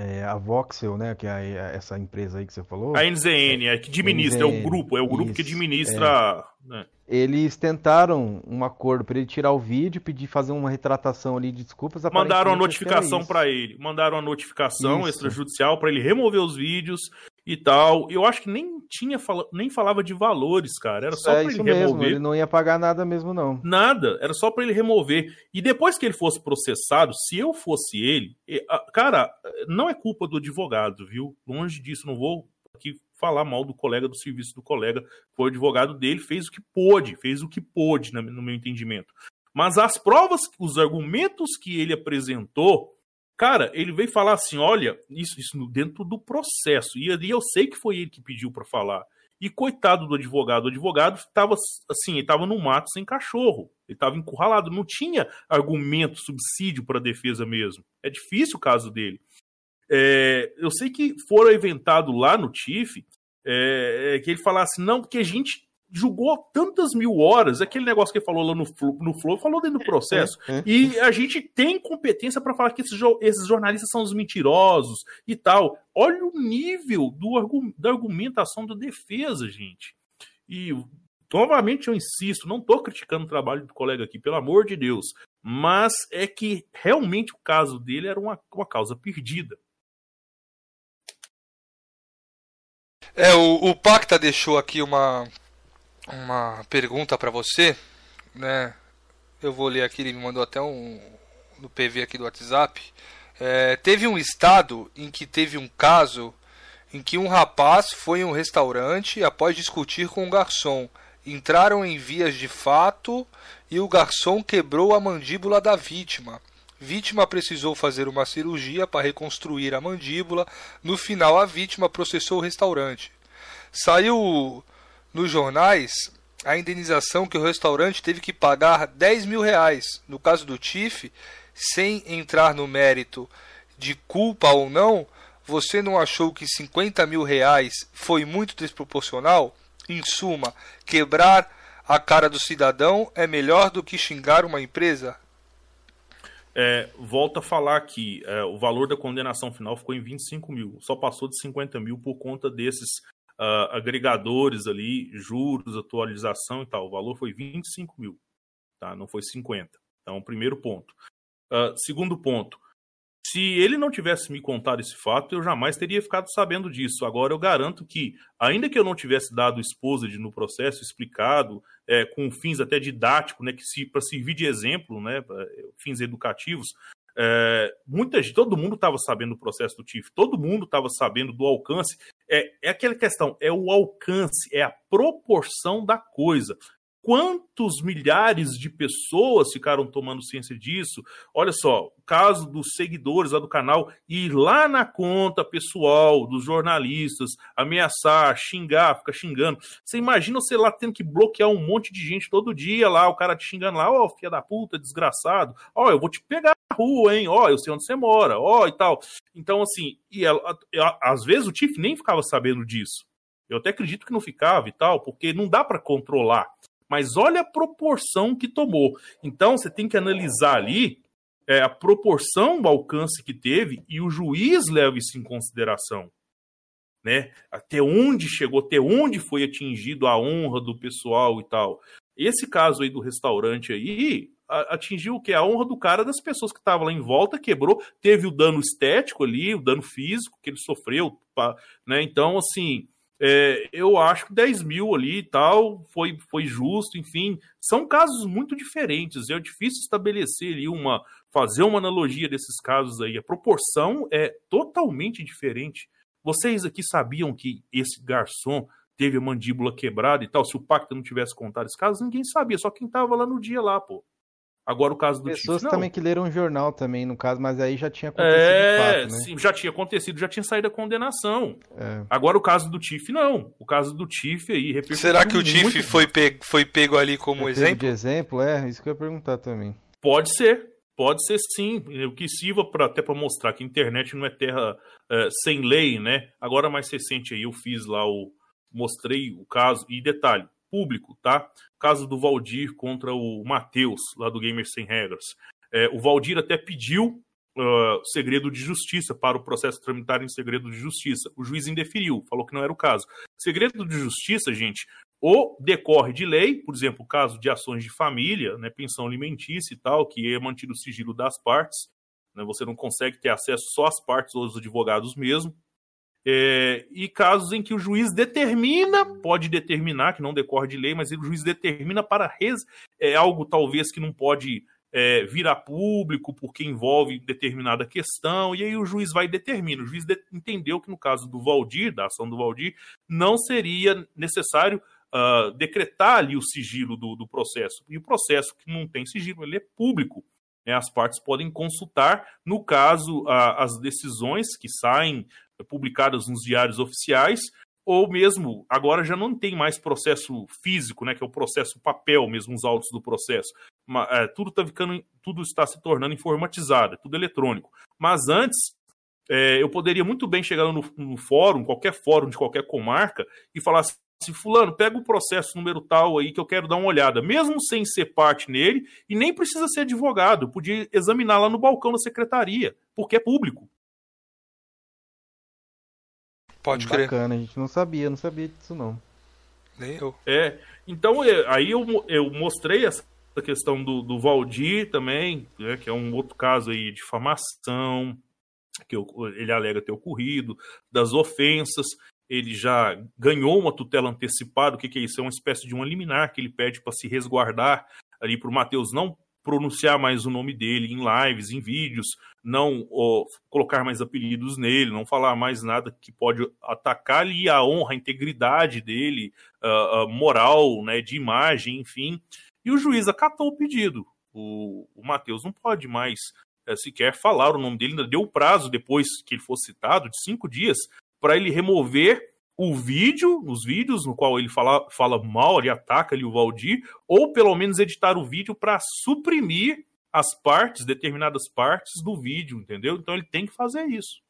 é, a Voxel, né, que é a- essa empresa aí que você falou, a NZN, é que administra, é o NZN, grupo, é o grupo que isso, administra. né? eles tentaram um acordo para ele tirar o vídeo, pedir fazer uma retratação ali de desculpas. Mandaram que era notificação pra ele. Mandaram uma notificação Isso. extrajudicial pra ele remover os vídeos e tal. Eu acho que nem tinha fala- nem falava de valores, cara. Era só é pra isso ele mesmo, remover. ele não ia pagar nada mesmo não. Nada, era só pra ele remover. E depois que ele fosse processado, se eu fosse ele, cara, não é culpa do advogado, viu? Longe disso, não vou aqui falar mal do colega, do serviço do colega. Foi o advogado dele, fez o que pôde, fez o que pôde, no meu entendimento. Mas as provas, os argumentos que ele apresentou, cara, ele veio falar assim: olha, isso, isso dentro do processo. E ali eu sei que foi ele que pediu pra falar. E coitado do advogado, o advogado estava assim, ele estava no mato sem cachorro. Ele estava encurralado, não tinha argumento, subsídio para defesa mesmo. É difícil o caso dele. É, eu sei que foram inventado lá no TIF é, é, que ele falasse, não, porque a gente julgou tantas mil horas, aquele negócio que ele falou lá no, no Flow, falou dentro do processo. É, é. E a gente tem competência para falar que esses, esses jornalistas são os mentirosos e tal. Olha o nível do da argumentação da defesa, gente. E novamente eu insisto, não estou criticando o trabalho do colega aqui, pelo amor de Deus. Mas é que realmente o caso dele era uma, uma causa perdida. É, o, o Pacta deixou aqui uma, uma pergunta para você, né? Eu vou ler aqui, ele me mandou até um no PV aqui do WhatsApp. É, teve um estado em que teve um caso em que um rapaz foi em um restaurante após discutir com um garçom. Entraram em vias de fato e o garçom quebrou a mandíbula da vítima. Vítima precisou fazer uma cirurgia para reconstruir a mandíbula. No final, a vítima processou o restaurante. Saiu nos jornais a indenização que o restaurante teve que pagar 10 mil reais. No caso do TIF, sem entrar no mérito de culpa ou não, você não achou que 50 mil reais foi muito desproporcional? Em suma, quebrar a cara do cidadão é melhor do que xingar uma empresa? É, volta a falar aqui, é, o valor da condenação final ficou em 25 mil, só passou de 50 mil por conta desses ah, agregadores ali, juros, atualização e tal. O valor foi 25 mil, tá? não foi 50. Então, primeiro ponto. Ah, segundo ponto, se ele não tivesse me contado esse fato, eu jamais teria ficado sabendo disso. Agora, eu garanto que, ainda que eu não tivesse dado exposed no processo, explicado, é, com fins até didáticos, né, que se, para servir de exemplo, né, pra, fins educativos, é, muita gente, todo mundo estava sabendo do processo do TIF, todo mundo estava sabendo do alcance. É, é aquela questão, é o alcance, é a proporção da coisa. Quantos milhares de pessoas ficaram tomando ciência disso? Olha só, o caso dos seguidores lá do canal ir lá na conta pessoal dos jornalistas, ameaçar, xingar, ficar xingando. Você imagina você lá tendo que bloquear um monte de gente todo dia lá, o cara te xingando lá, ó, oh, filha da puta, desgraçado, ó, oh, eu vou te pegar na rua, hein, ó, oh, eu sei onde você mora, ó, e tal. Então, assim, e ela, às vezes o Tiff nem ficava sabendo disso. Eu até acredito que não ficava e tal, porque não dá para controlar mas olha a proporção que tomou. Então você tem que analisar ali é, a proporção do alcance que teve e o juiz leva isso em consideração. Né? Até onde chegou, até onde foi atingido a honra do pessoal e tal. Esse caso aí do restaurante aí atingiu o que? A honra do cara das pessoas que estavam lá em volta, quebrou, teve o dano estético ali, o dano físico que ele sofreu, né? Então, assim, é, eu acho que 10 mil ali e tal foi, foi justo, enfim. São casos muito diferentes. É difícil estabelecer ali uma. fazer uma analogia desses casos aí. A proporção é totalmente diferente. Vocês aqui sabiam que esse garçom teve a mandíbula quebrada e tal? Se o pacto não tivesse contado esse caso, ninguém sabia, só quem tava lá no dia lá, pô. Agora o caso do Pessoas Tiff, não. também que leram um jornal também, no caso, mas aí já tinha acontecido É, fato, né? sim, já tinha acontecido, já tinha saído a condenação. É. Agora o caso do Tiff, não. O caso do Tiff aí repercutiu Será que o. Tiff foi pego, foi pego ali como É pego exemplo? De exemplo, é, isso que eu ia perguntar também. Pode ser, pode ser sim. O que sirva pra, até para mostrar que a internet não é terra é, sem lei, né? Agora mais recente aí eu fiz lá o mostrei o caso e detalhe público, tá? Caso do Valdir contra o Matheus lá do Gamers sem regras. É, o Valdir até pediu uh, segredo de justiça para o processo tramitar em segredo de justiça. O juiz indeferiu, falou que não era o caso. Segredo de justiça, gente, ou decorre de lei, por exemplo, caso de ações de família, né, pensão alimentícia e tal, que é mantido o sigilo das partes, né, você não consegue ter acesso só às partes ou aos advogados mesmo. É, e casos em que o juiz determina, pode determinar, que não decorre de lei, mas o juiz determina para res, é algo talvez que não pode é, vir a público porque envolve determinada questão, e aí o juiz vai e determina. O juiz de, entendeu que no caso do Valdir, da ação do Valdir, não seria necessário uh, decretar ali o sigilo do, do, processo. E o processo que não tem sigilo, ele é público. Né? As partes podem consultar, no caso, as decisões que saem publicadas nos diários oficiais, ou mesmo, agora já não tem mais processo físico, né, que é o processo papel mesmo, os autos do processo. Mas, é, tudo, tá ficando, tudo está se tornando informatizado, é tudo eletrônico. Mas antes, é, eu poderia muito bem chegar no, no, fórum, qualquer fórum de qualquer comarca, e falar assim, fulano, pega o processo número tal aí que eu quero dar uma olhada, mesmo sem ser parte nele, e nem precisa ser advogado, podia examinar lá no balcão da secretaria, porque é público. Pode crer. Bacana, a gente não sabia, não sabia disso não. Nem eu. É, então aí eu, eu mostrei essa questão do, do Valdir também, né, que é um outro caso aí de difamação, que eu, ele alega ter ocorrido, das ofensas, ele já ganhou uma tutela antecipada, o que, que é isso? É uma espécie de um liminar que ele pede para se resguardar ali para o Matheus não pronunciar mais o nome dele em lives, em vídeos, não ó, colocar mais apelidos nele, não falar mais nada que pode atacar ali a honra, a integridade dele, a moral, né, de imagem, enfim. E o juiz acatou o pedido. O, o Matheus não pode mais é, sequer falar o nome dele, ainda deu prazo depois que ele fosse citado, de cinco dias, para ele remover o vídeo, os vídeos no qual ele fala, fala mal, ele ataca ali o Valdir, ou pelo menos editar o vídeo para suprimir as partes, determinadas partes do vídeo, entendeu? Então ele tem que fazer isso.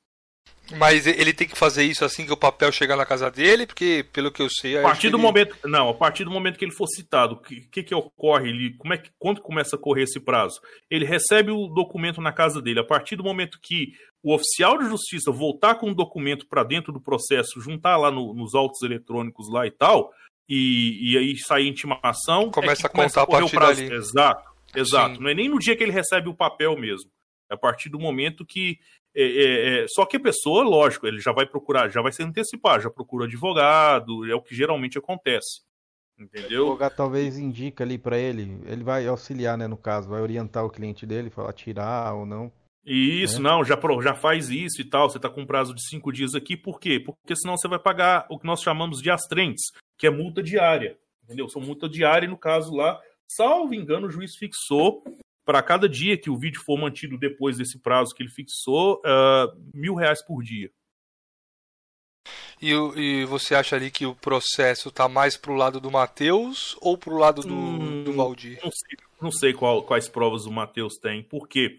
Mas ele tem que fazer isso assim que o papel chegar na casa dele, porque pelo que eu sei, a partir do ele... momento, não, a partir do momento que ele for citado, o que, que, que ocorre? Ele, como é que quando começa a correr esse prazo? Ele recebe o documento na casa dele. A partir do momento que o oficial de justiça voltar com o documento para dentro do processo, juntar lá no, nos autos eletrônicos lá e tal, e, e aí sair intimação, começa é a contar a a partir prazo. dali. Exato, exato. Sim. Não é nem no dia que ele recebe o papel mesmo. É a partir do momento que é, é, é, só que a pessoa, lógico, ele já vai procurar, já vai se antecipar, já procura advogado, é o que geralmente acontece. Entendeu? O advogado talvez indica ali para ele, ele vai auxiliar, né, no caso, vai orientar o cliente dele, falar tirar ou não. Isso, É. não, já, já faz isso e tal. Você tá com um prazo de cinco dias aqui, por quê? Porque senão você vai pagar o que nós chamamos de astrentes, que é multa diária. Entendeu? São multa diária, e no caso lá, salvo engano, o juiz fixou para cada dia que o vídeo for mantido depois desse prazo que ele fixou, ah, mil reais por dia. E, e você acha ali que o processo tá mais pro lado do Matheus ou pro lado do, Hum, do Valdir? Não sei, não sei qual- quais provas o Matheus tem, porque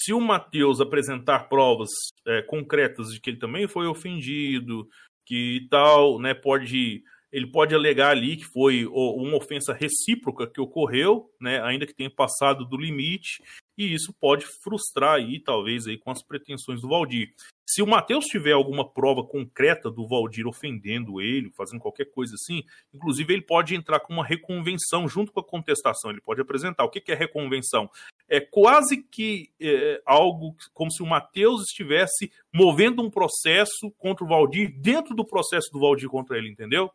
se o Matheus apresentar provas é, concretas de que ele também foi ofendido, que tal, né, pode ele pode alegar ali que foi uma ofensa recíproca que ocorreu, né, ainda que tenha passado do limite, e isso pode frustrar aí, talvez, aí, com as pretensões do Valdir. Se o Matheus tiver alguma prova concreta do Valdir ofendendo ele, fazendo qualquer coisa assim, inclusive ele pode entrar com uma reconvenção junto com a contestação, ele pode apresentar. O que é reconvenção? É quase que é, algo como se o Matheus estivesse movendo um processo contra o Valdir dentro do processo do Valdir contra ele, entendeu?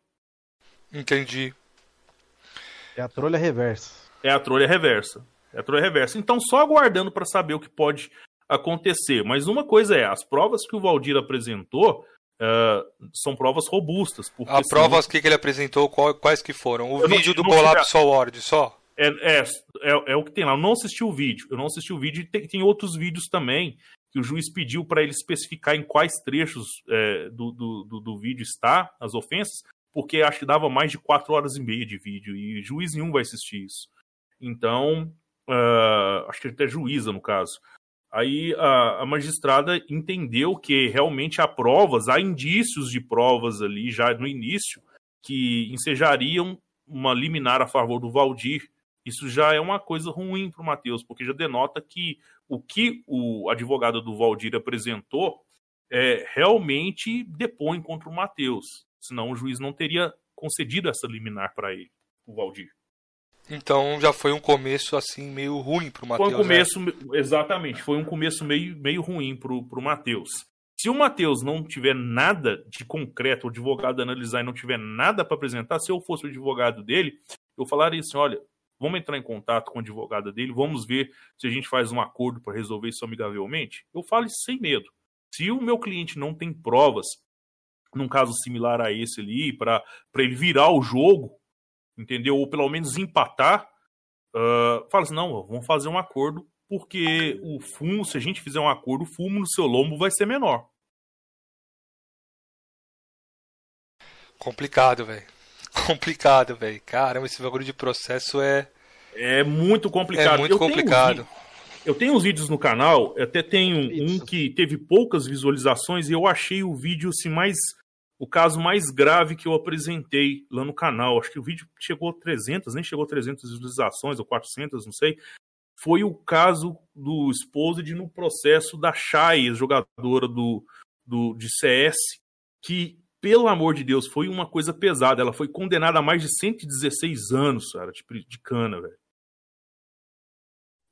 Entendi. É a trolha reversa. É a trolha reversa. É a trolha reversa. Então, só aguardando para saber o que pode acontecer. Mas uma coisa é, as provas que o Valdir apresentou ah, são provas robustas. Porque A se provas que, que ele apresentou, qual- quais que foram? O não- vídeo do não Collapse Award só? É, é, é, é, o que tem lá. Eu não assisti o vídeo. Eu não assisti o vídeo tem, tem outros vídeos também que o juiz pediu para ele especificar em quais trechos é, do, do, do, do, vídeo está as ofensas, porque acho que dava mais de quatro horas e meia de vídeo e juiz nenhum vai assistir isso. Então, uh, acho que até juíza no caso. Aí a, a, magistrada entendeu que realmente há provas, há indícios de provas ali já no início que ensejariam uma liminar a favor do Valdir. Isso já é uma coisa ruim para o Matheus, porque já denota que o que o advogado do Valdir apresentou é, realmente depõe contra o Matheus. Senão o juiz não teria concedido essa liminar para ele, o Valdir. Então já foi um começo assim meio ruim pro Matheus. Foi um começo, né? exatamente, foi um começo meio, meio ruim pro, pro Matheus. Se o Matheus não tiver nada de concreto, o advogado analisar e não tiver nada para apresentar, se eu fosse o advogado dele, eu falaria assim: olha, vamos entrar em contato com o advogado dele, vamos ver se a gente faz um acordo para resolver isso amigavelmente. Eu falo isso sem medo. Se o meu cliente não tem provas, num caso similar a esse ali, para ele virar o jogo, entendeu? Ou pelo menos empatar, uh, fala assim, não, vamos fazer um acordo, porque o fumo, se a gente fizer um acordo, o fumo no seu lombo vai ser menor. Complicado, velho. Complicado, velho. Caramba, esse bagulho de processo é. É muito complicado. É muito eu complicado. Tenho, eu tenho uns vídeos no canal, até tenho um que teve poucas visualizações e eu achei o vídeo assim mais o caso mais grave que eu apresentei lá no canal. Acho que o vídeo chegou a 300, nem chegou a 300 visualizações ou 400, não sei. Foi o caso do Exposed no processo da Shai, jogadora do, do, de CS, que, pelo amor de Deus, foi uma coisa pesada. Ela foi condenada a mais de 116 anos, cara, de, de cana, velho.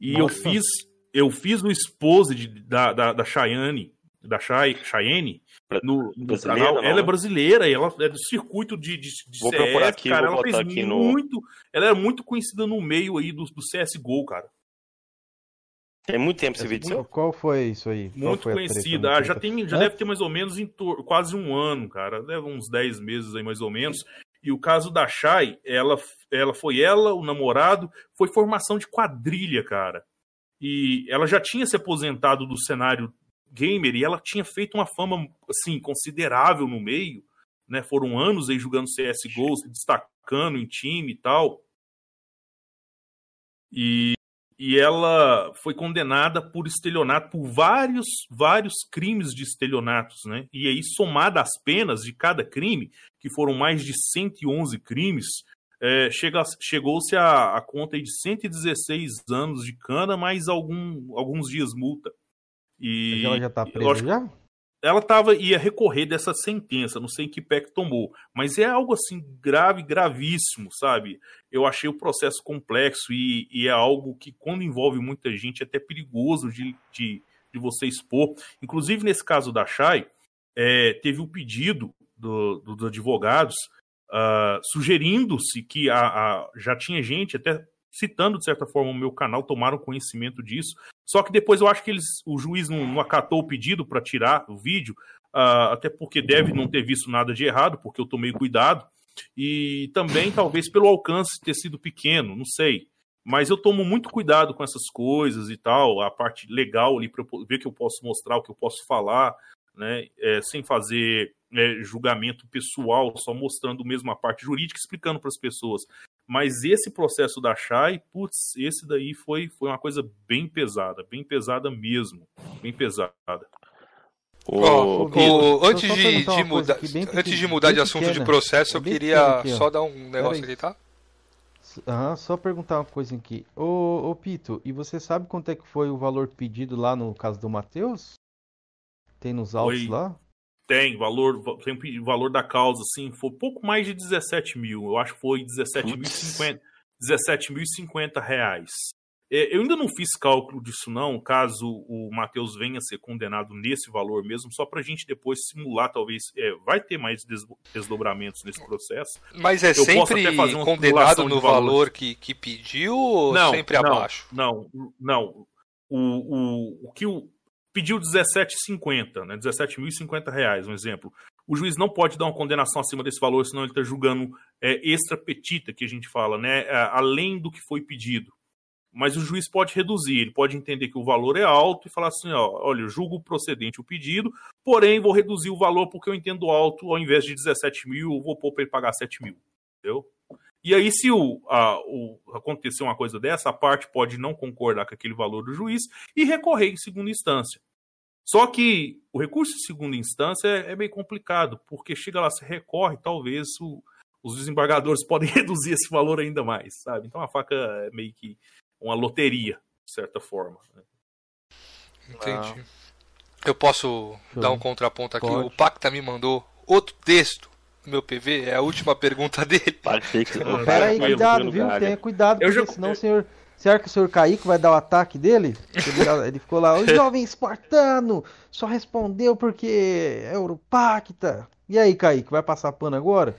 E Nossa. eu fiz eu fiz o Exposed da, da, da Cheyenne, da Cheyenne, no, no canal. Não, ela é brasileira e ela é do circuito de, de, de vou CS, aqui, cara. ela fez muito. No... Ela é muito conhecida no meio aí do, do CSGO, cara. Tem muito tempo esse vídeo seu? Qual foi isso aí? Muito conhecida. Ah, já tem, já é? deve ter mais ou menos quase um ano, cara. Deve uns 10 meses aí, mais ou menos. E o caso da Shai, ela, ela foi ela, o namorado, foi formação de quadrilha, cara. E ela já tinha se aposentado do cenário gamer e ela tinha feito uma fama assim considerável no meio, né? Foram anos aí jogando CS:GO, se destacando em time e tal. E, e ela foi condenada por estelionato por vários vários crimes de estelionatos, né? E aí somada as penas de cada crime, que foram mais de 111 crimes, é, chega, chegou-se a, a conta de 116 anos de cana mais algum, alguns dias multa. E ela já tá presa já? Ela tava, ia recorrer dessa sentença, não sei que pé que tomou, mas é algo assim grave, gravíssimo, sabe? Eu achei o processo complexo e, e é algo que, quando envolve muita gente, é até perigoso de, de, de você expor. Inclusive, nesse caso da Chay, é, teve o um pedido do, do, dos advogados uh, sugerindo-se que a, a, já tinha gente, até citando de certa forma o meu canal, tomaram conhecimento disso, só que depois eu acho que eles, o juiz não, não acatou o pedido para tirar o vídeo, uh, até porque deve não ter visto nada de errado, porque eu tomei cuidado. E também, talvez, pelo alcance ter sido pequeno, não sei. Mas eu tomo muito cuidado com essas coisas e tal, a parte legal ali, para ver que eu posso mostrar, o que eu posso falar, né? É, sem fazer é, julgamento pessoal, só mostrando mesmo a parte jurídica, explicando para as pessoas. Mas esse processo da Chay, putz, esse daí foi, foi uma coisa bem pesada, bem pesada mesmo. Bem pesada. Oh, oh, antes de, de mudar, antes de mudar de assunto pequena, de processo, eu queria aqui, só dar um negócio aqui, tá? Só perguntar uma coisa aqui. Ô, ô, Pito, e você sabe quanto é que foi o valor pedido lá no caso do Matheus? Tem nos autos Oi. lá? Tem, valor, tem valor da causa, assim, foi pouco mais de 17 mil. Eu acho que foi 17.050 17 reais. É, eu ainda não fiz cálculo disso, não, caso o Matheus venha a ser condenado nesse valor mesmo, só para a gente depois simular, talvez. É, vai ter mais desdobramentos nesse processo. Mas é eu sempre condenado no valor que, que pediu ou não, sempre não, abaixo? Não, não. O, o, o que o, pediu 17,50, né? 17.050 reais, um exemplo. o juiz não pode dar uma condenação acima desse valor, senão ele está julgando é, extra petita, que a gente fala, né? É, além do que foi pedido. Mas o juiz pode reduzir, ele pode entender que o valor é alto e falar assim: ó, olha, julgo procedente o pedido, porém vou reduzir o valor porque eu entendo alto, ao invés de 17 mil, eu vou pôr para ele pagar 7 mil. Entendeu? E aí, se o, a, o, acontecer uma coisa dessa, a parte pode não concordar com aquele valor do juiz e recorrer em segunda instância. Só que o recurso em segunda instância é, é meio complicado, porque chega lá, se recorre, talvez o, os desembargadores [laughs] podem reduzir esse valor ainda mais, sabe? Então a faca é meio que uma loteria, de certa forma. Né? Entendi. Ah. Eu posso dar um contraponto aqui? Pode. O Pacta me mandou outro texto meu PV, é a última pergunta dele. [laughs] Pera aí, cuidado, viu? Tenha cuidado, porque já... senão o senhor Será que o senhor Kaique vai dar o ataque dele? Ele, ele ficou lá, o [laughs] jovem espartano só respondeu porque é Europacta. E aí, Kaique, vai passar pano agora?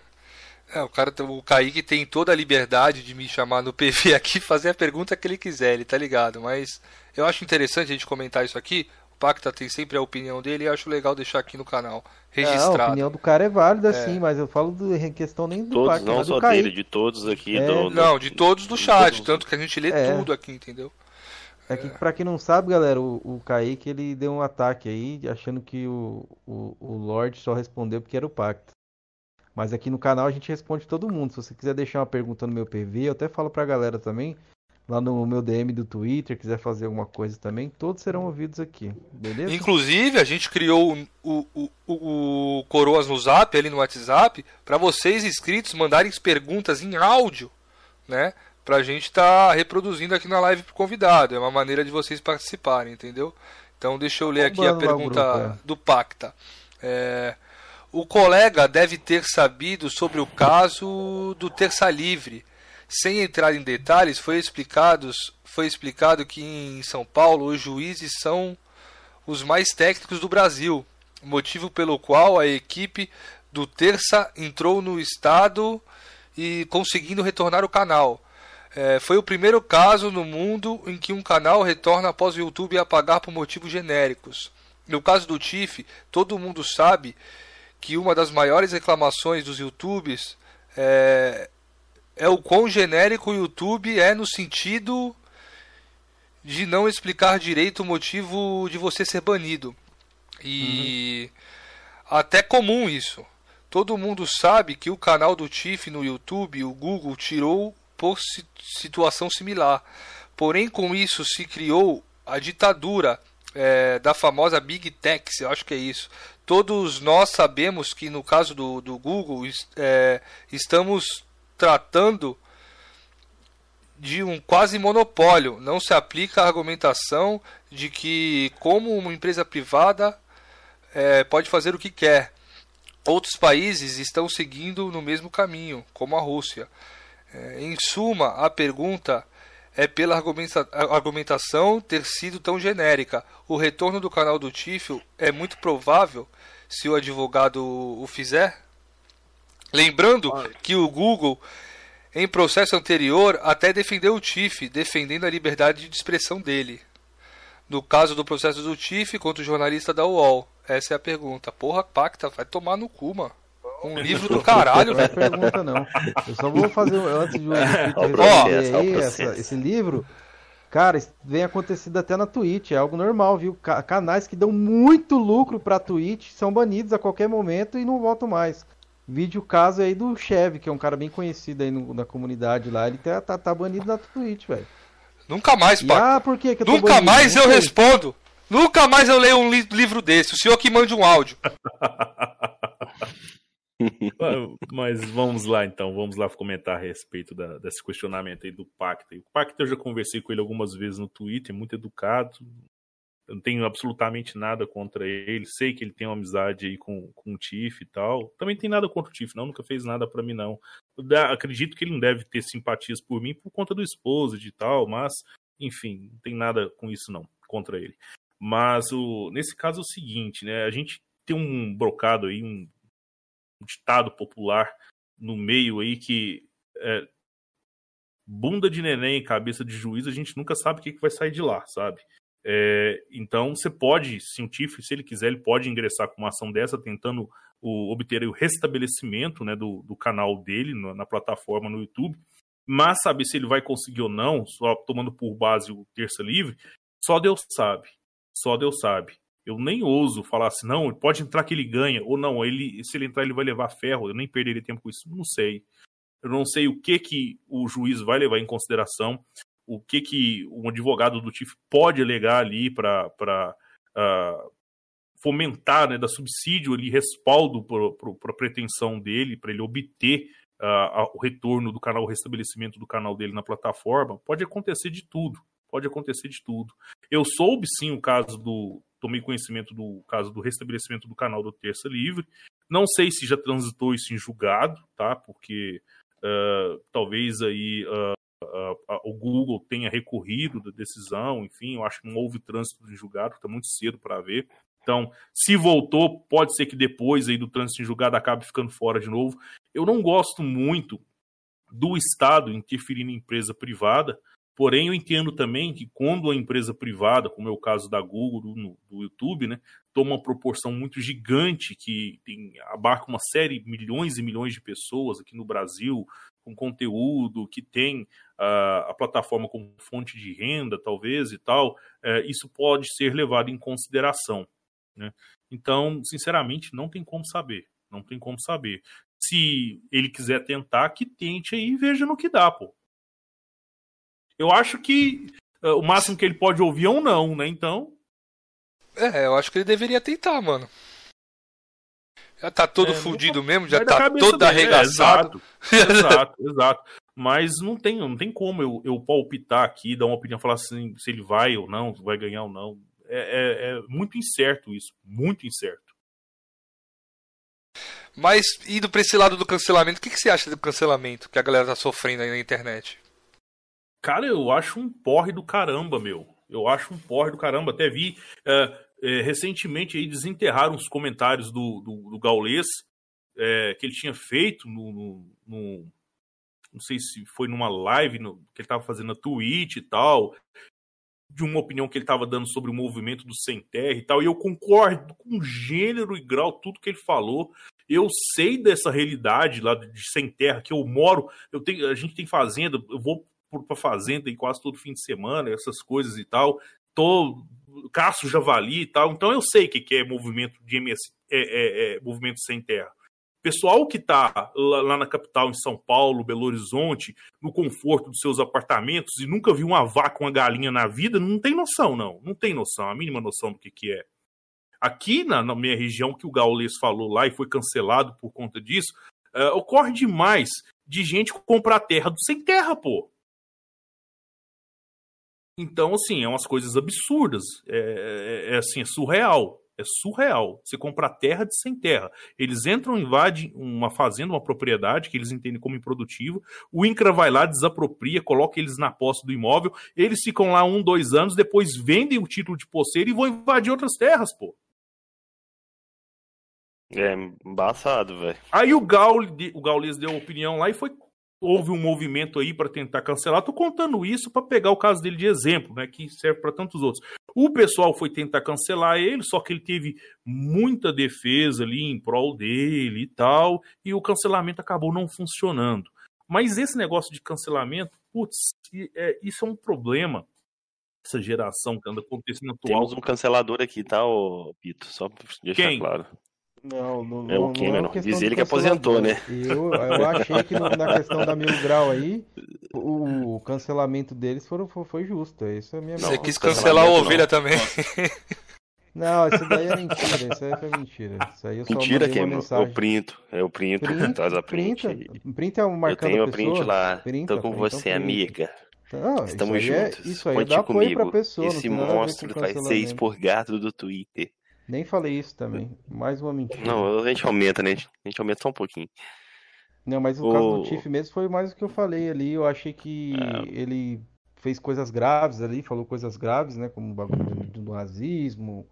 É, o cara, o Kaique tem toda a liberdade de me chamar no PV aqui fazer a pergunta que ele quiser, ele tá ligado. Mas eu acho interessante a gente comentar isso aqui, Pacta tem sempre a opinião dele e acho legal deixar aqui no canal registrado. É, a opinião do cara é válida, é. sim, mas eu falo do, em questão nem do todos, Pacta, não só dele, de todos aqui. É. Do, não, de todos do chat, todos. tanto que a gente lê é. tudo aqui, entendeu? É que, pra quem não sabe, galera, o, o Kaique ele deu um ataque aí, achando que o, o, o Lorde só respondeu porque era o Pacta. Mas aqui no canal a gente responde todo mundo. Se você quiser deixar uma pergunta no meu PV, eu até falo pra galera também lá no meu DM do Twitter, quiser fazer alguma coisa também, todos serão ouvidos aqui, beleza? Inclusive, a gente criou o, o, o, o Coroas no Zap, ali no WhatsApp, para vocês inscritos mandarem perguntas em áudio, né? Pra gente estar tá reproduzindo aqui na live pro convidado. É uma maneira de vocês participarem, entendeu? Então deixa eu ler aqui a pergunta grupo, é. do Pacta. É, o colega deve ter sabido sobre o caso do Terça Livre, sem entrar em detalhes, foi, foi explicado que em São Paulo os juízes são os mais técnicos do Brasil, motivo pelo qual a equipe do Terça entrou no estado e conseguindo retornar o canal. É, foi o primeiro caso no mundo em que um canal retorna após o YouTube apagar por motivos genéricos. No caso do TIFF, todo mundo sabe que uma das maiores reclamações dos YouTubes é, é o quão genérico o YouTube é no sentido de não explicar direito o motivo de você ser banido. E uhum. até comum isso. Todo mundo sabe que o canal do Tiff no YouTube, o Google tirou por situação similar. Porém, com isso se criou a ditadura é, da famosa Big Techs, eu acho que é isso. Todos nós sabemos que no caso do, do Google é, estamos tratando de um quase monopólio. Não se aplica a argumentação de que, como uma empresa privada é, pode fazer o que quer. Outros países estão seguindo no mesmo caminho, como a Rússia. É, em suma, a pergunta é pela argumentação ter sido tão genérica. O retorno do canal do Tifio é muito provável se o advogado o fizer? Lembrando que o Google, em processo anterior, até defendeu o TIF, defendendo a liberdade de expressão dele. No caso do processo do TIF contra o jornalista da UOL. Essa é a pergunta. Porra, Pacta, vai tomar no cu, mano. Um livro do caralho, velho. Não é pergunta, não. Eu só vou fazer, antes de um [laughs] oh, aí, essa, esse livro, cara, vem acontecendo até na Twitch, é algo normal, viu? Canais que dão muito lucro pra Twitch são banidos a qualquer momento e não voltam mais. Vídeo caso aí do Chevy, que é um cara bem conhecido aí no, na comunidade lá. Ele tá, tá, tá banido na Twitch, velho. Nunca mais, pá. Ah, por que que eu Nunca banido? mais eu respondo. Nunca mais eu leio um li livro desse. O senhor que mande um áudio. [laughs] Mas vamos lá então, vamos lá comentar a respeito da, desse questionamento aí do Pacta. O Pacta eu já conversei com ele algumas vezes no Twitter, muito educado, eu não tenho absolutamente nada contra ele. Sei que ele tem uma amizade aí com, com o Tiff e tal. Também tem nada contra o Tiff, não. Nunca fez nada para mim, não. Eu acredito que ele não deve ter simpatias por mim por conta do esposo e tal, mas, enfim, não tem nada com isso, não, contra ele. Mas o, nesse caso é o seguinte, né? A gente tem um brocado aí, um, ditado popular no meio aí que é, bunda de neném, cabeça de juiz, a gente nunca sabe o que, que vai sair de lá, sabe? É, então você pode, se o TIF, se ele quiser, ele pode ingressar com uma ação dessa tentando o, obter o restabelecimento né, do, do canal dele na, na plataforma no YouTube. Mas saber se ele vai conseguir ou não, só tomando por base o Terça Livre, só Deus sabe. Só Deus sabe. Eu nem ouso falar assim, não, pode entrar que ele ganha, ou não, ele, se ele entrar ele vai levar ferro, eu nem perderia tempo com isso, não sei. Eu não sei o que que o juiz vai levar em consideração, o que que um advogado do TIF pode alegar ali para uh, ah, fomentar, né, dar subsídio ali, respaldo para a pretensão dele, para ele obter uh, o retorno do canal, o restabelecimento do canal dele na plataforma, pode acontecer de tudo. Pode acontecer de tudo. Eu soube sim o caso do. Tomei conhecimento do caso do restabelecimento do canal do Terça Livre. Não sei se já transitou isso em julgado, tá? Porque uh, talvez aí uh, o Google tenha recorrido da decisão, enfim, eu acho que não houve trânsito de julgado, está muito cedo para ver. Então, se voltou, pode ser que depois aí do trânsito em julgado acabe ficando fora de novo. Eu não gosto muito do Estado interferir em empresa privada, porém eu entendo também que quando a empresa privada, como é o caso da Google, do, do YouTube, né, toma uma proporção muito gigante que tem, abarca uma série, milhões e milhões de pessoas aqui no Brasil, com conteúdo, que tem uh, a plataforma como fonte de renda, talvez, e tal, uh, isso pode ser levado em consideração. Né? Então, sinceramente, não tem como saber. Não tem como saber. Se ele quiser tentar, que tente aí e veja no que dá, pô. Eu acho que uh, o máximo que ele pode ouvir é um não, né? Então. É, eu acho que ele deveria tentar, mano. Já tá todo é, fudido mesmo, já tá todo arregaçado. É, exato, [laughs] exato, exato. Mas não tem, não tem como eu, eu palpitar aqui, dar uma opinião, falar assim, se ele vai ou não, vai ganhar ou não. É, é, é muito incerto isso, muito incerto. Mas indo pra esse lado do cancelamento, o que, que você acha do cancelamento que a galera tá sofrendo aí na internet? Cara, eu acho um porre do caramba, meu. Eu acho um porre do caramba. Até vi. Uh, é, recentemente aí desenterraram os comentários do, do, do Gaulês é, que ele tinha feito no, no, no, não sei se foi numa live no, que ele estava fazendo na Twitch e tal, de uma opinião que ele estava dando sobre o movimento do sem terra e tal, e eu concordo com gênero e grau tudo que ele falou. Eu sei dessa realidade lá de sem terra que eu moro, eu tenho, a gente tem fazenda, eu vou para fazenda em quase todo fim de semana, essas coisas e tal. Tô caço javali e tal. Então eu sei o que, que é movimento de MS, é, é, é, movimento sem terra. Pessoal que está lá, lá, na capital, em São Paulo, Belo Horizonte, no conforto dos seus apartamentos e nunca viu uma vaca, uma galinha na vida, não tem noção, não. Não tem noção, a mínima noção do que, que é. Aqui na, na minha região, que o Gaules falou lá e foi cancelado por conta disso, uh, ocorre demais de gente comprar terra do sem terra, pô. Então, assim, é umas coisas absurdas. É, é, é, assim, é surreal. É surreal. Você comprar terra de sem terra. Eles entram, invadem uma fazenda, uma propriedade que eles entendem como improdutiva. O INCRA vai lá, desapropria, coloca eles na posse do imóvel. Eles ficam lá um, dois anos, depois vendem o título de posseiro e vão invadir outras terras, pô. É embaçado, velho. Aí o Gaules, o Gaules deu opinião lá e foi houve um movimento aí para tentar cancelar. Tô contando isso para pegar o caso dele de exemplo, né, que serve para tantos outros. O pessoal foi tentar cancelar ele, só que ele teve muita defesa ali em prol dele e tal, e o cancelamento acabou não funcionando. Mas esse negócio de cancelamento, putz, é, isso é um problema. Essa geração que anda acontecendo atual. Temos um cancelador aqui, tá, ô Pito? Só pra deixar Quem? claro. Não, não, é o Cameron. É Diz ele que aposentou, né? Eu, eu achei que na questão da Mil Grau aí, o [laughs] cancelamento deles foram, foi justo. Isso é minha Você quis cancelar a ovelha não. também. Não, isso daí é mentira. Isso aí foi mentira. Isso aí eu só mentira que é o printo. É o printo. Print, traz a print. Print, print é um marcando Eu tenho o print lá. Printa, Tô com você, amiga. Não, Estamos isso juntos. É, isso aí Conte comigo. Pra pessoa, Esse monstro vai ser expurgado do Twitter. Nem falei isso também. Mais uma mentira. Não, a gente aumenta, né? A gente aumenta só um pouquinho. Não, mas o, o... caso do Tiff mesmo foi mais o que eu falei ali. Eu achei que é. ele fez coisas graves ali, falou coisas graves, né? Como o bagulho do, do racismo.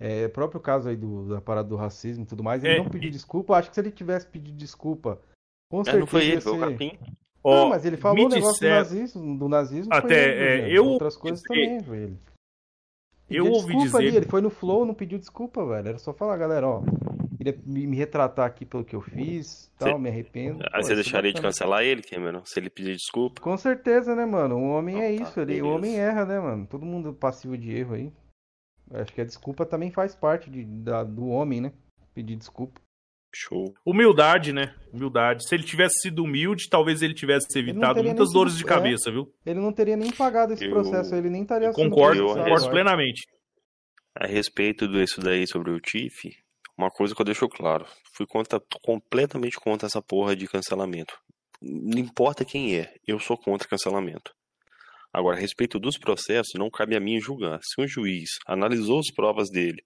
É, próprio caso aí do, da parada do racismo e tudo mais. Ele é. não pediu desculpa. Acho que se ele tivesse pedido desculpa, com certeza. É, não foi ele, ser... foi o Capim. Não, mas ele falou o negócio disser... do nazismo, do nazismo Até, ele, é, eu... Outras coisas também foi Eu ouvi dizer. Ali, ele foi no flow, não pediu desculpa, velho. Era só falar, galera, ó. Queria me me retratar aqui pelo que eu fiz, tal, me arrependo. Aí Pô, você é deixaria de cancelar ele, Cameron? Se ele pedir desculpa? Com certeza, né, mano? O homem é tá, isso, ele, o homem erra, né, mano? Todo mundo passivo de erro aí. Acho que a desculpa também faz parte de, da- do homem, né? Pedir desculpa. Show. Humildade, né? Humildade. Se ele tivesse sido humilde, talvez ele tivesse evitado teria muitas dores sido- de cabeça, viu? Ele não teria nem pagado esse Eu- processo, ele nem estaria Concordo, eu- concordo acho. plenamente. A respeito disso daí sobre o Tiff, uma coisa que eu deixo claro. Fui contra, completamente contra essa porra de cancelamento. Não importa quem é, eu sou contra cancelamento. Agora, a respeito dos processos, não cabe a mim julgar. Se um juiz analisou as provas dele,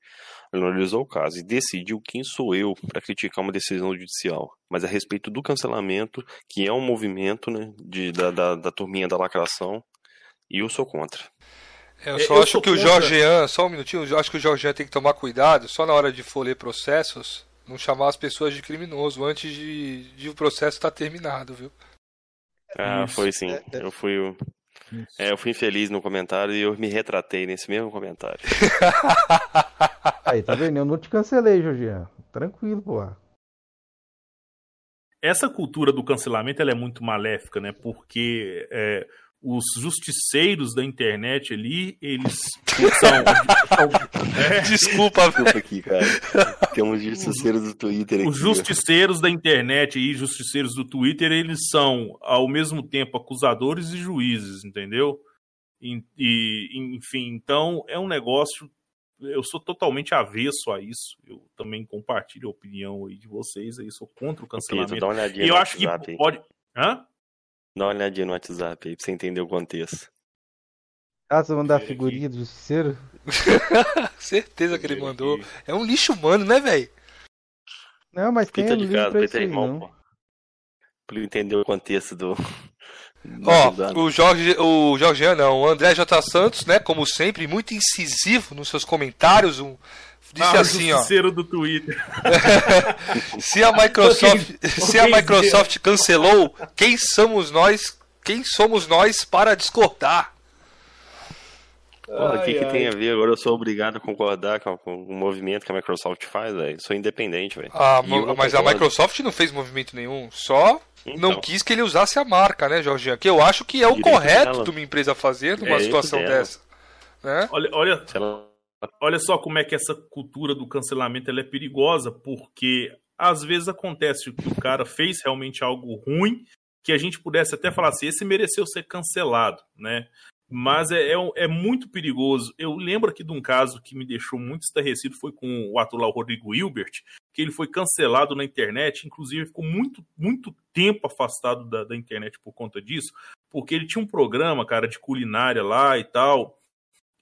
analisou o caso e decidiu quem sou eu para criticar uma decisão judicial. Mas a respeito do cancelamento, que é um movimento né, de, da, da, da turminha da lacração, eu sou contra. Eu É, só eu acho que o contra- Jorgean, só um minutinho, eu acho que o Jorgean tem que tomar cuidado, só na hora de for ler processos, não chamar as pessoas de criminoso antes de, de o processo estar terminado, viu? Ah, Isso. foi sim. Eu fui, o- é, eu fui infeliz no comentário e eu me retratei nesse mesmo comentário. [laughs] Aí, tá vendo? Eu não te cancelei, Jorgian. Tranquilo, pô. Essa cultura do cancelamento ela é muito maléfica, né? Porque é, os justiceiros da internet ali, eles são. [laughs] é, Desculpa. Desculpa aqui, cara. Temos justiceiros do Twitter aqui. Os justiceiros da internet e justiceiros do Twitter, eles são ao mesmo tempo acusadores e juízes, entendeu? E, e, enfim, então é um negócio. Eu sou totalmente avesso a isso. Eu também compartilho a opinião aí de vocês. Aí sou contra o Pedro, cancelamento. dá uma olhadinha E eu acho que pode. Hã? Dá uma olhadinha no WhatsApp aí pra você entender o contexto. Ah, você mandar a Aqui. figurinha do justiceiro? [laughs] Certeza que ele mandou. É um lixo humano, né, velho? Não, mas tem Fita um de casa, pra isso ter aí, irmão, não. pô. Pra ele entender o contexto do. [laughs] Ó, dano. o Jorge, o Jorgean não, o André J. Santos, né, como sempre, muito incisivo nos seus comentários, um, disse ah, assim, o ó, do Twitter. [laughs] se a Microsoft, se a Microsoft cancelou, quem somos nós, quem somos nós para discordar? O que, que tem a ver? Agora eu sou obrigado a concordar com, com o movimento que a Microsoft faz, velho. Sou independente, velho. Ah, mas a. Microsoft não fez movimento nenhum, só Então, não quis que ele usasse a marca, né, Jorginho? Que eu acho que é o Direito correto dela. de uma empresa fazer numa É, situação direito dela. dessa. Né? Olha, olha, se ela- olha só como é que essa cultura do cancelamento ela é perigosa, porque às vezes acontece que o cara fez realmente algo ruim, que a gente pudesse até falar assim, esse mereceu ser cancelado, né? Mas é, é, é muito perigoso. Eu lembro aqui de um caso que me deixou muito estarrecido, foi com o ator lá, o Rodrigo Hilbert, que ele foi cancelado na internet, inclusive ficou muito, muito tempo afastado da, da internet por conta disso, porque ele tinha um programa, cara, de culinária lá e tal,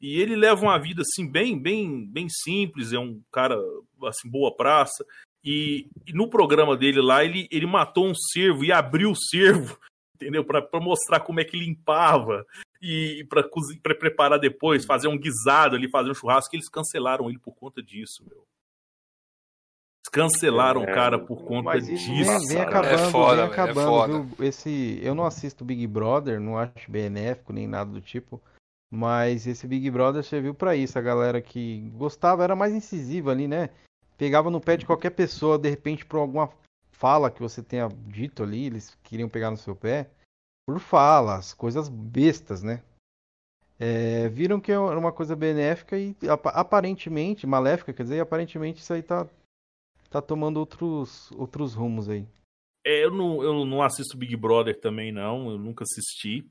e ele leva uma vida assim bem, bem, bem simples, é um cara assim boa praça. E, e no programa dele lá ele, ele matou um cervo e abriu o cervo, [laughs] entendeu? Para mostrar como é que limpava e para preparar depois, fazer um guisado ali, fazer um churrasco. Eles cancelaram ele por conta disso, meu. Cancelaram o É, cara por conta disso. vem, vem cara. acabando, É foda, vem é acabando, foda. viu? Esse, eu não assisto Big Brother, não acho benéfico nem nada do tipo, mas esse Big Brother serviu pra isso. A galera que gostava era mais incisiva ali, né? Pegava no pé de qualquer pessoa, de repente, por alguma fala que você tenha dito ali, eles queriam pegar no seu pé, por falas, coisas bestas, né? É, viram que era uma coisa benéfica e apa- aparentemente, maléfica, quer dizer, aparentemente isso aí tá, tá tomando outros, outros rumos aí. É, eu, não, eu não assisto Big Brother também, não. Eu nunca assisti.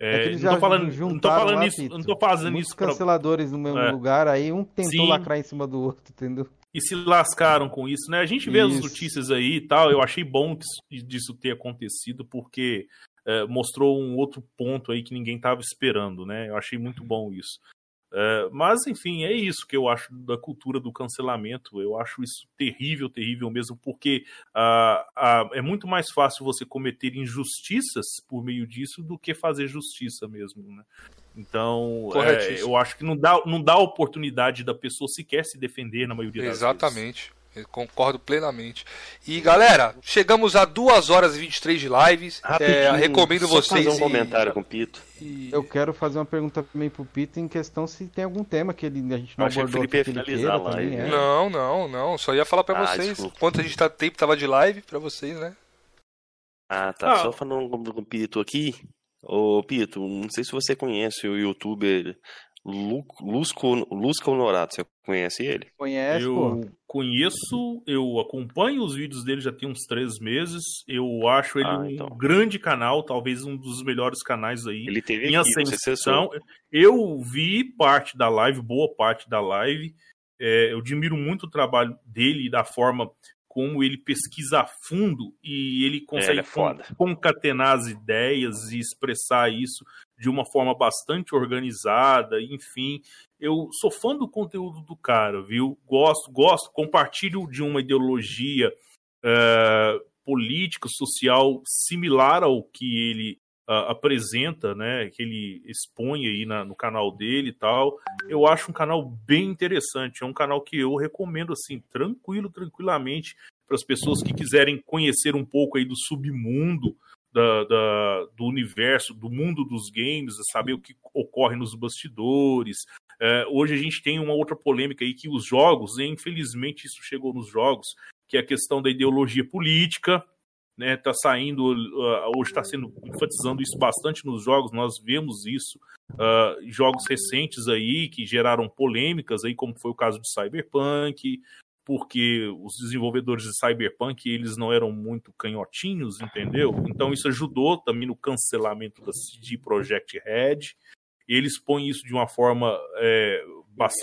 É, É não, tô falando, não tô falando isso, não tô fazendo muitos isso pra, canceladores no mesmo É. lugar, aí um tentou Sim. lacrar em cima do outro, entendeu? e se lascaram com isso, né? A gente vê as Isso. notícias aí e tal. Eu achei bom disso ter acontecido, porque é, mostrou um outro ponto aí que ninguém estava esperando, né? Eu achei muito bom isso. É, mas, enfim, é isso que eu acho da cultura do cancelamento. Eu acho isso terrível, terrível mesmo, porque ah, ah, é muito mais fácil você cometer injustiças por meio disso do que fazer justiça mesmo, né? Então, é, eu acho que não dá, não dá oportunidade da pessoa sequer se defender na maioria das vezes. Exatamente. Eu concordo plenamente. E galera, chegamos a 2 horas e 23 de lives. É, recomendo só vocês. fazer um e- comentário com o Pito. e- Eu quero fazer uma pergunta também pro Pito em questão se tem algum tema que ele, a gente não Eu achei que o abordou Felipe ia aqui que ele finalizar queira a também. live. é. Não, não, não. Só ia falar pra Ah, vocês. desculpa. Quanto a gente tá tempo tava de live pra vocês, né? Ah, tá. Ah. Só falando com o Pito aqui. Ô, Pito, não sei se você conhece o youtuber Lusco, Lusco Honorato. Você conhece ele? Conhece, pô? Eu conheço, eu acompanho os vídeos dele já tem uns três meses. Eu acho ele Ah, um então. grande canal, talvez um dos melhores canais aí. Ele teve em aqui, ascensão. Eu vi parte da live, boa parte da live. É, eu admiro muito o trabalho dele e da forma como ele pesquisa a fundo e ele consegue ele é foda. con- concatenar as ideias e expressar isso de uma forma bastante organizada, enfim. Eu sou fã do conteúdo do cara, viu? Gosto, gosto, compartilho de uma ideologia eh, política, social similar ao que ele ah, apresenta, né? Que ele expõe aí na- no canal dele e tal. Eu acho um canal bem interessante. É um canal que eu recomendo assim, tranquilo, tranquilamente, para as pessoas que quiserem conhecer um pouco aí do submundo da, da- do universo, do mundo dos games, saber o que ocorre nos bastidores. É, hoje a gente tem uma outra polêmica aí que os jogos, e infelizmente isso chegou nos jogos, que é a questão da ideologia política. Né, tá saindo, uh, hoje está sendo enfatizando isso bastante nos jogos, nós vemos isso, uh, jogos recentes aí que geraram polêmicas aí, como foi o caso de Cyberpunk, porque os desenvolvedores de Cyberpunk eles não eram muito canhotinhos, entendeu? Então isso ajudou também no cancelamento da CD Projekt Red. Eles põem isso de uma forma é,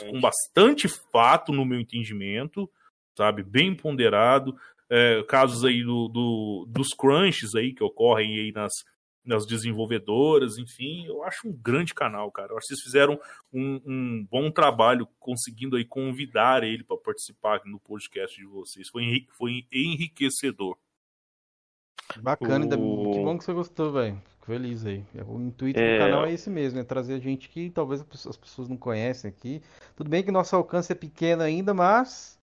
com bastante fato, no meu entendimento, sabe? Bem ponderado. É, casos aí do, do- dos crunches aí que ocorrem aí nas, nas desenvolvedoras, enfim, eu acho um grande canal, cara. Eu acho que vocês fizeram um, um bom trabalho conseguindo aí convidar ele para participar no podcast de vocês. Foi, enri- foi enriquecedor. Bacana, O- que bom que você gostou, velho. Fico feliz aí. O intuito É. do canal é esse mesmo, é trazer gente que talvez as pessoas- as pessoas não conhecem aqui. Tudo bem que nosso alcance é pequeno ainda, mas,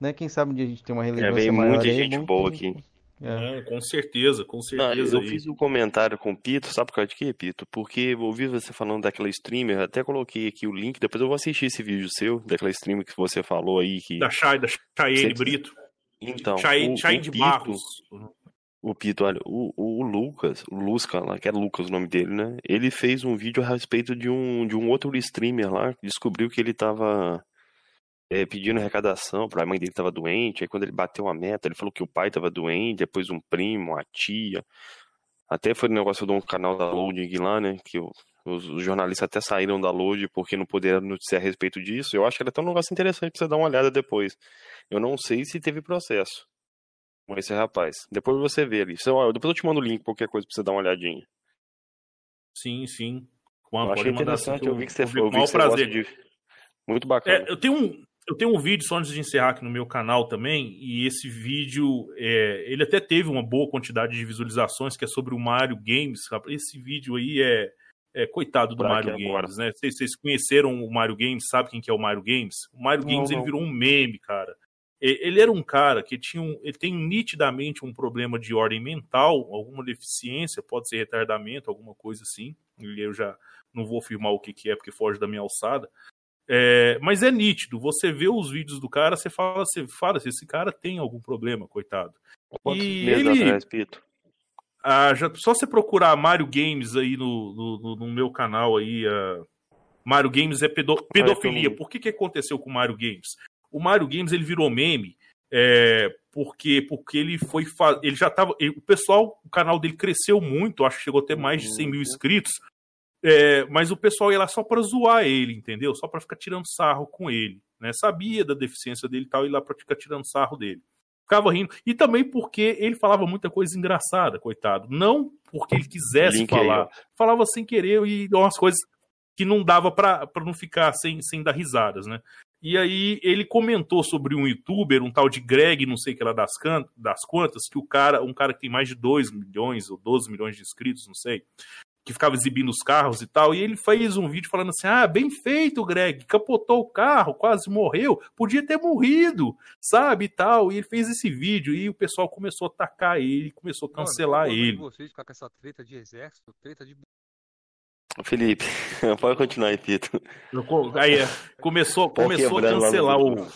né, quem sabe um dia a gente tem uma É, relevância veio maior muita aí, é gente bom boa que- aqui. É. É, com certeza, com Não, certeza. eu aí. fiz um comentário com o Pito, sabe por causa de quê, Pito? Porque eu ouvi você falando daquela streamer, até coloquei aqui o link, depois eu vou assistir esse vídeo seu, daquela streamer que você falou aí, que... Da Chay, da Chayenne Sei- Brito. Então, Chay, o, Chay o de Pito, Barros. o Pito, olha, o, o Lucas, o Lusca lá, que é Lucas o nome dele, né? Ele fez um vídeo a respeito de um, de um outro streamer lá, descobriu que ele tava é, pedindo arrecadação, pra a mãe dele tava doente, aí quando ele bateu a meta, ele falou que o pai tava doente, depois um primo, a tia. Até foi um negócio de um canal da Loading lá, né? Que os, os jornalistas até saíram da Load porque não puderam noticiar a respeito disso. Eu acho que era até um negócio interessante pra você dar uma olhada depois. Eu não sei se teve processo com esse rapaz. Depois você vê ali. Ó, depois eu te mando o link, qualquer coisa pra você dar uma olhadinha. Sim, sim. Com Eu a, achei interessante, que eu vi que você, ver eu vi o que você prazer. de... Muito bacana. É, eu tenho um, eu tenho um vídeo só antes de encerrar aqui no meu canal também, e esse vídeo, é, ele até teve uma boa quantidade de visualizações, que é sobre o Mario Games. Esse vídeo aí é, é coitado do Por Mario aqui agora. Games, né? Vocês, vocês conheceram o Mario Games, sabe quem que é o Mario Games? O Mario Não, Games ele não. virou um meme, cara. Ele era um cara que tinha um, ele tem nitidamente um problema de ordem mental, alguma deficiência, pode ser retardamento, alguma coisa assim. E eu já não vou afirmar o que, que é, porque foge da minha alçada. É, mas é nítido, você vê os vídeos do cara, você fala, você fala se esse cara tem algum problema, coitado. Quantos e meses ele- atrás, Pito? Ah, já, só você procurar Mario Games aí no, no, no- meu canal aí, ah, Mario Games é pedo- pedofilia. não- Por que que aconteceu com o Mario Games? O Mario Games ele virou meme é, porque porque ele foi ele já tava ele- o pessoal o canal dele cresceu muito, acho que chegou a ter mais de 100 mil inscritos. É, mas o pessoal ia lá só pra zoar ele, entendeu? Só pra ficar tirando sarro com ele, né? Sabia da deficiência dele e tal, e lá pra ficar tirando sarro dele. Ficava rindo. E também porque ele falava muita coisa engraçada, coitado. Não porque ele quisesse Link falar. falava sem querer e umas coisas que não dava pra pra não ficar sem, sem dar risadas, né? E aí ele comentou sobre um youtuber, um tal de Greg, não sei o que lá das, can- das quantas, que o cara, um cara que tem mais de 2 milhões ou 12 milhões de inscritos, não sei, que ficava exibindo os carros e tal, e ele fez um vídeo falando assim: ah, bem feito, Greg, capotou o carro, quase morreu, podia ter morrido, sabe, e tal. E ele fez esse vídeo e o pessoal começou a atacar ele, começou a cancelar Mano, ele. Vocês ficar com essa treta de exército, treta de Felipe, [laughs] pode continuar aí, Pito. Aí, é, começou, começou a cancelar o.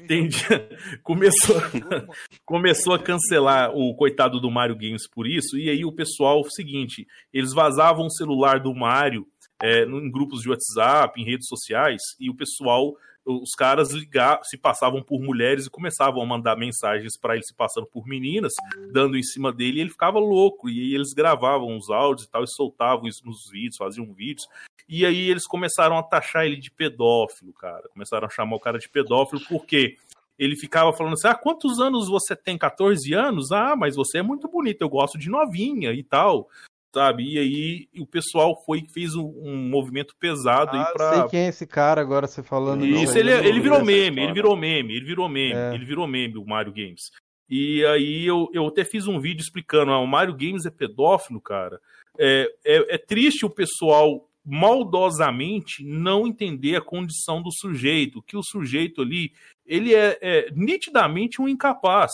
Entendi. [laughs] Começou, [laughs] começou a cancelar o coitado do Mario Games por isso. E aí o pessoal, o seguinte, eles vazavam o celular do Mario é, em grupos de WhatsApp, em redes sociais, e o pessoal os caras ligar, se passavam por mulheres e começavam a mandar mensagens para ele se passando por meninas, dando em cima dele, e ele ficava louco. E eles gravavam os áudios e tal, e soltavam isso nos vídeos, faziam vídeos. E aí eles começaram a taxar ele de pedófilo, cara. Começaram a chamar o cara de pedófilo, porque ele ficava falando assim: ah, quantos anos você tem? 14 anos? Ah, mas você é muito bonita, eu gosto de novinha e tal sabe? E aí o pessoal foi fez um, um, movimento pesado ah, aí pra. sei quem é esse cara agora, você falando. Isso, ele, ele virou meme, ele virou meme, ele virou meme, é. ele virou meme, o Mario Games. E aí eu, eu até fiz um vídeo explicando, ah, o Mario Games é pedófilo, cara. É, é, é triste o pessoal maldosamente não entender a condição do sujeito, que o sujeito ali, ele é, é nitidamente um incapaz.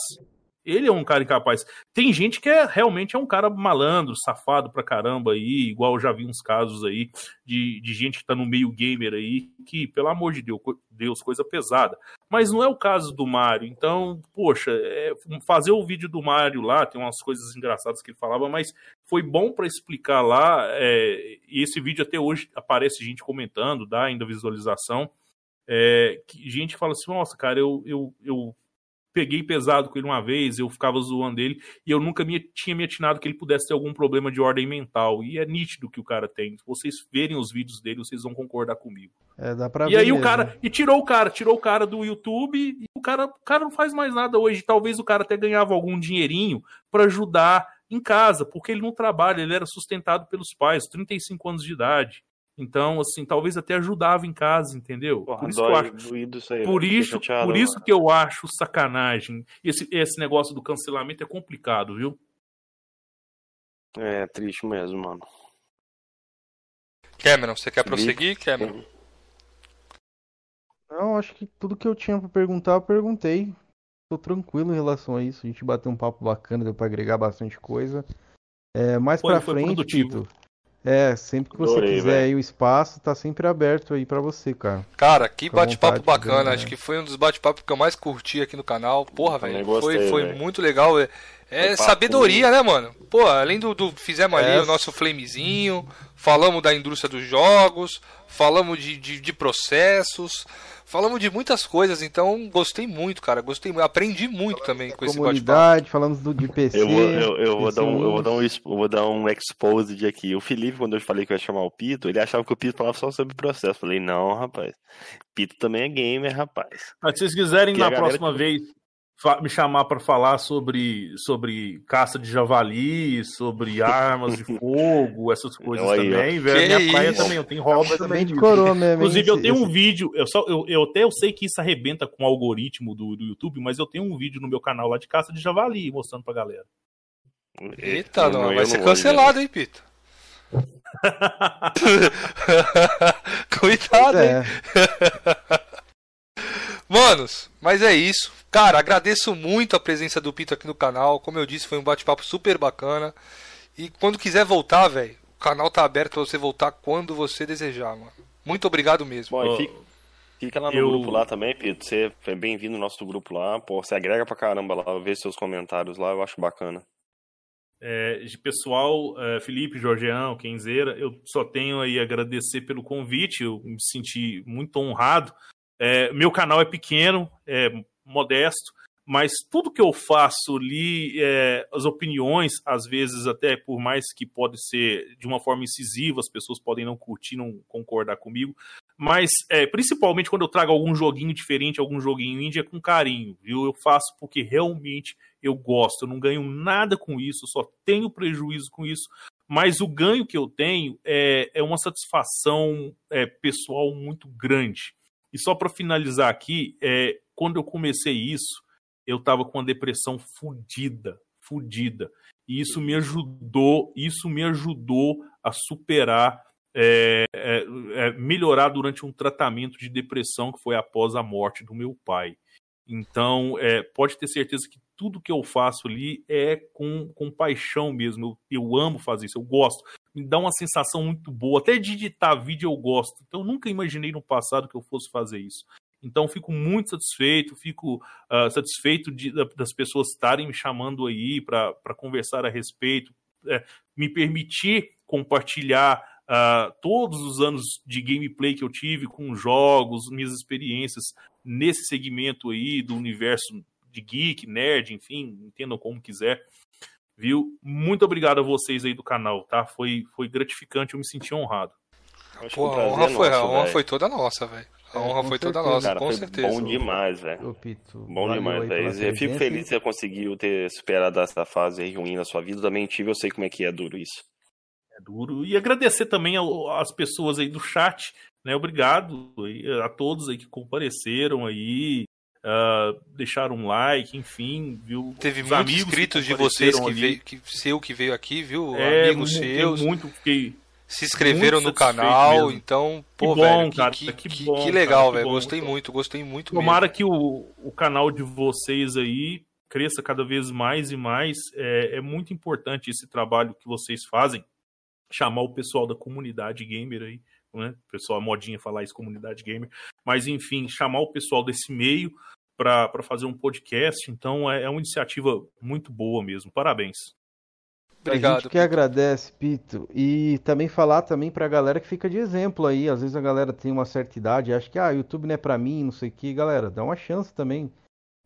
Ele é um cara incapaz. Tem gente que é realmente é um cara malandro, safado pra caramba aí, igual eu já vi uns casos aí de, de gente que tá no meio gamer aí, que, pelo amor de Deus, Deus, coisa pesada. Mas não é o caso do Mario. Então, poxa, é, fazer o vídeo do Mario lá, tem umas coisas engraçadas que ele falava, mas foi bom para explicar lá. É, e esse vídeo até hoje aparece gente comentando, dá ainda visualização. É, que gente fala assim, nossa, cara, eu, eu, eu peguei pesado com ele uma vez, eu ficava zoando ele, e eu nunca me, tinha me atinado que ele pudesse ter algum problema de ordem mental. E é nítido que o cara tem. Se vocês verem os vídeos dele, vocês vão concordar comigo. É, dá pra e aí mesmo. o cara. E tirou o cara, tirou o cara do YouTube, e o cara, o cara não faz mais nada hoje. Talvez o cara até ganhava algum dinheirinho para ajudar em casa, porque ele não trabalha, ele era sustentado pelos pais, 35 anos de idade. Então, assim, talvez até ajudava em casa, entendeu? Porra, por isso, dói, acho, isso, aí, por, isso, chateado, por isso que eu acho sacanagem. Esse, esse negócio do cancelamento é complicado, viu? É triste mesmo, mano. Cameron, você quer prosseguir, Cameron? Não, acho que tudo que eu tinha para perguntar, eu perguntei. Tô tranquilo em relação a isso. A gente bateu um papo bacana, deu pra agregar bastante coisa. É, mais foi, pra foi frente, Tito, é, sempre que você Adorei, quiser véio. aí o espaço, tá sempre aberto aí para você, cara. Cara, que bate-papo bacana. Acho que foi um dos bate-papos que eu mais curti aqui no canal. Porra, velho. Foi, foi muito legal. É, é sabedoria, né, mano? Pô, além do, do fizemos ali é. o nosso flamezinho, falamos da indústria dos jogos, falamos de, de, de processos. Falamos de muitas coisas, então gostei muito, cara. Gostei, aprendi muito também com esse bate-papo. falamos do, de PC. Eu vou, eu, eu vou dar um, eu vou dar um, eu vou dar um exposed aqui. O Felipe, quando eu falei que eu ia chamar o Pito, ele achava que o Pito falava só sobre processo. Eu falei, não, rapaz. Pito também é gamer, rapaz. Mas se vocês quiserem, Porque na próxima que... vez, me chamar para falar sobre, sobre caça de javali, sobre armas de fogo, essas [laughs] coisas aí, também, velho. Minha isso? praia também, eu tenho hobby também. De coroa mesmo, Inclusive, eu tenho um vídeo, eu, só, eu, eu até eu sei que isso arrebenta com o algoritmo do, do YouTube, mas eu tenho um vídeo no meu canal lá de caça de javali, mostrando pra galera. Eita, não, não vai ser não cancelado, hein, Pito? [laughs] [laughs] Cuidado, é. hein? Manos, mas é isso. Cara, agradeço muito a presença do Pito aqui no canal. Como eu disse, foi um bate-papo super bacana. E quando quiser voltar, velho, o canal tá aberto pra você voltar quando você desejar, mano. Muito obrigado mesmo. Bom, fica, fica, lá no eu... grupo lá também, Pito. Você é bem-vindo no nosso grupo lá. Pô, você agrega pra caramba lá, ver seus comentários lá, eu acho bacana. É, de pessoal, é, Felipe, Jorgeão, Kenzeira, eu só tenho aí a agradecer pelo convite, eu me senti muito honrado. É, meu canal é pequeno, é modesto, mas tudo que eu faço ali, é, as opiniões, às vezes até por mais que pode ser de uma forma incisiva, as pessoas podem não curtir, não concordar comigo, mas é, principalmente quando eu trago algum joguinho diferente, algum joguinho indie, é com carinho, viu? Eu faço porque realmente eu gosto, eu não ganho nada com isso, só tenho prejuízo com isso, mas o ganho que eu tenho é, é uma satisfação é, pessoal muito grande. E só para finalizar aqui, é, quando eu comecei isso, eu estava com uma depressão fudida, fodida. E isso me ajudou, isso me ajudou a superar, é, é, é, melhorar durante um tratamento de depressão que foi após a morte do meu pai. Então, é, pode ter certeza que tudo que eu faço ali é com, com paixão mesmo. Eu, eu amo fazer isso, eu gosto. Me dá uma sensação muito boa. Até de editar vídeo eu gosto. Então, eu nunca imaginei no passado que eu fosse fazer isso. Então, fico muito satisfeito, fico uh, satisfeito de, das pessoas estarem me chamando aí para conversar a respeito, é, me permitir compartilhar uh, todos os anos de gameplay que eu tive com jogos, minhas experiências nesse segmento aí do universo de geek, nerd, enfim, entendam como quiser. Viu? Muito obrigado a vocês aí do canal, tá? Foi, foi gratificante, eu me senti honrado. Pô, a honra, é foi, nosso, a honra foi toda nossa, velho. A é, honra foi certeza. toda nossa, Cara, com certeza. Bom demais, velho. Bom demais, velho. Eu fico feliz que você conseguiu ter superado essa fase aí ruim na sua vida. Também tive, eu sei como é que é duro isso. É duro. E agradecer também às pessoas aí do chat, né? Obrigado a todos aí que compareceram aí. Uh, deixaram um like, enfim, viu? Teve Os muitos inscritos de vocês que veio, que seu que veio aqui, viu? É, Amigos seus. Muito, fiquei se inscreveram no canal, mesmo. então, pô, que bom, velho, cara, que, que, que, bom, que legal, velho. Gostei bom. muito, gostei muito Tomara mesmo. que o, o canal de vocês aí cresça cada vez mais e mais. É, é muito importante esse trabalho que vocês fazem. Chamar o pessoal da comunidade gamer aí, né? O pessoal, a modinha falar isso, comunidade gamer. Mas, enfim, chamar o pessoal desse meio para fazer um podcast. Então, é, é uma iniciativa muito boa mesmo. Parabéns. Obrigado. A gente que agradece, Pito. E também falar também pra galera que fica de exemplo aí. Às vezes a galera tem uma certa idade, acha que ah, YouTube não é pra mim, não sei o que. Galera, dá uma chance também.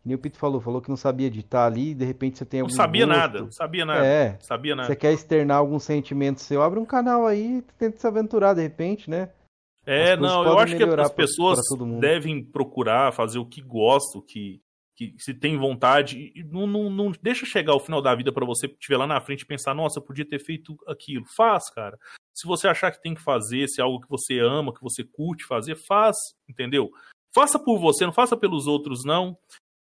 Nem o Pito falou, falou que não sabia editar ali, de repente você tem algum. Não sabia gosto. nada, não sabia nada. É. Sabia nada. Você quer externar algum sentimento seu, abre um canal aí e tenta se aventurar de repente, né? É, não, eu acho que as pessoas devem procurar fazer o que gostam, que que se tem vontade, não, não, não deixa chegar o final da vida para você estiver lá na frente e pensar, nossa, eu podia ter feito aquilo. Faz, cara. Se você achar que tem que fazer, se é algo que você ama, que você curte fazer, faz, entendeu? Faça por você, não faça pelos outros, não.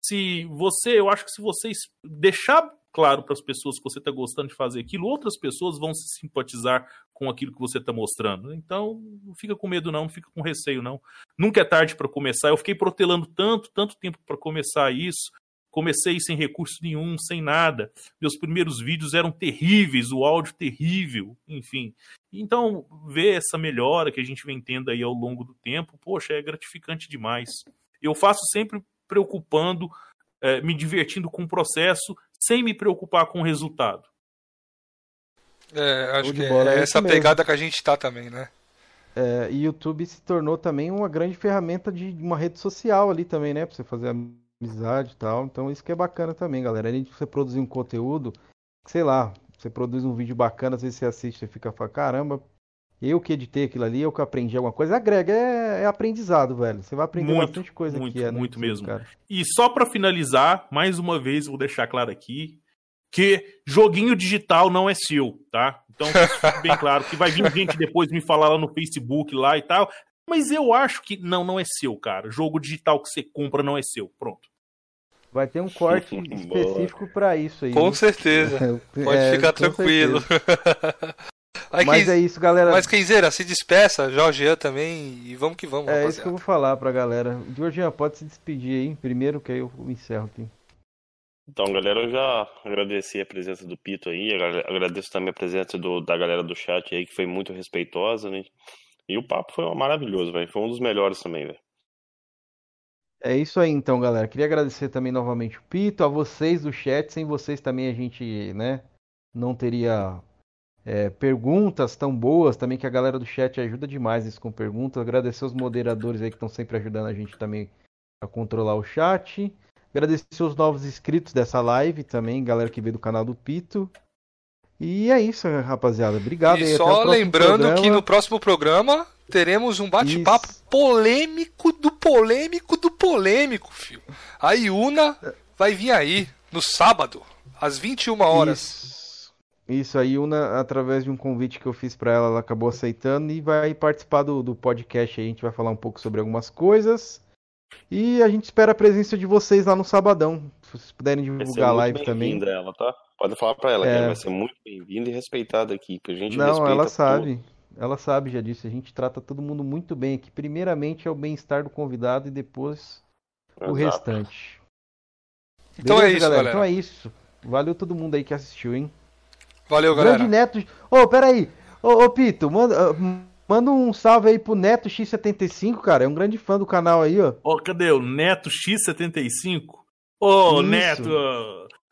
Se você, eu acho que se vocês deixar claro para as pessoas que você está gostando de fazer aquilo, outras pessoas vão se simpatizar com aquilo que você está mostrando. Então, não fica com medo não, não fica com receio não. Nunca é tarde para começar. Eu fiquei protelando tanto, tanto tempo para começar isso. Comecei sem recurso nenhum, sem nada. Meus primeiros vídeos eram terríveis, o áudio terrível, enfim. Então, ver essa melhora que a gente vem tendo aí ao longo do tempo, poxa, é gratificante demais. Eu faço sempre preocupando, é, me divertindo com o processo, sem me preocupar com o resultado. É, acho que bola, é, é essa pegada que a gente tá também, né? É, e YouTube se tornou também uma grande ferramenta de uma rede social ali também, né? Pra você fazer amizade e tal. Então isso que é bacana também, galera. Além de você produzir um conteúdo, sei lá, você produz um vídeo bacana, às vezes você assiste e fica falando, caramba, eu que editei aquilo ali, eu que aprendi alguma coisa. Agrega, é, é aprendizado, velho. Você vai aprender muito, bastante coisa muito, aqui. É, muito mesmo. Cara. E só para finalizar, mais uma vez, vou deixar claro aqui que joguinho digital não é seu, tá? Então, bem claro que vai vir gente depois me falar lá no Facebook lá e tal. Mas eu acho que não, não é seu, cara. Jogo digital que você compra não é seu. Pronto. Vai ter um corte específico para isso aí. Com né? certeza. [laughs] Pode é, ficar tranquilo. [laughs] Mas, mas é isso, galera. Mas Kenzeira, se despeça, Jorgean também, e vamos que vamos. É rapaziada. isso que eu vou falar pra galera. Jorgean, pode se despedir aí primeiro, que aí eu encerro aqui. Então, galera, eu já agradeci a presença do Pito aí, agradeço também a presença do, da galera do chat aí, que foi muito respeitosa, né? E o papo foi maravilhoso, velho. Foi um dos melhores também, velho. É isso aí, então, galera. Queria agradecer também novamente o Pito, a vocês do chat. Sem vocês também a gente, né, não teria é, perguntas tão boas também, que a galera do chat ajuda demais isso com perguntas. Agradecer os moderadores aí que estão sempre ajudando a gente também a controlar o chat. Agradecer os novos inscritos dessa live também, galera que veio do canal do Pito. E é isso, rapaziada. Obrigado. E aí, só lembrando programa. que no próximo programa teremos um bate-papo polêmico do polêmico do polêmico, filho. A Iuna vai vir aí no sábado, às 21 horas. Isso. Isso, a Yuna, através de um convite que eu fiz para ela, ela acabou aceitando e vai participar do, do podcast aí. A gente vai falar um pouco sobre algumas coisas. E a gente espera a presença de vocês lá no sabadão. Se vocês puderem divulgar a live também. bem-vinda ela, tá? Pode falar pra ela, É. que ela vai ser muito bem-vinda e respeitada aqui, porque a gente Não, ela tudo. sabe. Ela sabe, já disse. A gente trata todo mundo muito bem aqui. Primeiramente é o bem-estar do convidado e depois o Exato. restante. Então é Beleza, isso, galera. Então é isso. Valeu todo mundo aí que assistiu, hein? Valeu, Grande galera. Neto. Ô, peraí. Ô, ô Pito, manda, manda um salve aí pro Neto X75, cara. É um grande fã do canal aí, ó. Ó, cadê o Neto X75? Ô, Isso. Neto,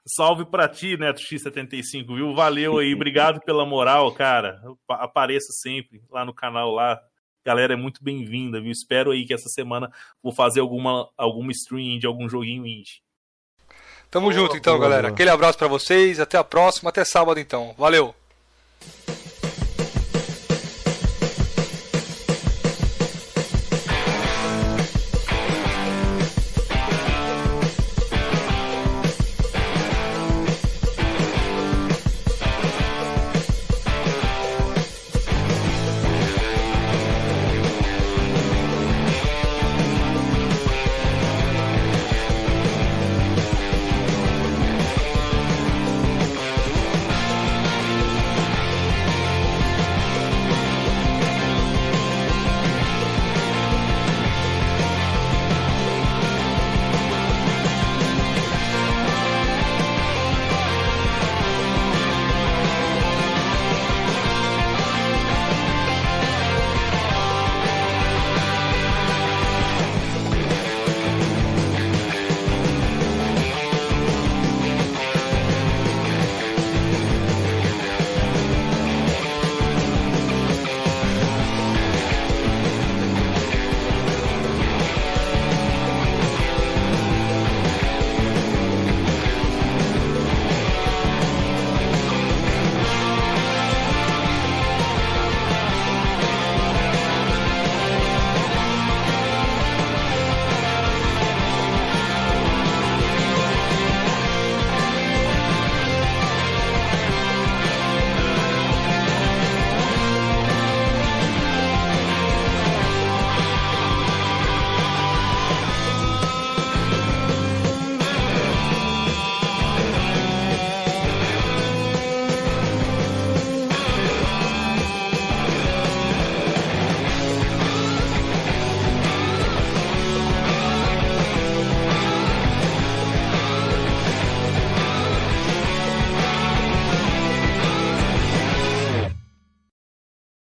salve pra ti, Neto X75, viu? Valeu aí, obrigado [laughs] pela moral, cara. Pa- Apareça sempre lá no canal lá. Galera, é muito bem-vinda, viu? Espero aí que essa semana vou fazer alguma, alguma stream de algum joguinho indie. Tamo junto então, boa, galera. boa. Aquele abraço pra vocês. Até a próxima. Até sábado então. Valeu.